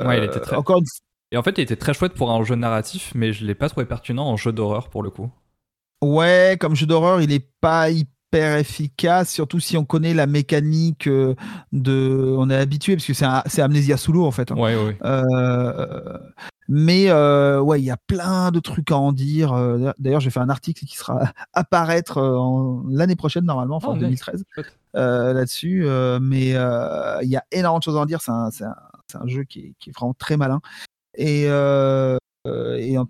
Ouais, il était très... Encore une, et en fait, il était très chouette pour un jeu narratif, mais je l'ai pas trouvé pertinent en jeu d'horreur pour le coup. Ouais, comme jeu d'horreur, il est pas hyper efficace, surtout si on connaît la mécanique euh, de. On est habitué, parce que c'est Amnesia sous l'eau en fait. Hein. Ouais, ouais. Euh, Mais euh, ouais, il y a plein de trucs à en dire. D'ailleurs, j'ai fait un article qui sera apparaître l'année prochaine normalement, enfin en 2013, là-dessus. mais il y a énormément de choses à en dire. C'est un, un, jeu qui est, qui est, vraiment très malin. Et, et d'un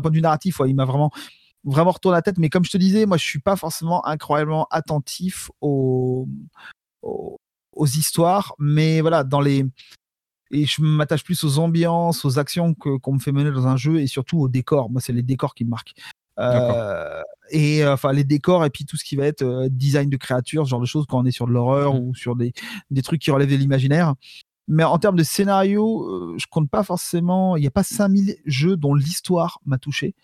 point de vue narratif, il m'a vraiment vraiment retourné la tête. Mais comme je te disais, moi, je suis pas forcément incroyablement attentif aux, aux, histoires, mais voilà, dans les et je m'attache plus aux ambiances, aux actions que qu'on me fait mener dans un jeu et surtout aux décors. Moi, c'est les décors qui me marquent. Euh, et euh, enfin les décors et puis tout ce qui va être euh, design de créatures, ce genre de choses quand on est sur de l'horreur mmh. ou sur des, des trucs qui relèvent de l'imaginaire. Mais en termes de scénario, je compte pas forcément. Il n'y a pas 5000 jeux dont l'histoire m'a touché.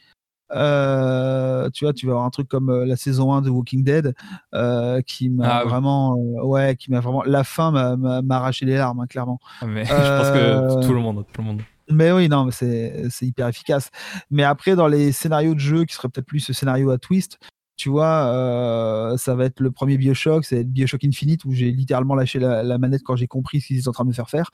Euh, tu vois, tu vas avoir un truc comme euh, la saison 1 de Walking Dead euh, qui m'a ah vraiment, ouais, qui m'a vraiment, la fin m'a arraché les larmes, hein, clairement. Ah, mais je pense que tout le monde, tout le monde. Mais oui, non, c'est hyper efficace. Mais après, dans les scénarios de jeu qui seraient peut-être plus ce scénario à twist, tu vois, ça va être le premier Bioshock, c'est Bioshock Infinite où j'ai littéralement lâché la, la manette quand j'ai compris ce qu'ils étaient en train de me faire faire.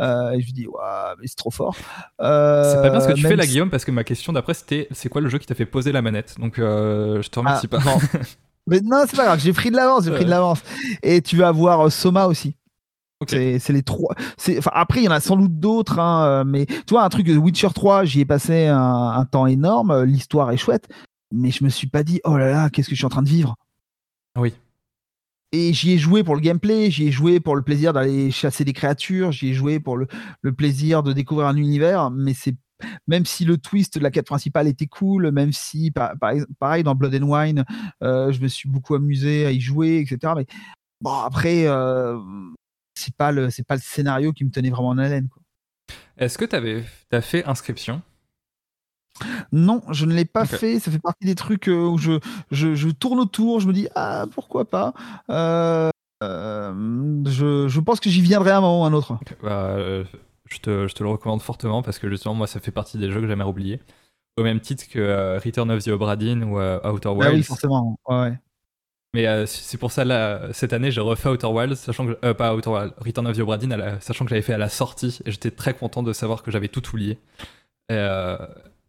Euh, et je lui dis, waouh, mais c'est trop fort. Euh, c'est pas bien ce que tu fais là, Guillaume, parce que ma question d'après c'était, c'est quoi le jeu qui t'a fait poser la manette? Donc euh, je te remercie ah, pas. Non. mais non, c'est pas grave, j'ai pris de l'avance, j'ai pris de l'avance. Et tu vas avoir Soma aussi. C'est les trois. Après, il y en a sans doute d'autres, hein, mais tu vois, un truc de Witcher 3, j'y ai passé un, un temps énorme, l'histoire est chouette, mais je me suis pas dit, oh là là, qu'est-ce que je suis en train de vivre? Oui. Et j'y ai joué pour le gameplay, j'y ai joué pour le plaisir d'aller chasser des créatures, j'y ai joué pour le, plaisir de découvrir un univers, mais c'est même si le twist de la quête principale était cool, même si pareil dans Blood and Wine, euh, je me suis beaucoup amusé à y jouer, etc. Mais bon après, euh, c'est pas le c'est pas le scénario qui me tenait vraiment en haleine. Est-ce que tu avais as fait inscription? Non, je ne l'ai pas fait. Ça fait partie des trucs euh, où je, je, tourne autour. Je me dis, ah, pourquoi pas euh, euh, je, pense que j'y viendrai à un moment ou un autre. Bah, je, te, je, te, le recommande fortement parce que justement, moi, ça fait partie des jeux que j'aimerais oublier. Au même titre que Return of the Obra Dinn ou Outer Wilds. Ah oui, forcément. Ouais. Mais c'est pour ça, là, cette année, j'ai refait Outer Wilds, sachant que, pas Outer Wilds, Return of the Obra Dinn, sachant que j'avais fait à la sortie, et j'étais très content de savoir que j'avais tout oublié. Et,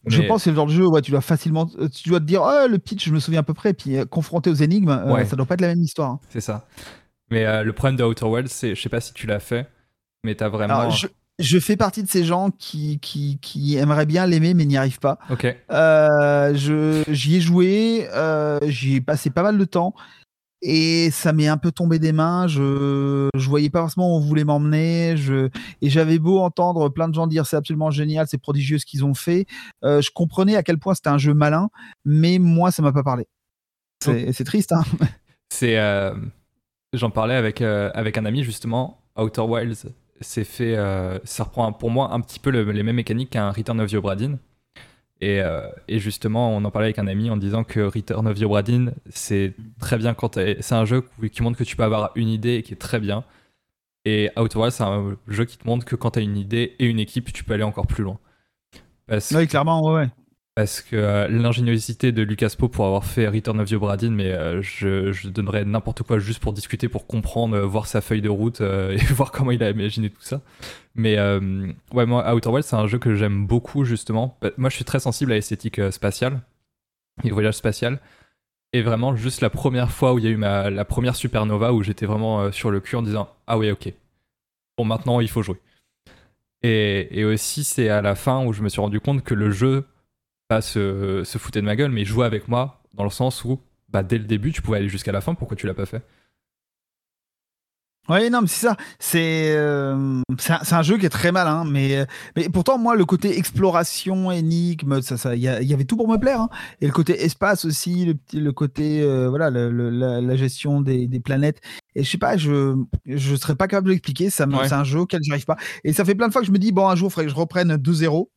je pense que c'est le genre de jeu où tu dois facilement, euh, tu dois te dire, oh, le pitch, je me souviens à peu près, et puis euh, confronté aux énigmes, euh, ça doit pas être la même histoire. Hein. C'est ça. Mais le problème de Outer Worlds, c'est, je sais pas si tu l'as fait, mais tu as vraiment. je, fais partie de ces gens qui, qui, qui aimeraient bien l'aimer, mais n'y arrivent pas. Ok. j'y ai joué, j'y ai passé pas mal de temps, et ça m'est un peu tombé des mains. Je je voyais pas forcément où on voulait m'emmener. Je et j'avais beau entendre plein de gens dire c'est absolument génial, c'est prodigieux ce qu'ils ont fait. Euh, je comprenais à quel point c'était un jeu malin, mais moi ça m'a pas parlé. C'est triste. Hein c'est euh, j'en parlais avec euh, avec un ami justement. Outer Wilds, c'est fait. ça reprend pour moi un petit peu les mêmes mécaniques qu'un Return of the Euh, et, justement, on en parlait avec un ami en disant que Return of the Obra c'est très bien quand c'est un jeu qui montre que tu peux avoir une idée et qui est très bien. Et Outer c'est un jeu qui te montre que quand tu as une idée et une équipe, tu peux aller encore plus loin. Oui, clairement, ouais. Parce que euh, l'ingéniosité de Lucas Poe pour avoir fait Return of the Obra mais euh, je, donnerais n'importe quoi juste pour discuter, pour comprendre, voir sa feuille de route et voir comment il a imaginé tout ça. Mais euh, ouais, moi, Outer Wilds, c'est un jeu que j'aime beaucoup, justement. Bah, moi, je suis très sensible à l'esthétique euh, spatiale et au voyage spatial. Et vraiment, juste la première fois où il y a eu la première supernova, où j'étais vraiment euh, sur le cul en disant Ah oui, ok. Bon, maintenant, il faut jouer. Et aussi, c'est à la fin où je me suis rendu compte que le jeu, pas se, se foutait de ma gueule, mais jouait avec moi, dans le sens où, bah, dès le début, tu pouvais aller jusqu'à la fin, pourquoi tu l'as pas fait? Oui, non, mais c'est ça. C'est euh, c'est un, jeu qui est très malin, mais, euh, mais pourtant, moi, le côté exploration, énigme, ça, ça, il y, avait tout pour me plaire. Hein. Et le côté espace aussi, le, le côté, euh, voilà, la, gestion des, des, planètes. Et je sais pas, je je serais pas capable de l'expliquer. Ça, c'est un jeu auquel j'arrive pas. Et ça fait plein de fois que je me dis, bon, un jour, il faudrait que je reprenne 2-0.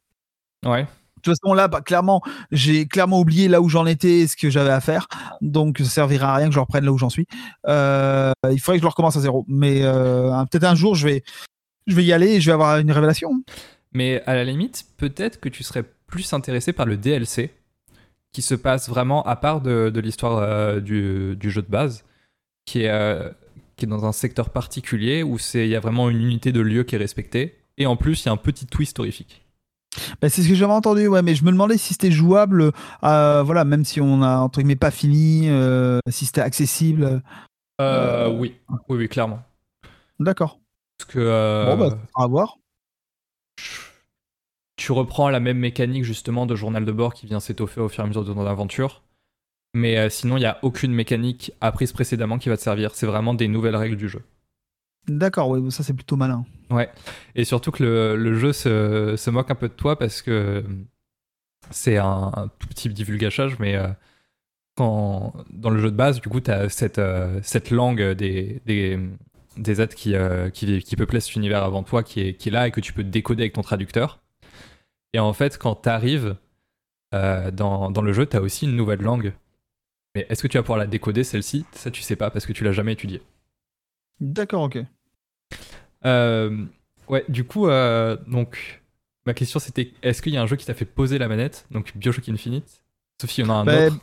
Ouais. De toute façon, là, bah, clairement, j'ai clairement oublié là où j'en étais et ce que j'avais à faire. Donc, ça servira à rien que je reprenne là où j'en suis. Euh, il faudrait que je le recommence à zéro. Mais euh, peut-être un jour, je vais, je vais y aller et je vais avoir une révélation. Mais à la limite, peut-être que tu serais plus intéressé par le DLC qui se passe vraiment à part de, l'histoire euh, du, jeu de base, qui est, qui est dans un secteur particulier où il y a vraiment une unité de lieu qui est respectée. Et en plus, il y a un petit twist horrifique. Bah, c'est ce que j'avais entendu, ouais, mais je me demandais si c'était jouable, euh, voilà, même si on a entre guillemets pas fini, euh, si c'était accessible. Euh, oui, oui, oui, clairement. D'accord. Parce que. bon, bah, à voir. Tu reprends la même mécanique justement de journal de bord qui vient s'étoffer au fur et à mesure de ton aventure. Mais sinon, il n'y a aucune mécanique apprise précédemment qui va te servir. C'est vraiment des nouvelles règles du jeu. D'accord, oui, ça c'est plutôt malin. Ouais, et surtout que le, jeu se, moque un peu de toi parce que c'est un, tout petit divulgachage, mais euh, quand, dans le jeu de base, du coup, tu as cette, euh, cette langue des, des, des êtres qui, euh, qui, qui cet univers avant toi qui est, qui est là et que tu peux décoder avec ton traducteur. Et en fait, quand tu arrives dans, dans le jeu, tu as aussi une nouvelle langue. Mais est-ce que tu vas pouvoir la décoder, celle-ci? Ça, tu sais pas parce que tu l'as jamais étudiée. D'accord, ok. Euh, ouais, du coup, euh, donc, ma question c'était est-ce qu'il y a un jeu qui t'a fait poser la manette Donc Bioshock Infinite Sophie, il y en a un bah, autre?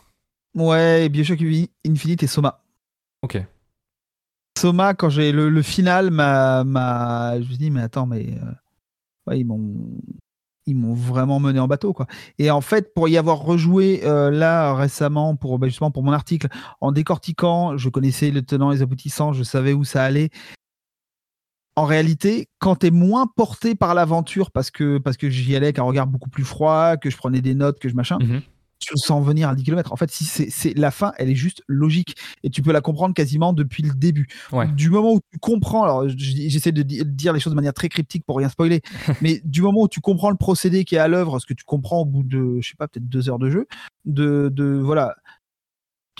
Ouais, Bioshock Infinite et Soma. Ok. Soma, quand j'ai le, final, ma, ma, je me dis, mais attends, mais euh, ouais, ils m'ont ils m'ont vraiment mené en bateau quoi. Et en fait, pour y avoir rejoué là récemment pour bah, justement pour mon article, en décortiquant, je connaissais le tenant et les aboutissants, je savais où ça allait en réalité, quand tu es moins porté par l'aventure parce que, parce que j'y allais avec un regard beaucoup plus froid, que je prenais des notes, que je machin, mmh tu le sens venir à 10 km. En fait, si c'est la fin, elle est juste logique et tu peux la comprendre quasiment depuis le début. Du moment où tu comprends, alors j'essaie de dire les choses de manière très cryptique pour rien spoiler, mais du moment où tu comprends le procédé qui est à l'œuvre, ce que tu comprends au bout de, je sais pas, peut-être deux heures de jeu, de, de voilà,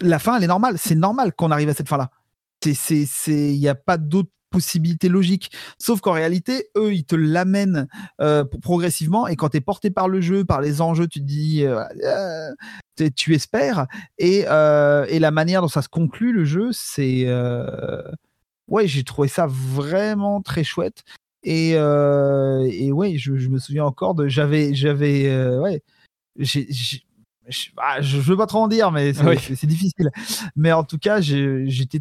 la fin, elle est normale. C'est normal qu'on arrive à cette fin-là. Il n'y a pas d'autre possibilités logiques. Sauf qu'en réalité, eux, ils te l'amènent euh, progressivement. Et quand tu es porté par le jeu, par les enjeux, tu te dis, euh, euh, tu espères. Et, et, la manière dont ça se conclut, le jeu, c'est. Ouais, j'ai trouvé ça vraiment très chouette. Et, et ouais, je, me souviens encore de. J'avais. j'avais ouais, j'ai. Ah, je, veux pas trop en dire, mais c'est difficile. Mais en tout cas, j'étais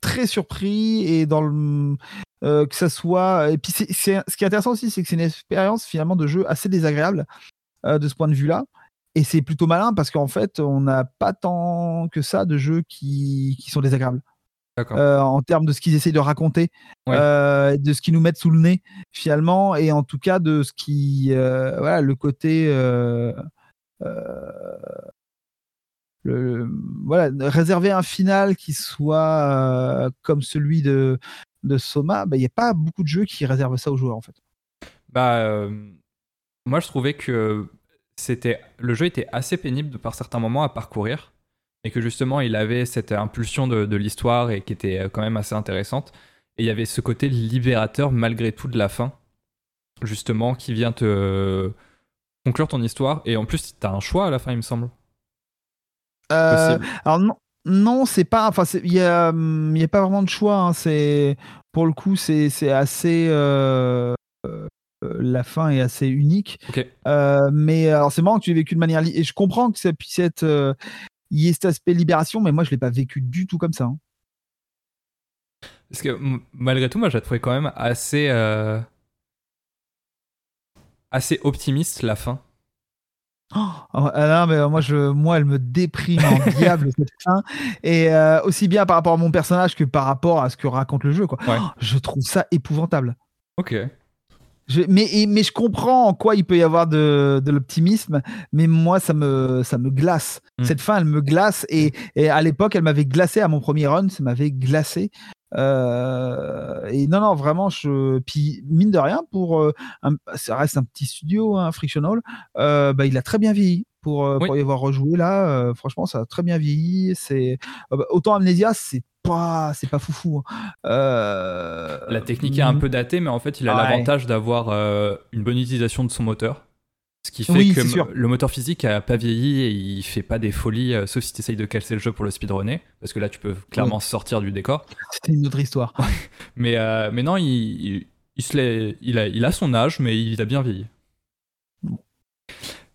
très surpris et dans le euh, que ça soit et puis c'est, ce qui est intéressant aussi c'est que c'est une expérience finalement de jeu assez désagréable euh, de ce point de vue là et c'est plutôt malin parce qu'en fait on n'a pas tant que ça de jeux qui, qui sont désagréables. Euh, en termes de ce qu'ils essayent de raconter de ce qu'ils nous mettent sous le nez finalement et en tout cas de ce qui voilà le côté voilà, réserver un final qui soit euh, comme celui de, Soma, bah, il n'y a pas beaucoup de jeux qui réservent ça aux joueurs en fait. Bah, euh, moi je trouvais que c'était le jeu était assez pénible par certains moments à parcourir et que justement il avait cette impulsion de, de l'histoire et qui était euh, quand même assez intéressante. Et il y avait ce côté libérateur malgré tout de la fin, justement, qui vient te conclure ton histoire. Et en plus, tu as un choix à la fin, il me semble. Euh, alors non, non c'est pas. Enfin, il y a, y a, pas vraiment de choix. Hein, c'est pour le coup, c'est assez. Euh, euh, la fin est assez unique. mais alors c'est marrant que tu l'aies vécu de manière et je comprends que ça puisse être il y ait cet aspect libération, mais moi je l'ai pas vécu du tout comme ça. Hein. Parce que malgré tout, moi j'ai trouvé quand même assez assez optimiste la fin. Oh, ah mais moi, je, moi, elle me déprime en diable cette fin. Et euh, aussi bien par rapport à mon personnage que par rapport à ce que raconte le jeu. Quoi. Oh, je trouve ça épouvantable. Ok. Je, mais, mais je comprends en quoi il peut y avoir de, de l'optimisme, mais moi, ça me, ça me glace. Hmm. Cette fin, elle me glace. Et, et à l'époque, elle m'avait glacé à mon premier run, ça m'avait glacé. Euh, et non, non, vraiment, je. Puis, mine de rien, pour. Euh, ça reste un petit studio, un hein, Frictional, euh, bah, il a très bien vieilli. Pour, pour y avoir rejoué là, franchement, ça a très bien vieilli. C'est bah, autant Amnesia, c'est pas, c'est pas foufou. Hein. La technique est un peu datée, mais en fait, il a l'avantage d'avoir une bonne utilisation de son moteur. Ce qui fait que le moteur physique a pas vieilli et il fait pas des folies, euh, sauf si tu essayes de casser le jeu pour le speedrunner, parce que là tu peux clairement sortir du décor. C'était une autre histoire. mais, euh, mais non, il, il, se il, a, il a son âge, mais il a bien vieilli.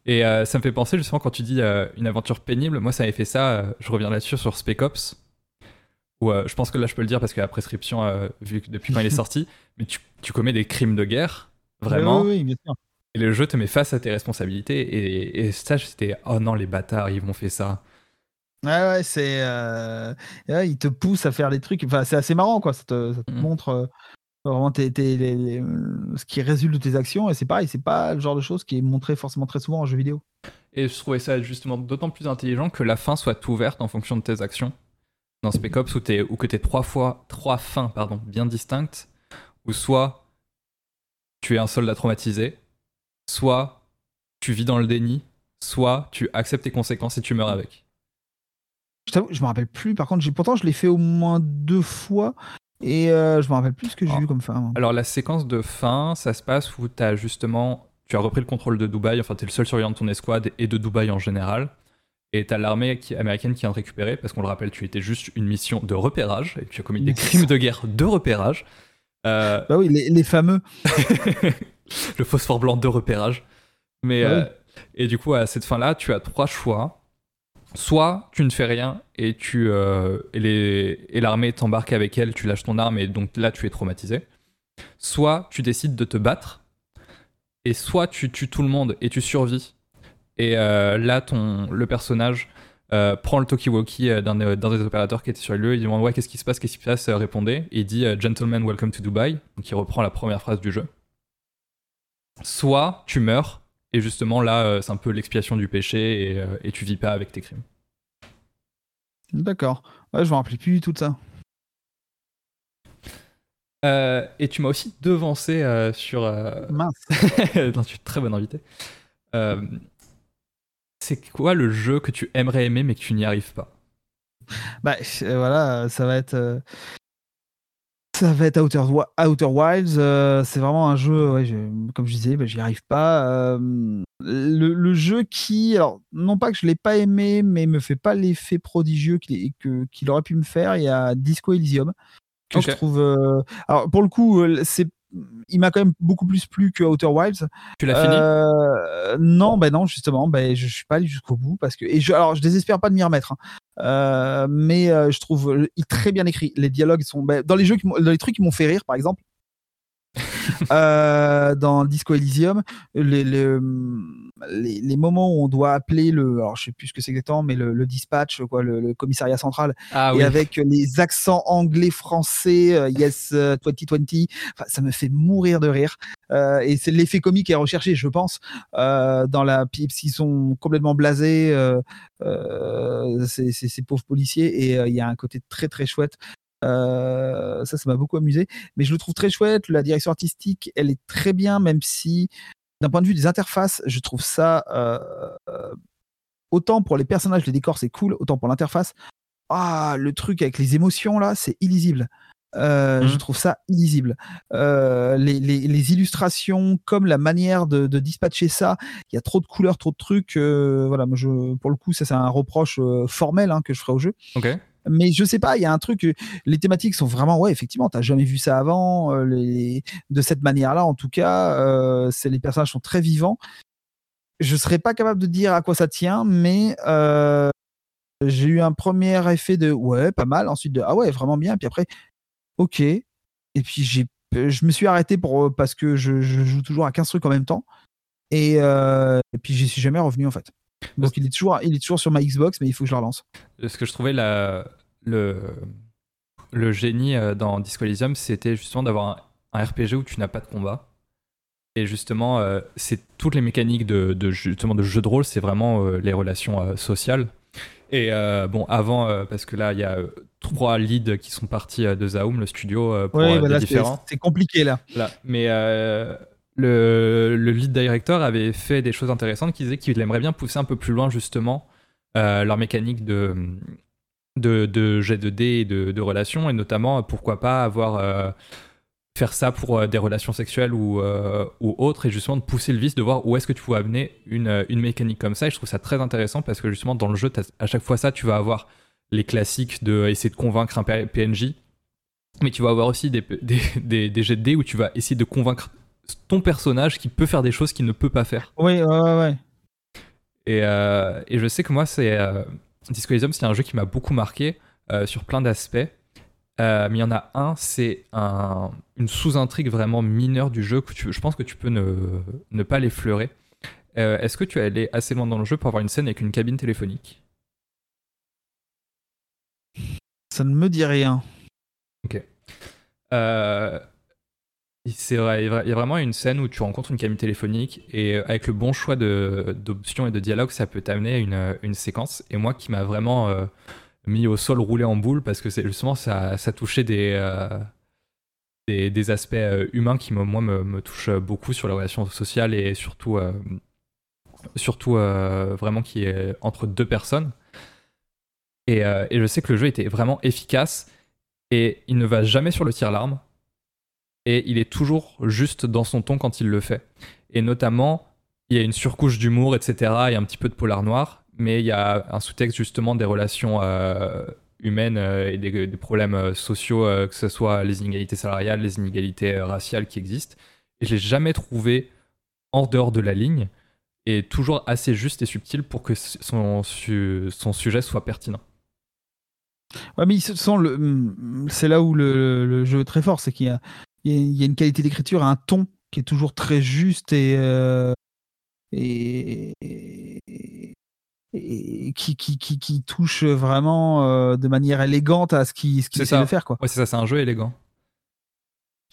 Et euh, ça me fait penser justement quand tu dis une aventure pénible, moi ça avait fait ça, je reviens là-dessus sur Spec Ops, où je pense que là je peux le dire parce que la prescription, vu que depuis quand il est sorti, mais tu, tu commets des crimes de guerre, vraiment. Oui, oui, bien sûr Et le jeu te met face à tes responsabilités. Et, et ça, c'était oh non, les bâtards, ils m'ont fait ça. Ouais, ouais, c'est. Euh... il te pousse à faire des trucs. Enfin, c'est assez marrant, quoi. Ça te, mm. montre euh, vraiment ce qui résulte de tes actions. Et c'est pareil, c'est pas le genre de choses qui est montré forcément très souvent en jeu vidéo. Et je trouvais ça justement d'autant plus intelligent que la fin soit ouverte en fonction de tes actions. Dans Spec Ops, où, es, où que tu trois fois, trois fins pardon, bien distinctes, où soit tu es un soldat traumatisé, soit tu vis dans le déni, soit tu acceptes tes conséquences et tu meurs avec. Je t'avoue, je me rappelle plus. Par contre, pourtant, je l'ai fait au moins deux fois. Et euh, je me rappelle plus ce que j'ai vu comme fin. Alors, la séquence de fin, ça se passe où tu as justement. Tu as repris le contrôle de Dubaï, enfin, tu es le seul surveillant de ton escouade et de Dubaï en général. Et tu as l'armée américaine qui vient de récupérer, parce qu'on le rappelle, tu étais juste une mission de repérage, et tu as commis des crimes de guerre de repérage. Euh, bah oui, les, fameux. le phosphore blanc de repérage. Mais, bah euh, et du coup, à cette fin-là, tu as trois choix. Soit tu ne fais rien et tu euh, et l'armée t'embarque avec elle, tu lâches ton arme et donc là tu es traumatisé. Soit tu décides de te battre et soit tu tues tout le monde et tu survis. Et là, ton, le personnage euh, prend le talkie-walkie euh, d'un des opérateurs qui était sur le lieu, il demande ouais qu'est-ce qui se passe, qu'est-ce qui se passe, euh, répondez, et il dit Gentlemen, welcome to Dubai, donc il reprend la première phrase du jeu. Soit tu meurs, et justement là c'est un peu l'expiation du péché, et, tu vis pas avec tes crimes. D'accord, ouais je me rappelle plus tout de ça. et tu m'as aussi devancé sur. Mince. non, tu es très bon invité c'est quoi le jeu que tu aimerais aimer mais que tu n'y arrives pas? Bah euh, voilà, ça va être euh, ça va être Outer, Outer Wilds. Euh, c'est vraiment un jeu, comme je disais, bah, j'y arrive pas. le, jeu qui, alors non pas que je l'ai pas aimé, mais me fait pas l'effet prodigieux qu'il aurait pu me faire. Il y a Disco Elysium que je trouve. alors pour le coup, c'est il m'a quand même beaucoup plus plu que Outer Wilds. Tu l'as fini? Euh, Non, ben non, justement, ben je suis pas allé jusqu'au bout parce que et je, alors je désespère pas de m'y remettre, hein. Euh, mais euh, je trouve il très bien écrit. Les dialogues sont ben, dans les jeux, qui dans les trucs qui m'ont fait rire, par exemple. dans Disco Elysium, les, les, les, moments où on doit appeler le, alors je sais plus ce que c'est exactement, mais le, dispatch, quoi, le, commissariat central, ah et avec les accents anglais, français, euh, yes 2020, euh, ça me fait mourir de rire. Euh, et c'est l'effet comique est recherché, je pense, dans la s'ils sont complètement blasés, ces, pauvres policiers, et il y a un côté très très chouette. Ça, ça m'a beaucoup amusé. Mais je le trouve très chouette. La direction artistique, elle est très bien, même si d'un point de vue des interfaces, je trouve ça euh, autant pour les personnages, les décors, c'est cool, autant pour l'interface. Ah, le truc avec les émotions là, c'est illisible. Euh, je mmh. trouve ça illisible. Euh, les, illustrations, comme la manière de, dispatcher ça, il y a trop de couleurs, trop de trucs. voilà, moi je, pour le coup, ça c'est un reproche formel hein, que je ferai au jeu. Ok mais je sais pas, il y a un truc, les thématiques sont vraiment, ouais, effectivement, t'as jamais vu ça avant, euh, de cette manière-là, en tout cas, euh, les personnages sont très vivants. Je serais pas capable de dire à quoi ça tient, mais euh, j'ai eu un premier effet de ouais, pas mal, ensuite de ah ouais, vraiment bien, puis après, ok, et puis j'ai, je me suis arrêté pour parce que je, joue toujours à 15 trucs en même temps, et, et puis j'y suis jamais revenu en fait. Donc il est, toujours, il est toujours sur ma Xbox, mais il faut que je la relance. Ce que je trouvais la, le, le génie euh, dans Disco Elysium, c'était justement d'avoir un, RPG où tu n'as pas de combat. Et justement, euh, c'est toutes les mécaniques de, justement de jeu de rôle, c'est vraiment euh, les relations sociales. Et bon, avant, parce que là, il y a trois leads qui sont partis de Zaum, le studio, pour ouais. C'est compliqué là. là. Mais le, lead director avait fait des choses intéressantes qui disaient qu'il aimerait bien pousser un peu plus loin justement euh, leur mécanique de, de, de jet de dés et de, relations, et notamment pourquoi pas avoir euh, faire ça pour euh, des relations sexuelles ou, autres, et justement de pousser le vice, de voir où est-ce que tu pouvais amener une, une mécanique comme ça. Et je trouve ça très intéressant parce que justement dans le jeu, à chaque fois ça, tu vas avoir les classiques de essayer de convaincre un PNJ, mais tu vas avoir aussi des, des, des, des jets de dés où tu vas essayer de convaincre ton personnage qui peut faire des choses qu'il ne peut pas faire. Oui, ouais, ouais. Et, euh, et je sais que moi, c'est euh, Disco Elysium, c'est un jeu qui m'a beaucoup marqué euh, sur plein d'aspects. mais il y en a un, c'est un, une sous-intrigue vraiment mineure du jeu que je pense que tu peux ne, ne pas l'effleurer. Est-ce que tu es allé assez loin dans le jeu pour avoir une scène avec une cabine téléphonique? Ça ne me dit rien. Ok. Euh, il y a vraiment une scène où tu rencontres une cabine téléphonique et euh, avec le bon choix d'options et de dialogue, ça peut t'amener à une, une, séquence. Et moi qui m'a vraiment euh, mis au sol roulé en boule parce que justement ça, touchait des, aspects humains qui, moi, me, me, touchent beaucoup sur la relation sociale et surtout, surtout vraiment qui est entre deux personnes. Et, et je sais que le jeu était vraiment efficace et il ne va jamais sur le tir-larme et il est toujours juste dans son ton quand il le fait. Et notamment, il y a une surcouche d'humour, etc. Il y a un petit peu de polar noir, mais il y a un sous-texte justement des relations euh, humaines euh, et des, problèmes euh, sociaux, que ce soit les inégalités salariales, les inégalités raciales qui existent. Et je l'ai jamais trouvé en dehors de la ligne et toujours assez juste et subtil pour que son, sujet soit pertinent. Ouais, mais le, c'est là où le, jeu est très fort, c'est qu'il y a, il y a une qualité d'écriture, un ton qui est toujours très juste et, euh, et, qui, qui, qui, touche vraiment euh, de manière élégante à ce qu'il ce essaie de faire. Quoi. Ouais, c'est ça, c'est un jeu élégant.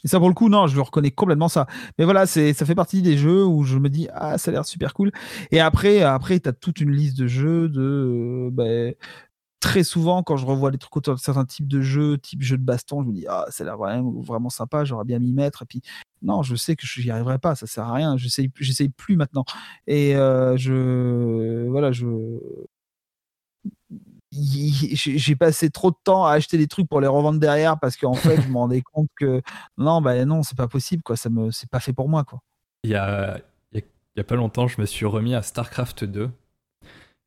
Et ça, pour le coup, non, je le reconnais complètement ça. Mais voilà, c'est, ça fait partie des jeux où je me dis, ah, ça a l'air super cool. Et après, après, tu as toute une liste de jeux de, euh, ben, très souvent, quand je revois des trucs autour de certains types de jeux, type jeu de baston, je me dis ah ça a l'air vraiment, vraiment sympa, j'aurais bien m'y mettre. Et puis non, je sais que je n'y arriverai pas, ça sert à rien. J'essaye, j'essaye plus maintenant. Et euh, je voilà, je j'ai passé trop de temps à acheter des trucs pour les revendre derrière parce qu'en fait je me rendais compte que non bah non c'est pas possible quoi ça me c'est pas fait pour moi quoi il y a il y a pas longtemps je me suis remis à Starcraft 2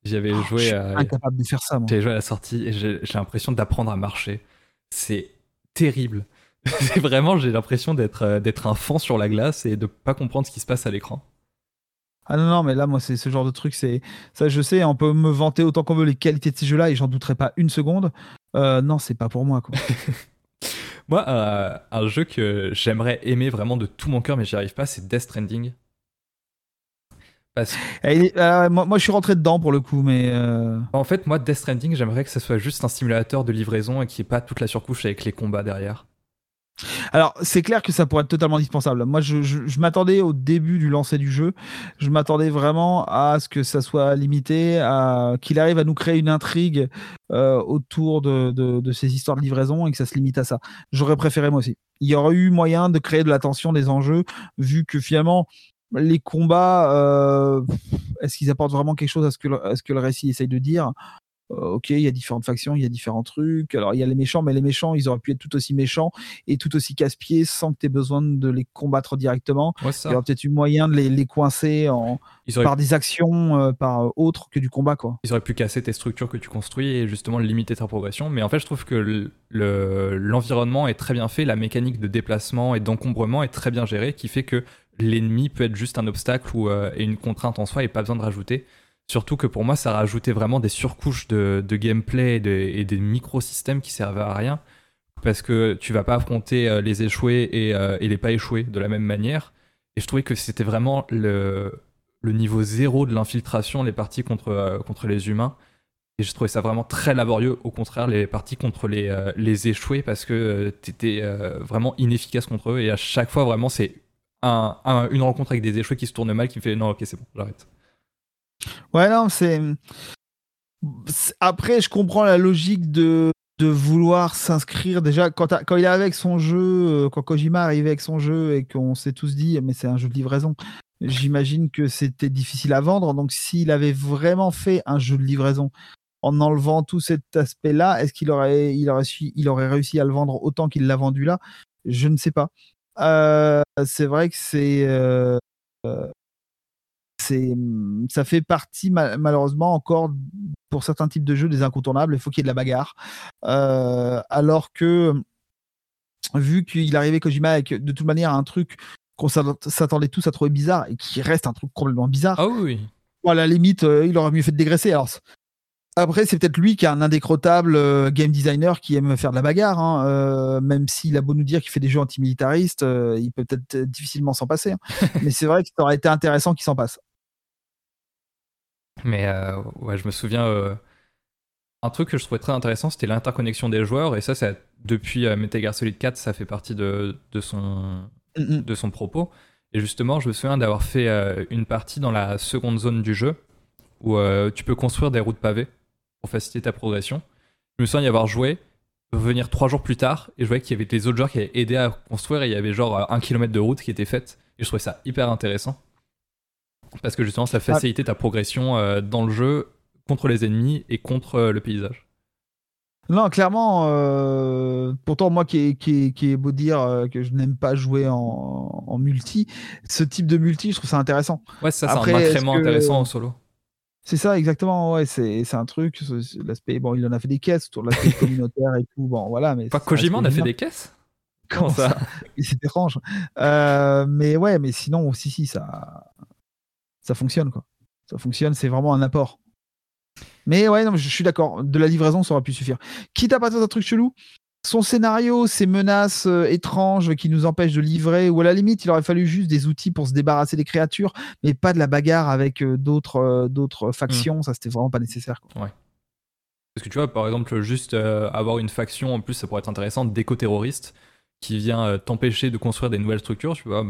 j'avais oh, joué à. incapable de faire ça, J'avais joué à la sortie et j'ai l'impression d'apprendre à marcher. C'est terrible. vraiment, j'ai l'impression d'être euh, d'être un fan sur la glace et de pas comprendre ce qui se passe à l'écran. Ah non, non, mais là, moi, c'est ce genre de truc, c'est ça, je sais, on peut me vanter autant qu'on veut les qualités de ces jeux-là et j'en douterai pas une seconde. Euh, non, c'est pas pour moi, quoi. moi, euh, un jeu que j'aimerais aimer vraiment de tout mon cœur, mais j'y arrive pas, c'est Death Stranding. Euh, moi, je suis rentré dedans pour le coup, mais. Euh, en fait, moi, Death Stranding, j'aimerais que ce soit juste un simulateur de livraison et qu'il n'y ait pas toute la surcouche avec les combats derrière. Alors, c'est clair que ça pourrait être totalement indispensable. Moi, je, m'attendais au début du lancer du jeu, je m'attendais vraiment à ce que ça soit limité, à qu'il arrive à nous créer une intrigue euh, autour de, de, ces histoires de livraison et que ça se limite à ça. J'aurais préféré moi aussi. Il y aurait eu moyen de créer de la tension des enjeux, vu que finalement, les combats, euh, est-ce qu'ils apportent vraiment quelque chose à ce que le, ce que le récit essaye de dire? Euh, ok, il y a différentes factions, il y a différents trucs. Alors, il y a les méchants, mais les méchants, ils auraient pu être tout aussi méchants et tout aussi casse-pieds sans que tu aies besoin de les combattre directement. il y aurait peut-être eu moyen de les, coincer en, par des actions, euh, par autres que du combat. Quoi. Ils auraient pu casser tes structures que tu construis et justement limiter ta progression. Mais en fait, je trouve que l'environnement est très bien fait, la mécanique de déplacement et d'encombrement est très bien gérée, qui fait que l'ennemi peut être juste un obstacle ou et une contrainte en soi et pas besoin de rajouter. Surtout que pour moi, ça rajoutait vraiment des surcouches de, gameplay et, des microsystèmes qui servaient à rien. Parce que tu vas pas affronter euh, les échoués euh, et, les pas échoués de la même manière. Et je trouvais que c'était vraiment le, niveau zéro de l'infiltration, les parties contre, euh, contre les humains. Et je trouvais ça vraiment très laborieux. Au contraire, les parties contre les, les échoués, parce que tu étais vraiment inefficace contre eux. Et à chaque fois, vraiment, c'est une rencontre avec des échoués qui se tournent mal qui me fait non, ok, c'est bon, j'arrête. Ouais, non, c'est. Après, je comprends la logique de, de vouloir s'inscrire. Déjà, quand, quand il est avec son jeu, euh, quand Kojima arrivait avec son jeu et qu'on s'est tous dit, mais c'est un jeu de livraison, j'imagine que c'était difficile à vendre. Donc, s'il avait vraiment fait un jeu de livraison en enlevant tout cet aspect-là, est-ce qu'il aurait, il aurait, il aurait réussi à le vendre autant qu'il l'a vendu là? Je ne sais pas. Euh, c'est vrai que c'est. Euh, c'est mmh, ça fait partie malheureusement encore pour certains types de jeux des incontournables. Il faut qu'il y ait de la bagarre, euh, alors que vu qu'il arrivait Kojima avec de toute manière un truc qu'on s'attendait tous à trouver bizarre et qui reste un truc complètement bizarre. Ah oui. à la limite, il aurait mieux fait de dégraisser. Alors Après, c'est peut-être lui qui est un indécrottable euh, game designer qui aime faire de la bagarre. Hein. Euh, même s'il a beau nous dire qu'il fait des jeux antimilitaristes, euh, il peut peut-être difficilement s'en passer. Hein. Mais c'est vrai que ça aurait été intéressant qu'il s'en passe. Mais ouais, je me souviens. un truc que je trouvais très intéressant, c'était l'interconnexion des joueurs. Et ça, ça depuis Metal Gear Solid 4, ça fait partie de, de son, de son propos. Et justement, je me souviens d'avoir fait une partie dans la seconde zone du jeu où tu peux construire des routes pavées pour faciliter ta progression. Je me souviens y avoir joué, revenir trois jours plus tard, et je voyais qu'il y avait des autres joueurs qui avaient aidé à construire, et il y avait genre un kilomètre de route qui était faite. Et je trouvais ça hyper intéressant. Parce que justement, ça facilitait ta progression euh, dans le jeu contre les ennemis et contre euh, le paysage. Non, clairement, euh, pourtant, moi qui est, qui, beau dire que je n'aime pas jouer en, multi, ce type de multi, je trouve ça intéressant. Ouais, ça, c'est un incrément intéressant en solo. C'est ça, exactement. Ouais, c'est, un truc. L'aspect, bon, il en a fait des caisses autour de l'aspect communautaire et tout. Bon, voilà. Mais Pas Kojima, on a fait des caisses? Comment ça, C'est étrange. Euh, mais ouais, mais sinon, si, si, ça, ça fonctionne, quoi. Ça fonctionne, c'est vraiment un apport. Mais ouais, non, je suis d'accord. De la livraison, ça aurait pu suffire. Quitte à partir d'un truc chelou, son scénario, ces menaces euh, étranges qui nous empêchent de livrer, ou à la limite, il aurait fallu juste des outils pour se débarrasser des créatures, mais pas de la bagarre avec euh, d'autres euh, d'autres factions. Mmh. Ça, c'était vraiment pas nécessaire. Ouais. Parce que tu vois, par exemple, juste avoir une faction, en plus, ça pourrait être intéressant, d'éco-terroriste, qui vient t'empêcher de construire des nouvelles structures, tu vois.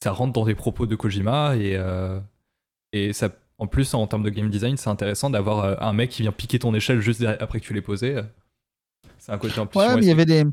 Ça rentre dans des propos de Kojima, et, et ça, en plus, en termes de game design, c'est intéressant d'avoir un mec qui vient piquer ton échelle juste après que tu l'aies posé. C'est un côté en plus. Ouais, mais il y avait des.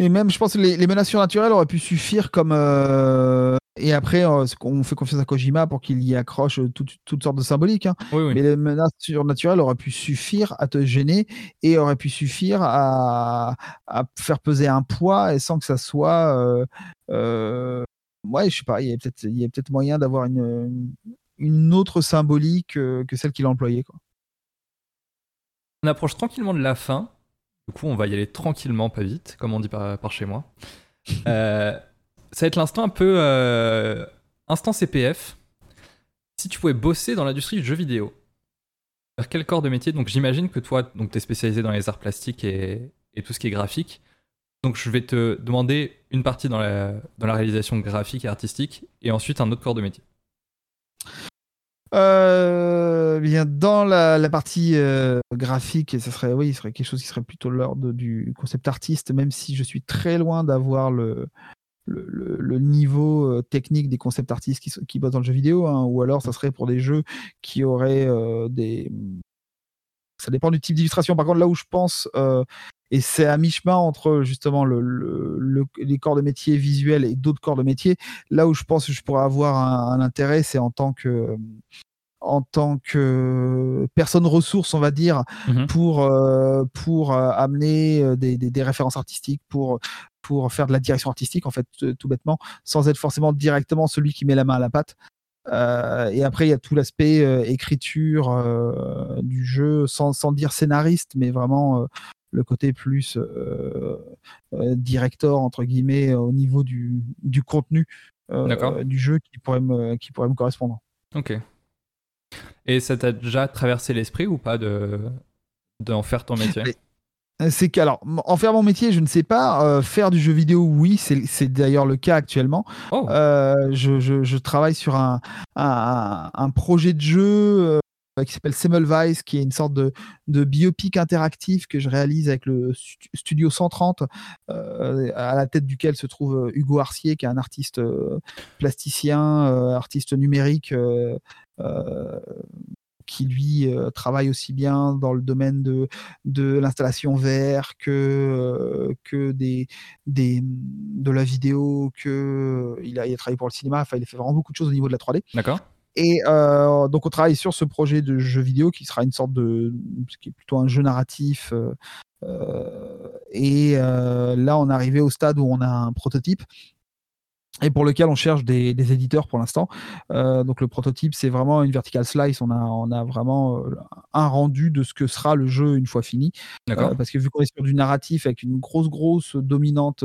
Et même, je pense que les, menaces surnaturelles auraient pu suffire comme. Euh, et après, euh, on fait confiance à Kojima pour qu'il y accroche toutes sortes de symboliques. Hein. Mais les menaces surnaturelles auraient pu suffire à te gêner et auraient pu suffire à, à faire peser un poids et sans que ça soit. Euh, ouais, je sais pas, il y a peut-être peut moyen d'avoir une, une autre symbolique que celle qu'il a employée. Quoi. On approche tranquillement de la fin. Du coup, on va y aller tranquillement, pas vite, comme on dit par, chez moi. Euh, ça va être l'instant un peu euh, instant CPF. Si tu pouvais bosser dans l'industrie du jeu vidéo, vers quel corps de métier? Donc j'imagine que toi, donc es spécialisé dans les arts plastiques et, tout ce qui est graphique. Donc je vais te demander une partie dans la, dans la réalisation graphique et artistique, et ensuite un autre corps de métier. Euh, bien dans la, partie euh, graphique, ça serait oui, ce serait quelque chose qui serait plutôt l'ordre du concept artiste, même si je suis très loin d'avoir le, le, niveau euh, technique des concept artistes qui, qui bossent dans le jeu vidéo, hein, ou alors ça serait pour des jeux qui auraient des. Ça dépend du type d'illustration. Par contre, là où je pense, et c'est à mi-chemin entre justement le, les corps de métier visuels et d'autres corps de métier. Là où je pense que je pourrais avoir un, intérêt, c'est en tant que en tant que personne ressource, on va dire, mmh pour, euh, pour euh, amener euh, des, des, références artistiques, pour, pour faire de la direction artistique, en fait, tout bêtement, sans être forcément directement celui qui met la main à la pâte. et après, il y a tout l'aspect écriture du jeu, sans, sans, dire scénariste, mais vraiment le côté plus euh, euh, director entre guillemets au niveau du, du contenu euh, du jeu qui pourrait me qui pourrait me correspondre. Ok. Et ça t'a déjà traversé l'esprit ou pas de d'en faire ton métier? C'est qu'alors, en faire mon métier, je ne sais pas. faire du jeu vidéo, oui, c'est d'ailleurs le cas actuellement. Oh. je, je, travaille sur un, un, un projet de jeu euh, qui s'appelle Semmelweis, qui est une sorte de, biopic interactif que je réalise avec le Studio 130, euh, à la tête duquel se trouve euh, Hugo Arcier, qui est un artiste plasticien, artiste numérique, qui lui travaille aussi bien dans le domaine de, de l'installation VR que, que des, des, de la vidéo, que il a, il a travaillé pour le cinéma, enfin il a fait vraiment beaucoup de choses au niveau de la 3D. D'accord. Et euh, donc on travaille sur ce projet de jeu vidéo qui sera une sorte de, qui est plutôt un jeu narratif. Euh, euh, et là on est arrivé au stade où on a un prototype et pour lequel on cherche des, éditeurs pour l'instant. donc le prototype, c'est vraiment une vertical slice. On a, on a vraiment un rendu de ce que sera le jeu une fois fini. parce que vu qu'on est sur du narratif avec une grosse, grosse dominante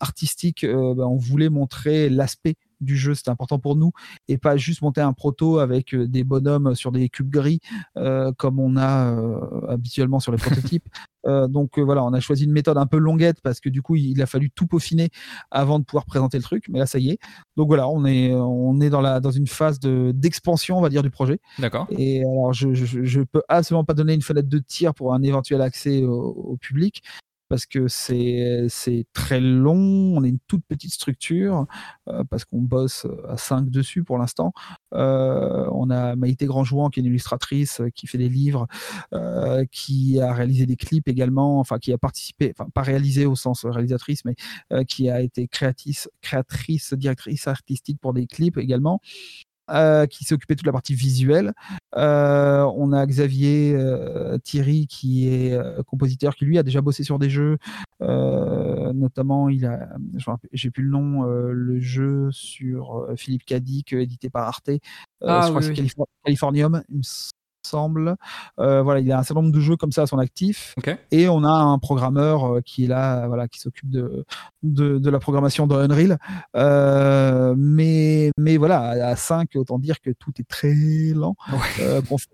artistique, ben, on voulait montrer l'aspect du jeu, c'était important pour nous, et pas juste monter un proto avec des bonhommes sur des cubes gris comme on a habituellement sur les prototypes. donc voilà, on a choisi une méthode un peu longuette parce que du coup, il a fallu tout peaufiner avant de pouvoir présenter le truc. Mais là, ça y est. Donc voilà, on est, on est dans, la, dans une phase d'expansion, on va dire, du projet. D'accord. Et alors, je, je, peux absolument pas donner une fenêtre de tir pour un éventuel accès au public parce que c'est très long, on est une toute petite structure, euh, parce qu'on bosse euh, à 5 dessus pour l'instant. Euh, on a Maïté Grandjouan qui est une illustratrice, qui fait des livres, qui a réalisé des clips également, enfin qui a participé, enfin pas réalisé au sens réalisatrice, mais qui a été créatrice, créatrice, directrice artistique pour des clips également. Euh, qui s'est occupé de toute la partie visuelle. Euh, on a Xavier euh, Thierry qui est compositeur, qui lui a déjà bossé sur des jeux, notamment il a, j'ai plus le nom, le jeu sur Philippe Cadic édité par Arte. Ah, je crois que c'est Californium, il me semble. Euh, voilà, il a un certain nombre de jeux comme ça à son actif. Et on a un programmeur euh, qui est là, voilà, qui s'occupe de, de, la programmation dans Unreal. Euh, mais, mais voilà, à 5, autant dire que tout est très lent.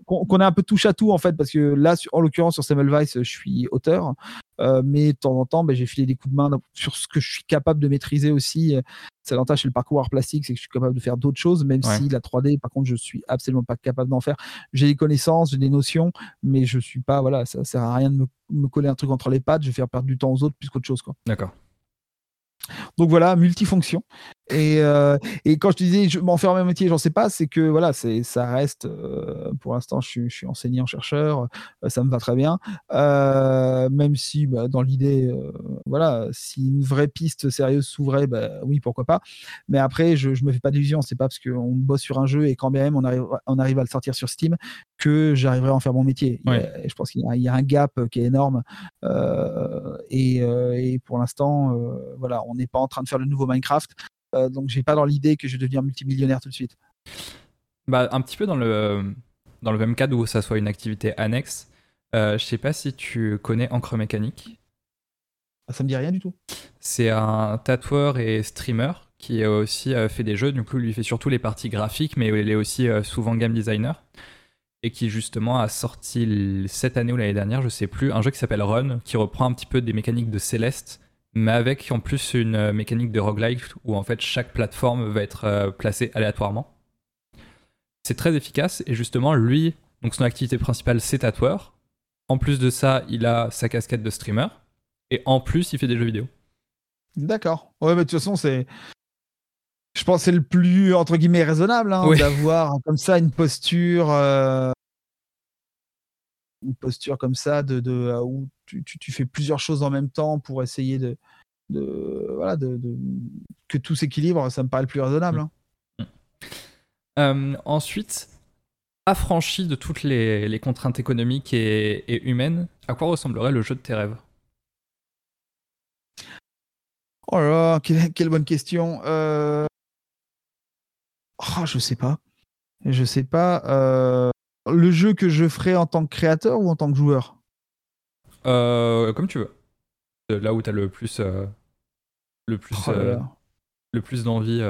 qu'on a un peu touche à tout en fait, parce que là, en l'occurrence, sur Semmelweis, je suis auteur. Mais de temps en temps, ben, j'ai filé des coups de main sur ce que je suis capable de maîtriser aussi. C'est l'avantage chez le parcours art plastique, c'est que je suis capable de faire d'autres choses, même si la 3D, par contre, je suis absolument pas capable d'en faire. J'ai des connaissances, j'ai des notions, mais je suis pas, voilà, ça sert à rien de me, me coller un truc entre les pattes. Je vais faire perdre du temps aux autres plus qu'autre chose, quoi. D'accord. Donc voilà, multifonction. Et, euh, et quand je te disais, je m'en faire un métier, j'en sais pas, c'est que voilà, c'est ça reste. Euh, pour l'instant, je suis, je suis enseignant chercheur, euh, ça me va très bien. même si, bah, dans l'idée, voilà, si une vraie piste sérieuse s'ouvrait, bah, oui, pourquoi pas. Mais après, je, je me fais pas d'illusions. C'est pas parce qu'on bosse sur un jeu et quand même on arrive, on arrive à le sortir sur Steam que j'arriverai à en faire mon métier. je pense qu'il y, a un gap qui est énorme. Et, et, pour l'instant, voilà, on n'est pas en train de faire le nouveau Minecraft. Euh, donc j'ai pas dans l'idée que je vais devenir multimillionnaire tout de suite. Bah, un petit peu dans le, dans le même cadre où ça soit une activité annexe. Euh, je sais pas si tu connais Encre Mécanique. Ah, ça me dit rien du tout. C'est un tatoueur et streamer qui a aussi euh, fait des jeux. Du coup, lui fait surtout les parties graphiques, mais il est aussi souvent game designer. Et qui justement a sorti cette année ou l'année dernière, je sais plus, un jeu qui s'appelle Run, qui reprend un petit peu des mécaniques de Céleste mais avec en plus une euh, mécanique de roguelike où en fait chaque plateforme va être euh, placée aléatoirement. C'est très efficace et justement lui, donc son activité principale c'est tatoueur. En plus de ça, il a sa casquette de streamer et en plus il fait des jeux vidéo. D'accord. Ouais, mais de toute façon c'est, je pense c'est le plus entre guillemets raisonnable hein, d'avoir comme ça une posture. Euh, une posture comme ça de, de où tu, fais plusieurs choses en même temps pour essayer de, voilà, de, que tout s'équilibre, ça me paraît le plus raisonnable. Hein. Mm. Euh, ensuite, affranchi de toutes les, contraintes économiques et, humaines, à quoi ressemblerait le jeu de tes rêves? Oh là là, quelle, bonne question. Euh... Oh, je sais pas. Je sais pas. Euh, le jeu que je ferais en tant que créateur ou en tant que joueur? Euh, comme tu veux. Euh, là où tu as le plus. Euh, le plus. Oh le plus d'envie.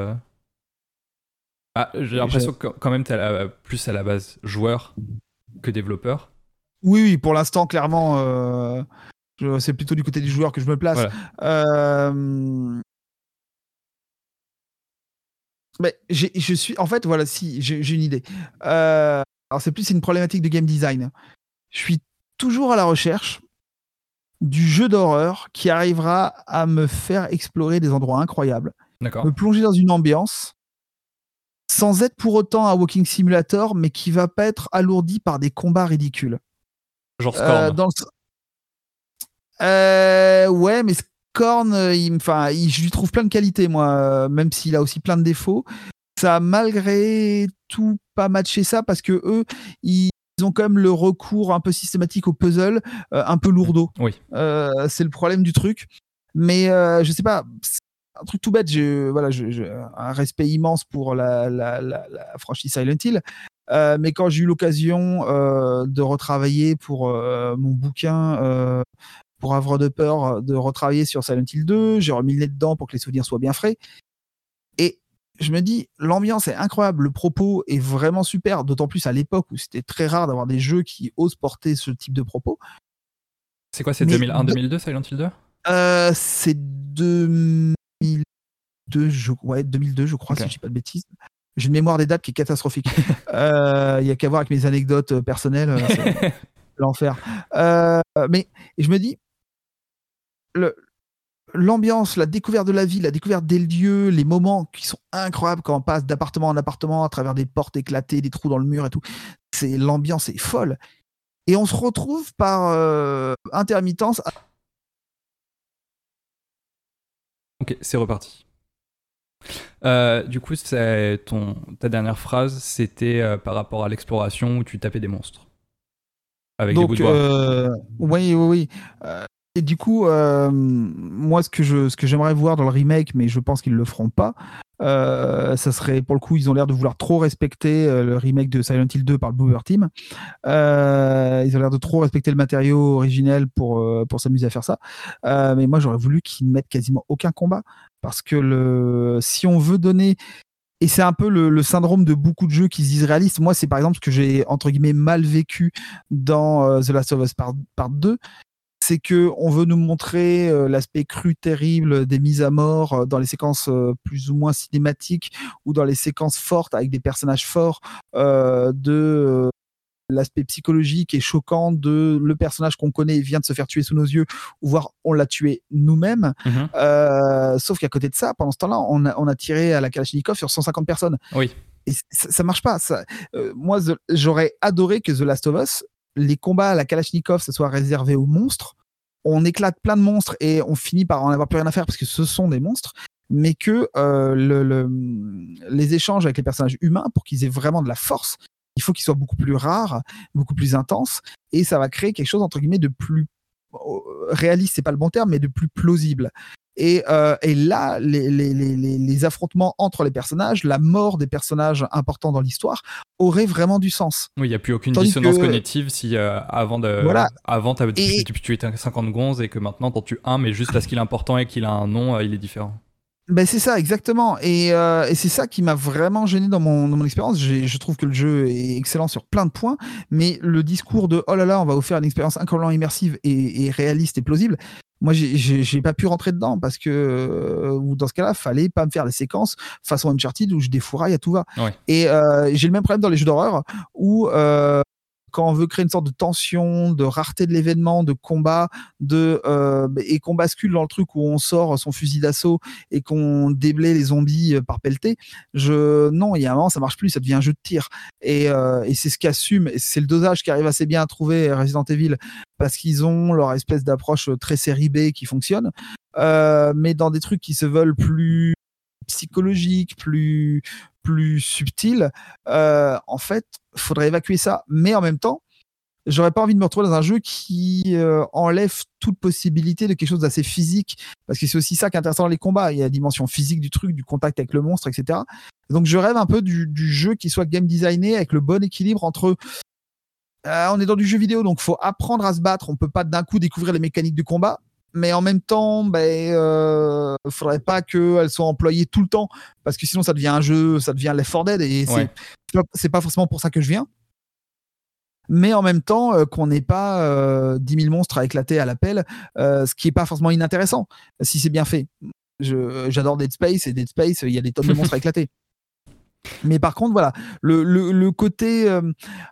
Ah, j'ai l'impression que quand même tu es plus à la base joueur que développeur. Oui, oui, pour l'instant, clairement, c'est plutôt du côté du joueur que je me place. Mais je suis, en fait, voilà, si j'ai une idée. alors c'est plus une problématique de game design. Je suis toujours à la recherche du jeu d'horreur qui arrivera à me faire explorer des endroits incroyables, me plonger dans une ambiance, sans être pour autant un walking simulator, mais qui va pas être alourdi par des combats ridicules. Genre Scorn. Euh, euh, ouais, mais Scorn, il, je lui trouve plein de qualités, moi, même s'il a aussi plein de défauts. Ça a malgré tout pas matché ça parce que eux, ils, ils ont quand même le recours un peu systématique au puzzle, euh, un peu lourdeau. Oui. Euh, c'est le problème du truc. Mais euh, je sais pas, un truc tout bête. Je, voilà, un respect immense pour la, franchise Silent Hill. mais quand j'ai eu l'occasion de retravailler pour mon bouquin pour Havre de peur, de retravailler sur Silent Hill 2, j'ai remis le nez dedans pour que les souvenirs soient bien frais. Je me dis, l'ambiance est incroyable, le propos est vraiment super, d'autant plus à l'époque où c'était très rare d'avoir des jeux qui osent porter ce type de propos. C'est quoi, c'est 2001-2002 Silent Hill 2 euh, C'est 2002, je... Ouais, 2002, je crois, si je dis pas de bêtises. J'ai une mémoire des dates qui est catastrophique. Euh, il y a qu'à voir avec mes anecdotes euh, personnelles, c'est l'enfer. mais je me dis, le, l'ambiance, la découverte de la vie, la découverte des lieux, les moments qui sont incroyables quand on passe d'appartement en appartement à travers des portes éclatées, des trous dans le mur et tout. C'est l'ambiance est folle. Et on se retrouve par euh, intermittence. Ok, c'est reparti. Euh, du coup, ton, ta dernière phrase, c'était euh, par rapport à l'exploration où tu tapais des monstres. Avec des bouts de oui, oui, oui. Et du coup, euh, moi, ce que je, ce que j'aimerais voir dans le remake, mais je pense qu'ils le feront pas, euh, ça serait pour le coup, ils ont l'air de vouloir trop respecter euh, le remake de Silent Hill 2 par le Boober Team. ils ont l'air de trop respecter le matériau originel pour pour s'amuser à faire ça. mais moi, j'aurais voulu qu'ils ne mettent quasiment aucun combat parce que le, si on veut donner et c'est un peu le, syndrome de beaucoup de jeux qui se disent réalistes. Moi, c'est par exemple ce que j'ai entre guillemets mal vécu dans The Last of Us Part 2 c'est que on veut nous montrer euh, l'aspect cru terrible des mises à mort euh, dans les séquences euh, plus ou moins cinématiques ou dans les séquences fortes avec des personnages forts de l'aspect psychologique et choquant de le personnage qu'on connaît vient de se faire tuer sous nos yeux, ou voire on l'a tué nous-mêmes. Mhm. sauf qu'à côté de ça, pendant ce temps-là, on a, tiré à la Kalachnikov sur 150 personnes. Oui. Et ça, ça marche pas. Ça, moi, j'aurais adoré que The Last of Us les combats à la Kalachnikov, ce soit réservé aux monstres. On éclate plein de monstres et on finit par en avoir plus rien à faire parce que ce sont des monstres, mais que euh, les échanges avec les personnages humains, pour qu'ils aient vraiment de la force, il faut qu'ils soient beaucoup plus rares, beaucoup plus intenses, et ça va créer quelque chose entre guillemets de plus euh, réaliste, c'est pas le bon terme, mais de plus plausible. Et, euh, et là, les, les, les, les, affrontements entre les personnages, la mort des personnages importants dans l'histoire, aurait vraiment du sens. Oui, il n'y a plus aucune dissonance cognitive si euh, avant, de, voilà. avant tu étais 50 gonzes et que maintenant t'en tues un, mais juste parce qu'il est important et qu'il a un nom, euh, il est différent. Ben c'est ça, exactement. Et, euh, et c'est ça qui m'a vraiment gêné dans mon, dans mon expérience. Je trouve que le jeu est excellent sur plein de points, mais le discours de oh là là, on va vous faire une expérience incroyablement immersive et, et réaliste et plausible, moi j'ai pas pu rentrer dedans parce que euh, ou dans ce cas-là fallait pas me faire des séquences façon Uncharted où je défouraille à tout va et euh, j'ai le même problème dans les jeux d'horreur où euh, quand on veut créer une sorte de tension, de rareté de l'événement, de combat, de euh, et qu'on bascule dans le truc où on sort son fusil d'assaut et qu'on déblaye les zombies euh, par pelleté, je non, il y a un moment ça marche plus, ça devient un jeu de tir. Et, euh, et c'est ce qu'assume, c'est le dosage qui arrive assez bien à trouver Resident Evil parce qu'ils ont leur espèce d'approche très série B qui fonctionne, mais dans des trucs qui se veulent plus psychologiques, plus plus subtil, euh, en fait, faudrait évacuer ça. Mais en même temps, j'aurais pas envie de me retrouver dans un jeu qui euh, enlève toute possibilité de quelque chose d'assez physique, parce que c'est aussi ça qui est intéressant dans les combats. Il y a la dimension physique du truc, du contact avec le monstre, etc. Donc je rêve un peu du, jeu qui soit game designé avec le bon équilibre entre euh, on est dans du jeu vidéo, donc faut apprendre à se battre. On peut pas d'un coup découvrir les mécaniques du combat, mais en même temps, ben, euh, faudrait pas qu'elles soient employées tout le temps, parce que sinon ça devient un jeu, ça devient Left 4 Dead, et c'est pas forcément pour ça que je viens. Mais en même temps, euh, qu'on n'ait pas euh, 10 000 monstres à éclater à l'appel, euh, ce qui est pas forcément inintéressant, si c'est bien fait. J'adore Dead Space, et Dead Space, il y a des tonnes de monstres à éclater. Mais par contre, voilà, le, le, le côté euh,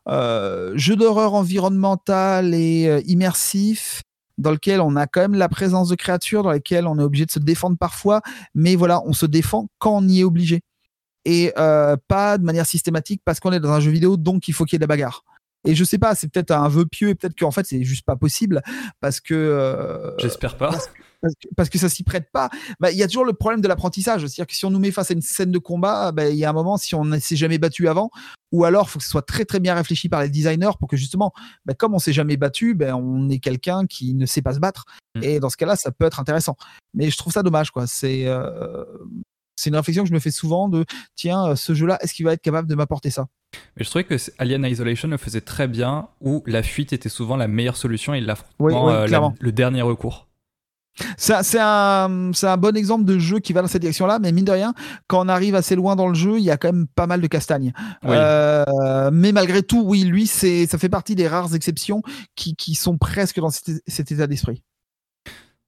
euh, jeu d'horreur environnemental et euh, immersif, dans lequel on a quand même la présence de créatures, dans lesquelles on est obligé de se défendre parfois, mais voilà, on se défend quand on y est obligé. Et euh, pas de manière systématique parce qu'on est dans un jeu vidéo, donc il faut qu'il y ait de la bagarre. Et je sais pas, c'est peut-être un vœu pieux et peut-être qu'en fait c'est juste pas possible parce que. Euh, J'espère pas parce que, ça s'y prête pas. Bah, il y a toujours le problème de l'apprentissage. C'est-à-dire que si on nous met face à une scène de combat, bah, il y a un moment, si on ne s'est jamais battu avant, ou alors il faut que ce soit très très bien réfléchi par les designers pour que justement, bah, comme on s'est jamais battu, on est quelqu'un qui ne sait pas se battre. Mm. Et dans ce cas-là, ça peut être intéressant. Mais je trouve ça dommage, quoi. C'est euh, c'est une réflexion que je me fais souvent de tiens, ce jeu-là, est-ce qu'il va être capable de m'apporter ça? Mais je trouvais que Alien Isolation le faisait très bien, où la fuite était souvent la meilleure solution et l'affrontement euh, le dernier recours. C'est un, un, bon exemple de jeu qui va dans cette direction-là, mais mine de rien, quand on arrive assez loin dans le jeu, il y a quand même pas mal de castagnes. Euh, mais malgré tout, oui, lui, ça fait partie des rares exceptions qui, qui sont presque dans cet, état d'esprit.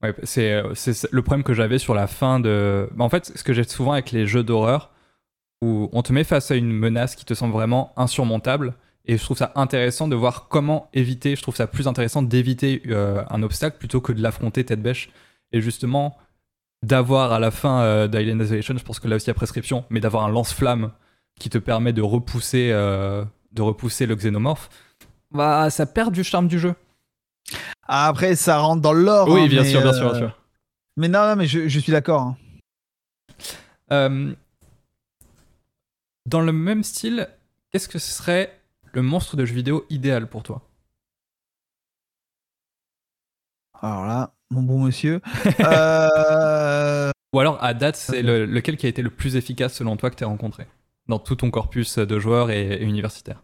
Ouais, c'est le problème que j'avais sur la fin de. En fait, ce que j'ai souvent avec les jeux d'horreur, où on te met face à une menace qui te semble vraiment insurmontable, et je trouve ça intéressant de voir comment éviter. Je trouve ça plus intéressant d'éviter euh, un obstacle plutôt que de l'affronter tête bêche. Et justement, d'avoir à la fin euh, d'Island Isolation, je pense que là aussi il y a prescription, mais d'avoir un lance-flamme qui te permet de repousser, euh, de repousser le xénomorphe, bah ça perd du charme du jeu. Après, ça rentre dans l'or. Oui, hein, bien, sûr, bien sûr, bien sûr. Mais non, non mais je, je suis d'accord. Hein. dans le même style, qu'est-ce que ce serait le monstre de jeu vidéo idéal pour toi Alors là, mon bon monsieur. Euh, Ou alors, à date, c'est lequel qui a été le plus efficace selon toi que tu as rencontré dans tout ton corpus de joueurs et, universitaires?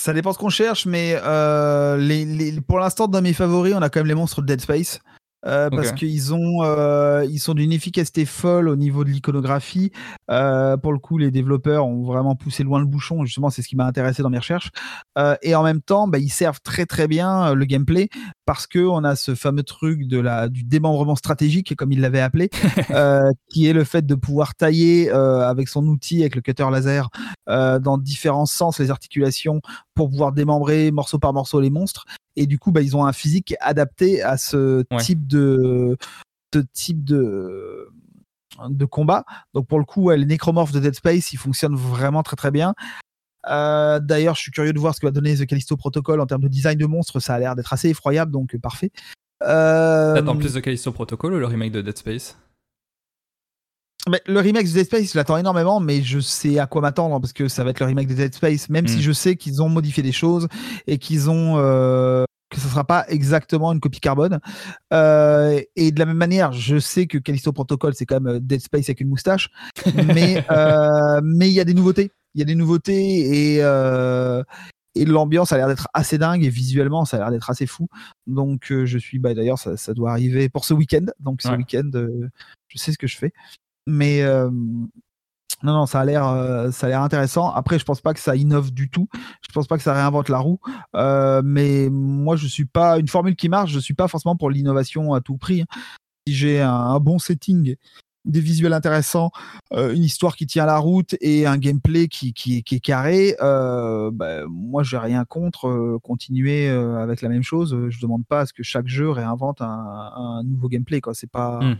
Ça dépend ce qu'on cherche, mais euh, pour l'instant, dans mes favoris, on a quand même les monstres de Dead Space. Euh, parce qu'ils ont euh, ils sont d'une efficacité folle au niveau de l'iconographie. Euh, pour le coup, les développeurs ont vraiment poussé loin le bouchon. Justement, c'est ce qui m'a intéressé dans mes recherches. Et en même temps, bah, ils servent très très bien le gameplay parce que on a ce fameux truc de la du démembrement stratégique, comme il l'avait appelé, qui est le fait de pouvoir tailler avec son outil, avec le cutter laser, dans différents sens les articulations pour pouvoir démembrer morceau par morceau les monstres et du coup bah, ils ont un physique adapté à ce type de ce type de de combat. Donc pour le coup, les nécromorphes de Dead Space, ils fonctionnent vraiment très très bien. Euh, d'ailleurs, je suis curieux de voir ce que va donner The Callisto Protocol en termes de design de monstres. Ça a l'air d'être assez effroyable, donc euh, parfait. Euh... T'attends plus The Callisto Protocol ou le remake de Dead Space? Mais le remake de Dead Space, je l'attends énormément, mais je sais à quoi m'attendre parce que ça va être le remake de Dead Space, même si hmm. je sais qu'ils ont modifié des choses et qu'ils ont euh, que ce sera pas exactement une copie carbone. Euh, et de la même manière, je sais que Callisto Protocol, c'est quand même euh, Dead Space avec une moustache, mais euh, mais il y a des nouveautés. Il y a des nouveautés et et l'ambiance a l'air d'être assez dingue et visuellement ça a l'air d'être assez fou. Donc je suis bah d'ailleurs ça, ça, doit arriver pour ce week-end. Donc ce week-end, je sais ce que je fais. Mais non, non, ça a l'air, euh, ça a l'air intéressant. Après, je pense pas que ça innove du tout. Je pense pas que ça réinvente la roue. Euh, mais moi, je suis pas une formule qui marche. Je suis pas forcément pour l'innovation à tout prix. Hein. Si j'ai un, bon setting, des visuels intéressants, euh, une histoire qui tient la route et un gameplay qui, qui, est carré, bah, moi, j'ai rien contre continuer avec la même chose. Je demande pas à ce que chaque jeu réinvente un, nouveau gameplay. C'est pas. Hmm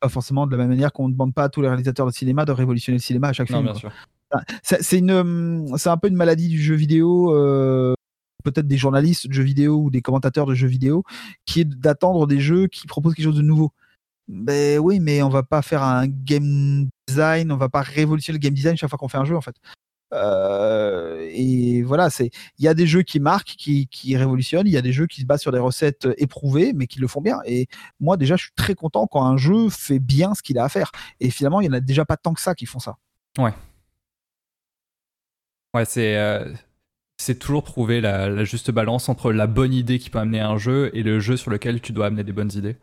pas forcément de la même manière qu'on ne demande pas à tous les réalisateurs de cinéma de révolutionner le cinéma à chaque film. C'est une, hum, c'est un peu une maladie du jeu vidéo, euh, peut-être des journalistes de jeux vidéo ou des commentateurs de jeux vidéo, qui est d'attendre des jeux qui proposent quelque chose de nouveau. Ben oui, mais on va pas faire un game design, on va pas révolutionner le game design chaque fois qu'on fait un jeu en fait. Euh, et voilà, c'est il y a des jeux qui marquent, qui, qui révolutionnent, il y a des jeux qui se basent sur des recettes éprouvées, mais qui le font bien. Et moi, déjà, je suis très content quand un jeu fait bien ce qu'il a à faire. Et finalement, il y en a déjà pas tant que ça qui font ça. Ouais. Ouais, c'est euh, c'est toujours trouver la, la, juste balance entre la bonne idée qui peut amener un jeu et le jeu sur lequel tu dois amener des bonnes idées.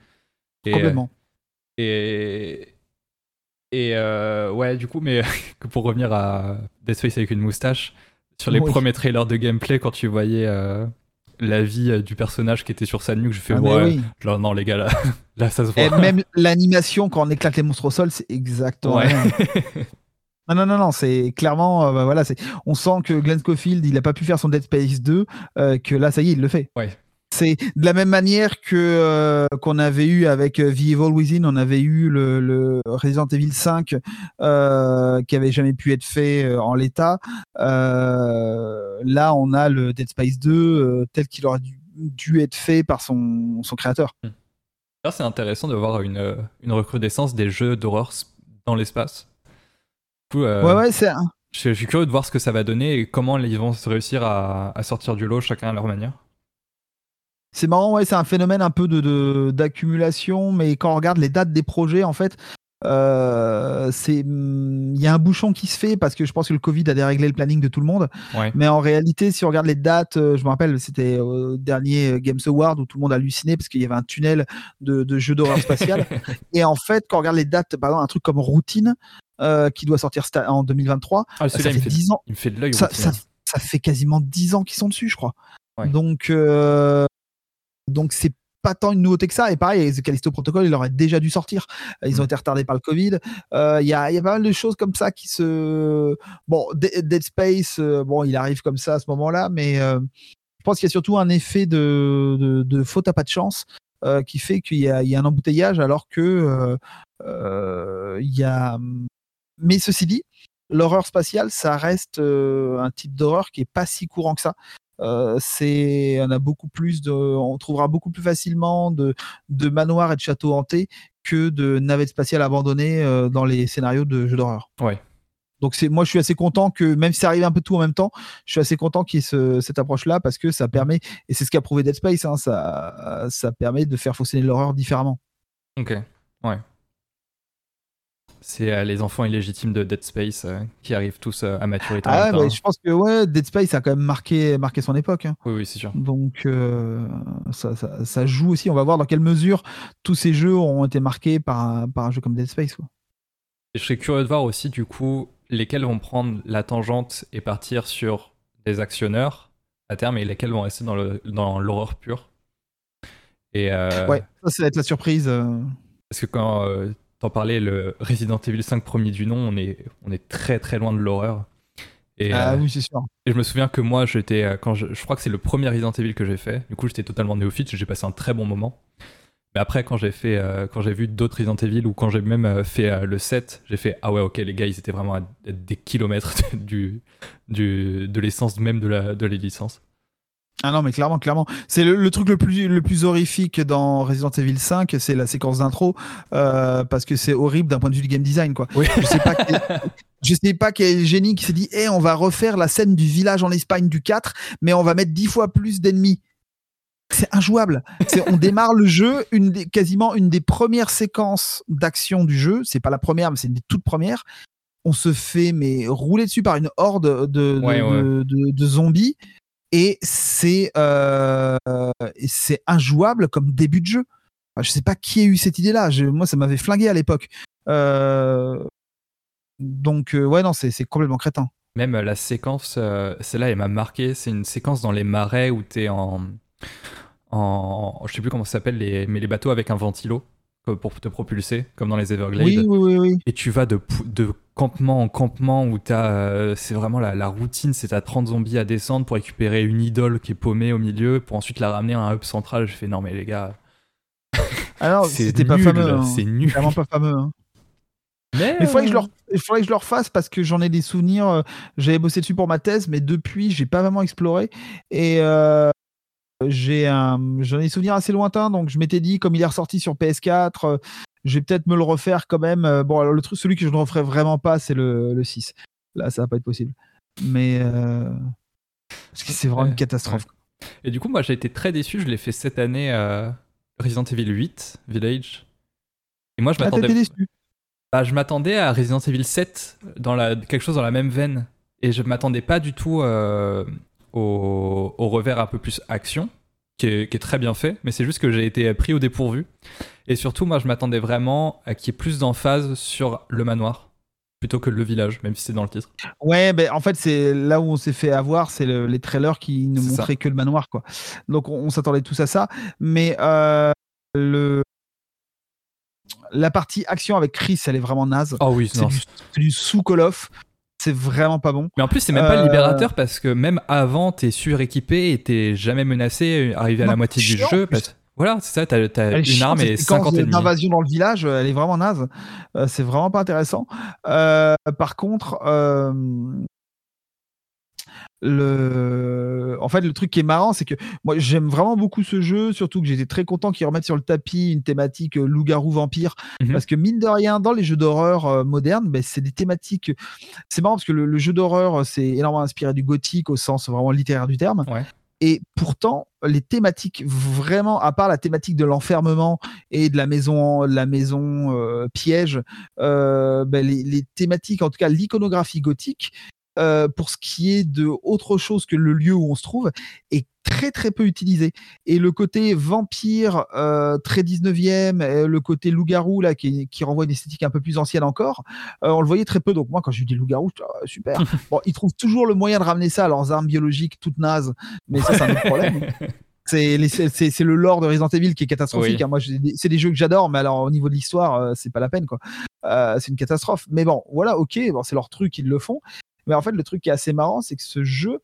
Et, Complètement. et et euh, ouais, du coup, mais pour revenir à Death Space avec une moustache, sur les premiers trailers de gameplay, quand tu voyais euh, la vie euh, du personnage qui était sur sa nuque, je fais ah, ouais, genre, non les gars là, là ça se voit. Et même l'animation quand on éclate les monstres au sol, c'est exactement. Ouais. Non, non, non, non, c'est clairement, bah, voilà, c'est, on sent que Glenn Schofield, il a pas pu faire son Dead Space 2, que là, ça y est, il le fait. Ouais. C'est de la même manière que euh, qu'on avait eu avec euh, The Evil Within, on avait eu le, Resident Evil 5 euh, qui avait jamais pu être fait en l'état. là, on a le Dead Space 2 tel qu'il aurait dû, être fait par son, son créateur. Hmm. C'est intéressant de voir une, une recrudescence des jeux d'horreur dans l'espace. ouais, ouais, c'est. Je, suis curieux de voir ce que ça va donner et comment ils vont réussir à, à sortir du lot chacun à leur manière. C'est marrant, ouais, c'est un phénomène un peu de d'accumulation, mais quand on regarde les dates des projets, en fait, euh, c'est il y a un bouchon qui se fait parce que je pense que le Covid a déréglé le planning de tout le monde. Mais en réalité, si on regarde les dates, euh, je me rappelle, c'était au dernier Games Award où tout le monde a halluciné parce qu'il y avait un tunnel de, de jeux d'horreur spatial. et en fait, quand on regarde les dates, par exemple, un truc comme Routine euh, qui doit sortir en 2023, ah, ça fait il 10 ans. Il me fait de l'œil. Ça, ça, ça, fait quasiment 10 ans qu'ils sont dessus, je crois. Donc, euh, donc c'est pas tant une nouveauté que ça. Et pareil, The Callisto Protocol, il aurait déjà dû sortir. Ils ont mm. été retardés par le Covid. Euh, il y, a, y, a, pas mal de choses comme ça qui se. Bon, Dead Space, euh, bon, il arrive comme ça à ce moment-là, mais euh, je pense qu'il y a surtout un effet de, de, de faute à pas de chance qui fait qu'il y, y, a un embouteillage alors que il y a. Mais ceci dit, l'horreur spatiale, ça reste un type d'horreur qui est pas si courant que ça. Euh, c'est on a beaucoup plus de on trouvera beaucoup plus facilement de, de manoirs et de châteaux hantés que de navettes spatiales abandonnées euh, dans les scénarios de jeux d'horreur. Ouais. Donc c'est moi je suis assez content que même si ça arrive un peu tout en même temps, je suis assez content qu'il y ait cette approche là parce que ça permet et c'est ce qu'a prouvé Dead Space, hein, ça ça permet de faire fonctionner l'horreur différemment. Ok. Ouais. C'est euh, les enfants illégitimes de Dead Space euh, qui arrivent tous euh, à maturité. Ah, ouais, je pense que ouais, Dead Space a quand même marqué, marqué son époque. Hein. Oui, oui, c'est sûr. Donc ça, ça, ça, joue aussi. On va voir dans quelle mesure tous ces jeux ont été marqués par, par un jeu comme Dead Space. Quoi. Et je serais curieux de voir aussi, du coup, lesquels vont prendre la tangente et partir sur des actionneurs à terme et lesquels vont rester dans l'horreur dans pure. Et Ouais, ça, ça va être la surprise. Parce que quand parlais, le Resident Evil 5 premier du nom, on est, on est très très loin de l'horreur. Et, ah euh, oui, c'est sûr. Et je me souviens que moi, j'étais, euh, quand je, je crois que c'est le premier Resident Evil que j'ai fait. Du coup, j'étais totalement néophyte, j'ai passé un très bon moment. Mais après, quand j'ai fait, euh, quand j'ai vu d'autres Resident Evil ou quand j'ai même fait le 7, j'ai fait ah ouais, ok, les gars, ils étaient vraiment à des kilomètres du, du, de l'essence même de la, de les licences. Ah non, mais clairement, clairement. C'est le, truc le plus, le plus horrifique dans Resident Evil 5, c'est la séquence d'intro, euh, parce que c'est horrible d'un point de vue du game design, quoi. Je sais pas je sais pas quel génie qui s'est dit, eh, on va refaire la scène du village en Espagne du 4, mais on va mettre 10 fois plus d'ennemis. C'est injouable. on démarre le jeu, une des, quasiment une des premières séquences d'action du jeu. C'est pas la première, mais c'est une des toutes premières. On se fait mais rouler dessus par une horde de, de zombies et c'est euh, injouable comme début de jeu. je sais pas qui a eu cette idée-là. Moi, ça m'avait flingué à l'époque. Euh, donc, euh, ouais, non, c'est complètement crétin. Même la séquence, celle-là, elle m'a marqué. C'est une séquence dans les marais où tu es en, en. Je sais plus comment ça s'appelle, les, mais les bateaux avec un ventilo pour te propulser, comme dans les Everglades. Oui, oui, oui, Et tu vas de, de campement en campement où t'as, euh, c'est vraiment la, la routine, c'est à 30 zombies à descendre pour récupérer une idole qui est paumée au milieu, pour ensuite la ramener à un hub central. Je fais non mais les gars. Alors, c'était pas fameux. Hein. C'est nul. Vraiment pas fameux. Hein. Mais, il faudrait, que je leur, il faudrait que je leur fasse parce que j'en ai des souvenirs. Euh, j'avais bossé dessus pour ma thèse, mais depuis, j'ai pas vraiment exploré. Et euh, j'ai un, j'en ai des souvenirs assez lointains, donc je m'étais dit, comme il est ressorti sur PS4, euh, je vais peut-être me le refaire quand même. Euh, bon, alors le truc, celui que je ne referai vraiment pas, c'est le, le 6. Là, ça va pas être possible. Mais euh, parce que c'est vraiment une catastrophe. Et du coup, moi, j'ai été très déçu. Je l'ai fait cette année à Resident Evil 8 Village. Et moi, je ah, m'attendais. bah, je m'attendais à Resident Evil 7 dans la... quelque chose dans la même veine. Et je m'attendais pas du tout au, revers un peu plus action, qui est, très bien fait, mais c'est juste que j'ai été pris au dépourvu. Et surtout, moi, je m'attendais vraiment à qu'il y ait plus d'emphase sur le manoir plutôt que le village, même si c'est dans le titre. Ouais, ben en fait, c'est là où on s'est fait avoir, c'est les trailers qui ne montraient que le manoir, quoi. Donc on, s'attendait tous à ça, mais euh, le la partie action avec Chris, elle est vraiment naze. Oh oui, c'est du, du sous Call of c'est vraiment pas bon. Mais en plus, c'est même pas euh, libérateur parce que même avant, t'es suréquipé et t'es jamais menacé, arrivé à la moitié du jeu. Voilà, c'est ça, t'as, as une arme et 50 ennemis. L'invasion dans le village, elle est vraiment naze. Euh, c'est vraiment pas intéressant. Euh, par contre, le en fait le truc qui est marrant c'est que moi j'aime vraiment beaucoup ce jeu surtout que j'étais très content qu'ils remettent sur le tapis une thématique euh, loup-garou vampire. Mhm. parce que mine de rien dans les jeux d'horreur euh, modernes ben, c'est des thématiques c'est marrant parce que le, jeu d'horreur c'est énormément inspiré du gothique au sens vraiment littéraire du terme. Et pourtant, les thématiques vraiment, à part la thématique de l'enfermement et de la maison, la maison euh, piège, euh, ben, les, thématiques, en tout cas l'iconographie gothique, euh, pour ce qui est de autre chose que le lieu où on se trouve, est très très peu utilisé. Et le côté vampire euh, très 19e, euh, le côté loup-garou là qui, qui, renvoie une esthétique un peu plus ancienne encore, euh, on le voyait très peu. Donc moi quand j'ai dit loup-garou, ah, super. bon, ils trouvent toujours le moyen de ramener ça à leurs armes biologiques toutes nazes, mais ça c'est un autre problème. C'est le lore de Resident Evil qui est catastrophique. Hein. Moi, c'est des jeux que j'adore, mais alors au niveau de l'histoire, c'est pas la peine, quoi. c'est une catastrophe. Mais bon, voilà, ok, bon, c'est leur truc, ils le font. Mais en fait, le truc qui est assez marrant, c'est que ce jeu,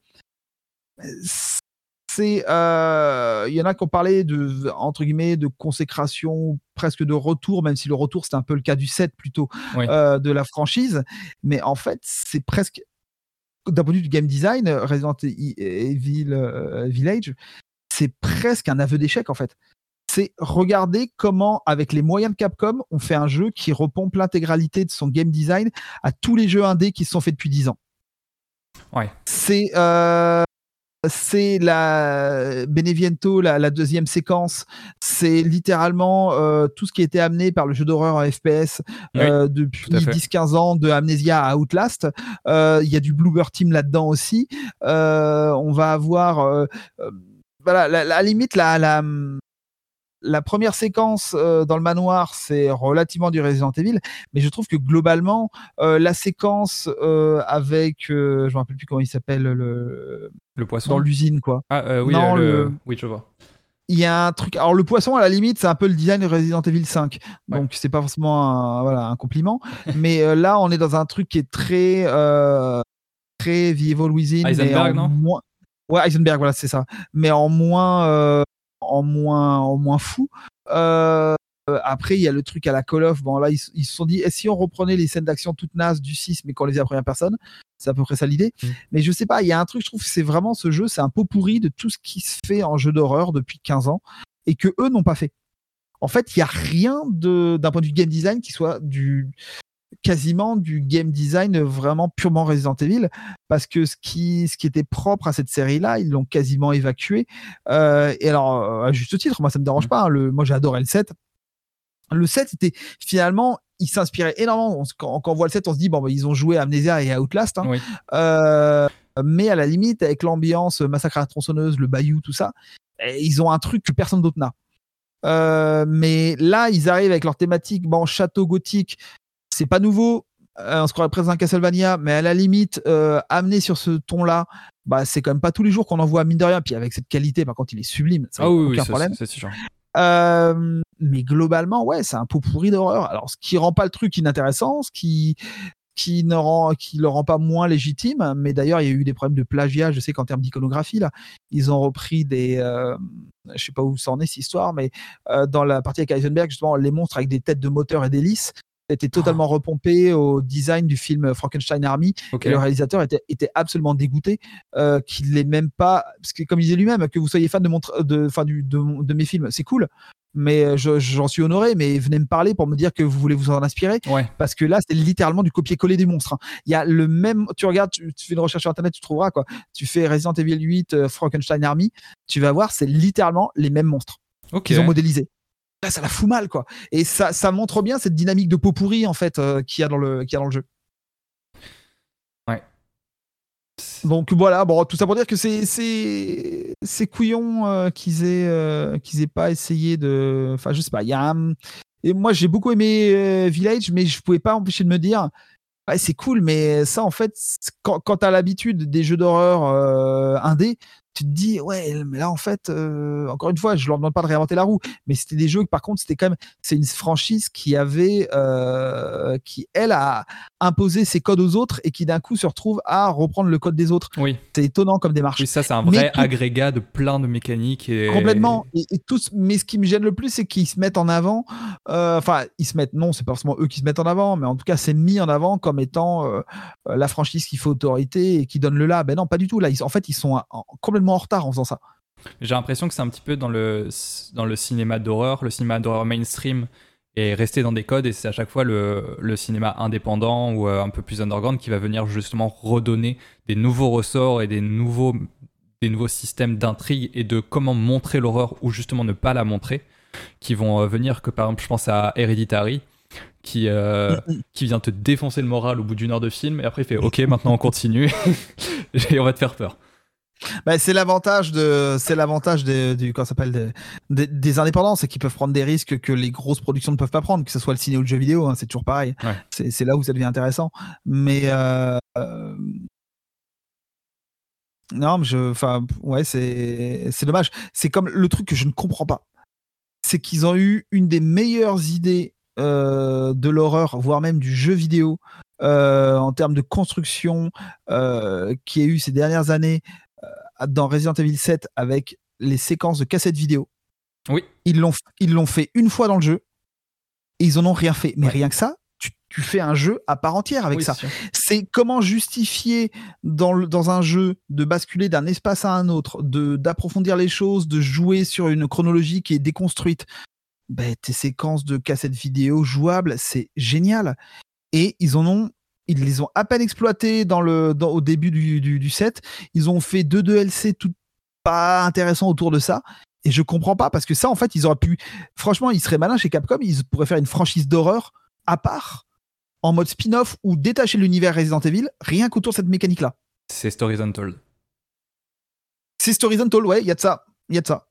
c'est euh, il y en a qui ont parlé de entre guillemets de consécration presque de retour même si le retour c'est un peu le cas du 7 plutôt euh, de la franchise. Mais en fait c'est presque d'un point de vue du game design Resident Evil euh, Village c'est presque un aveu d'échec en fait. C'est regarder comment avec les moyens de Capcom on fait un jeu qui repompe l'intégralité de son game design à tous les jeux indés qui se sont faits depuis 10 ans Ouais. C'est c'est la Beneviento, la, deuxième séquence. C'est littéralement euh, tout ce qui a été amené par le jeu d'horreur en FPS euh, depuis 10-15 ans, de Amnesia à Outlast. Euh, il y a du Bluebird Team là-dedans aussi. on va avoir, voilà, la, la, limite la, la la première séquence euh, dans le manoir, c'est relativement du Resident Evil, mais je trouve que globalement, euh, la séquence euh, avec, je me rappelle plus comment il s'appelle, le... le poisson dans l'usine, quoi. Ah oui, non, le... oui, je vois. Il y a un truc. Alors le poisson, à la limite, c'est un peu le design de Resident Evil 5, donc c'est pas forcément un, voilà un compliment. mais là, on est dans un truc qui est très très Evil Within, Heisenberg, non? moins... Ouais, Heisenberg, voilà, c'est ça. Mais en moins en moins, en moins fou. Euh, après, il y a le truc à la Call of. Bon, là, ils, se sont dit, et si on reprenait les scènes d'action toutes nazes du 6, mais qu'on les faisait à première personne C'est à peu près ça l'idée. Mm. Mais je sais pas, il y a un truc, je trouve c'est vraiment ce jeu, c'est un pot pourri de tout ce qui se fait en jeu d'horreur depuis 15 ans et que eux n'ont pas fait. En fait, il y a rien d'un point de vue game design qui soit du, quasiment du game design vraiment purement Resident Evil parce que ce qui ce qui était propre à cette série là ils l'ont quasiment évacué. Euh, et alors euh, à juste titre moi ça me dérange mm. pas hein, le moi j'ai adoré le 7 le 7 était finalement il s'inspirait énormément. Quand, on voit le 7 on se dit bon bah, ils ont joué Amnesia et Outlast hein. euh, mais à la limite avec l'ambiance massacre à la tronçonneuse le bayou tout ça eh, ils ont un truc que personne d'autre n'a. Mais là, ils arrivent avec leur thématique, bon, château gothique, c'est pas nouveau. Euh, on se croirait presque un Castlevania, mais à la limite, euh, amené sur ce ton-là, bah, c'est quand même pas tous les jours qu'on en voit mine de rien. Puis avec cette qualité, par contre, il est sublime. Ça, ah oui, aucun problème. C'est sûr. Euh, mais globalement, ouais, c'est un pot pourri d'horreur. Alors, ce qui rend pas le truc inintéressant, ce qui qui ne rend qui le rend pas moins légitime mais d'ailleurs il y a eu des problèmes de plagiat je sais qu'en termes d'iconographie là ils ont repris des euh, je sais pas où ça en est cette histoire mais dans la partie avec Heisenberg justement les monstres avec des têtes de moteur et d'hélices était totalement repompé au design du film Frankenstein Army. Et le réalisateur était, était absolument dégoûté euh, qu'il n'ait même pas, parce que comme il disait lui-même, que vous soyez fan de, mon de, fin, du, de, mes films, c'est cool. Mais j'en suis honoré, mais venez me parler pour me dire que vous voulez vous en inspirer. Parce que là, c'est littéralement du copier-coller des monstres. Hein. Il y a le même. Tu regardes, tu, fais une recherche sur Internet, tu trouveras quoi. Tu fais Resident Evil 8, euh, Frankenstein Army, tu vas voir, c'est littéralement les mêmes monstres. qu'ils ont modélisé là, ça la fout mal, quoi. Et ça, ça montre bien cette dynamique de peau pourrie, en fait, euh, qu'il y, a dans le, qu'il y a dans le jeu. Ouais. Donc voilà, bon, tout ça pour dire que c'est c'est c'est couillon euh, qu'ils aient euh, qu'ils aient pas essayé de, enfin je sais pas, il y a et moi j'ai beaucoup aimé Village, mais je pouvais pas empêcher de me dire, ouais, c'est cool, mais ça en fait quand, quand t'as l'habitude des jeux d'horreur indés, tu te dis ouais mais là en fait euh, encore une fois je leur demande pas de réinventer la roue mais c'était des jeux par contre c'était quand même c'est une franchise qui avait euh, qui elle a imposé ses codes aux autres et qui d'un coup se retrouve à reprendre le code des autres. Oui. C'est étonnant comme démarche. Oui ça c'est un vrai agrégat de plein de mécaniques et... complètement. Et, tous mais ce qui me gêne le plus c'est qu'ils se mettent en avant euh, enfin ils se mettent non c'est pas forcément eux qui se mettent en avant mais en tout cas c'est mis en avant comme étant la franchise qui fait autorité et qui donne le là. Ben non pas du tout. Là ils, en fait ils sont complètement en retard en faisant ça. J'ai l'impression que c'est un petit peu dans le, dans le cinéma d'horreur, le cinéma d'horreur mainstream est resté dans des codes et c'est à chaque fois le, le cinéma indépendant ou euh, un peu plus underground qui va venir justement redonner des nouveaux ressorts et des nouveaux des nouveaux systèmes d'intrigue et de comment montrer l'horreur ou justement ne pas la montrer qui vont venir. Que par exemple, je pense à Hereditary qui, mm. qui vient te défoncer le moral au bout d'une heure de film et après il fait Ok, maintenant on continue et on va te faire peur. Bah, c'est l'avantage de c'est l'avantage du s'appelle des, indépendants c'est qu'ils peuvent prendre des risques que les grosses productions ne peuvent pas prendre que ce soit le ciné ou le jeu vidéo hein, c'est toujours pareil. C'est là où ça devient intéressant. Mais euh, non mais je enfin ouais c'est c'est dommage. C'est comme le truc que je ne comprends pas. C'est qu'ils ont eu une des meilleures idées euh, de l'horreur voire même du jeu vidéo euh, en termes de construction qui a eu ces dernières années dans Resident Evil 7 avec les séquences de cassettes vidéo. Oui. Ils l'ont, ils l'ont fait une fois dans le jeu et ils en ont rien fait. Mais rien que ça, tu, fais un jeu à part entière avec ça. C'est comment justifier dans, dans un jeu de basculer d'un espace à un autre, de, d'approfondir les choses, de jouer sur une chronologie qui est déconstruite. Ben, tes séquences de cassettes vidéo jouables, c'est génial. Et ils en ont ils les ont à peine exploités dans le, au début du, du, set. Ils ont fait deux DLC tout pas intéressants autour de ça. Et je comprends pas parce que ça, en fait, ils auraient pu. Franchement, ils seraient malins chez Capcom. Ils pourraient faire une franchise d'horreur à part, en mode spin-off ou détacher l'univers Resident Evil, rien qu'autour de cette mécanique-là. C'est Stories Untold. C'est Stories Untold, ouais, il y a de ça. Il y a de ça.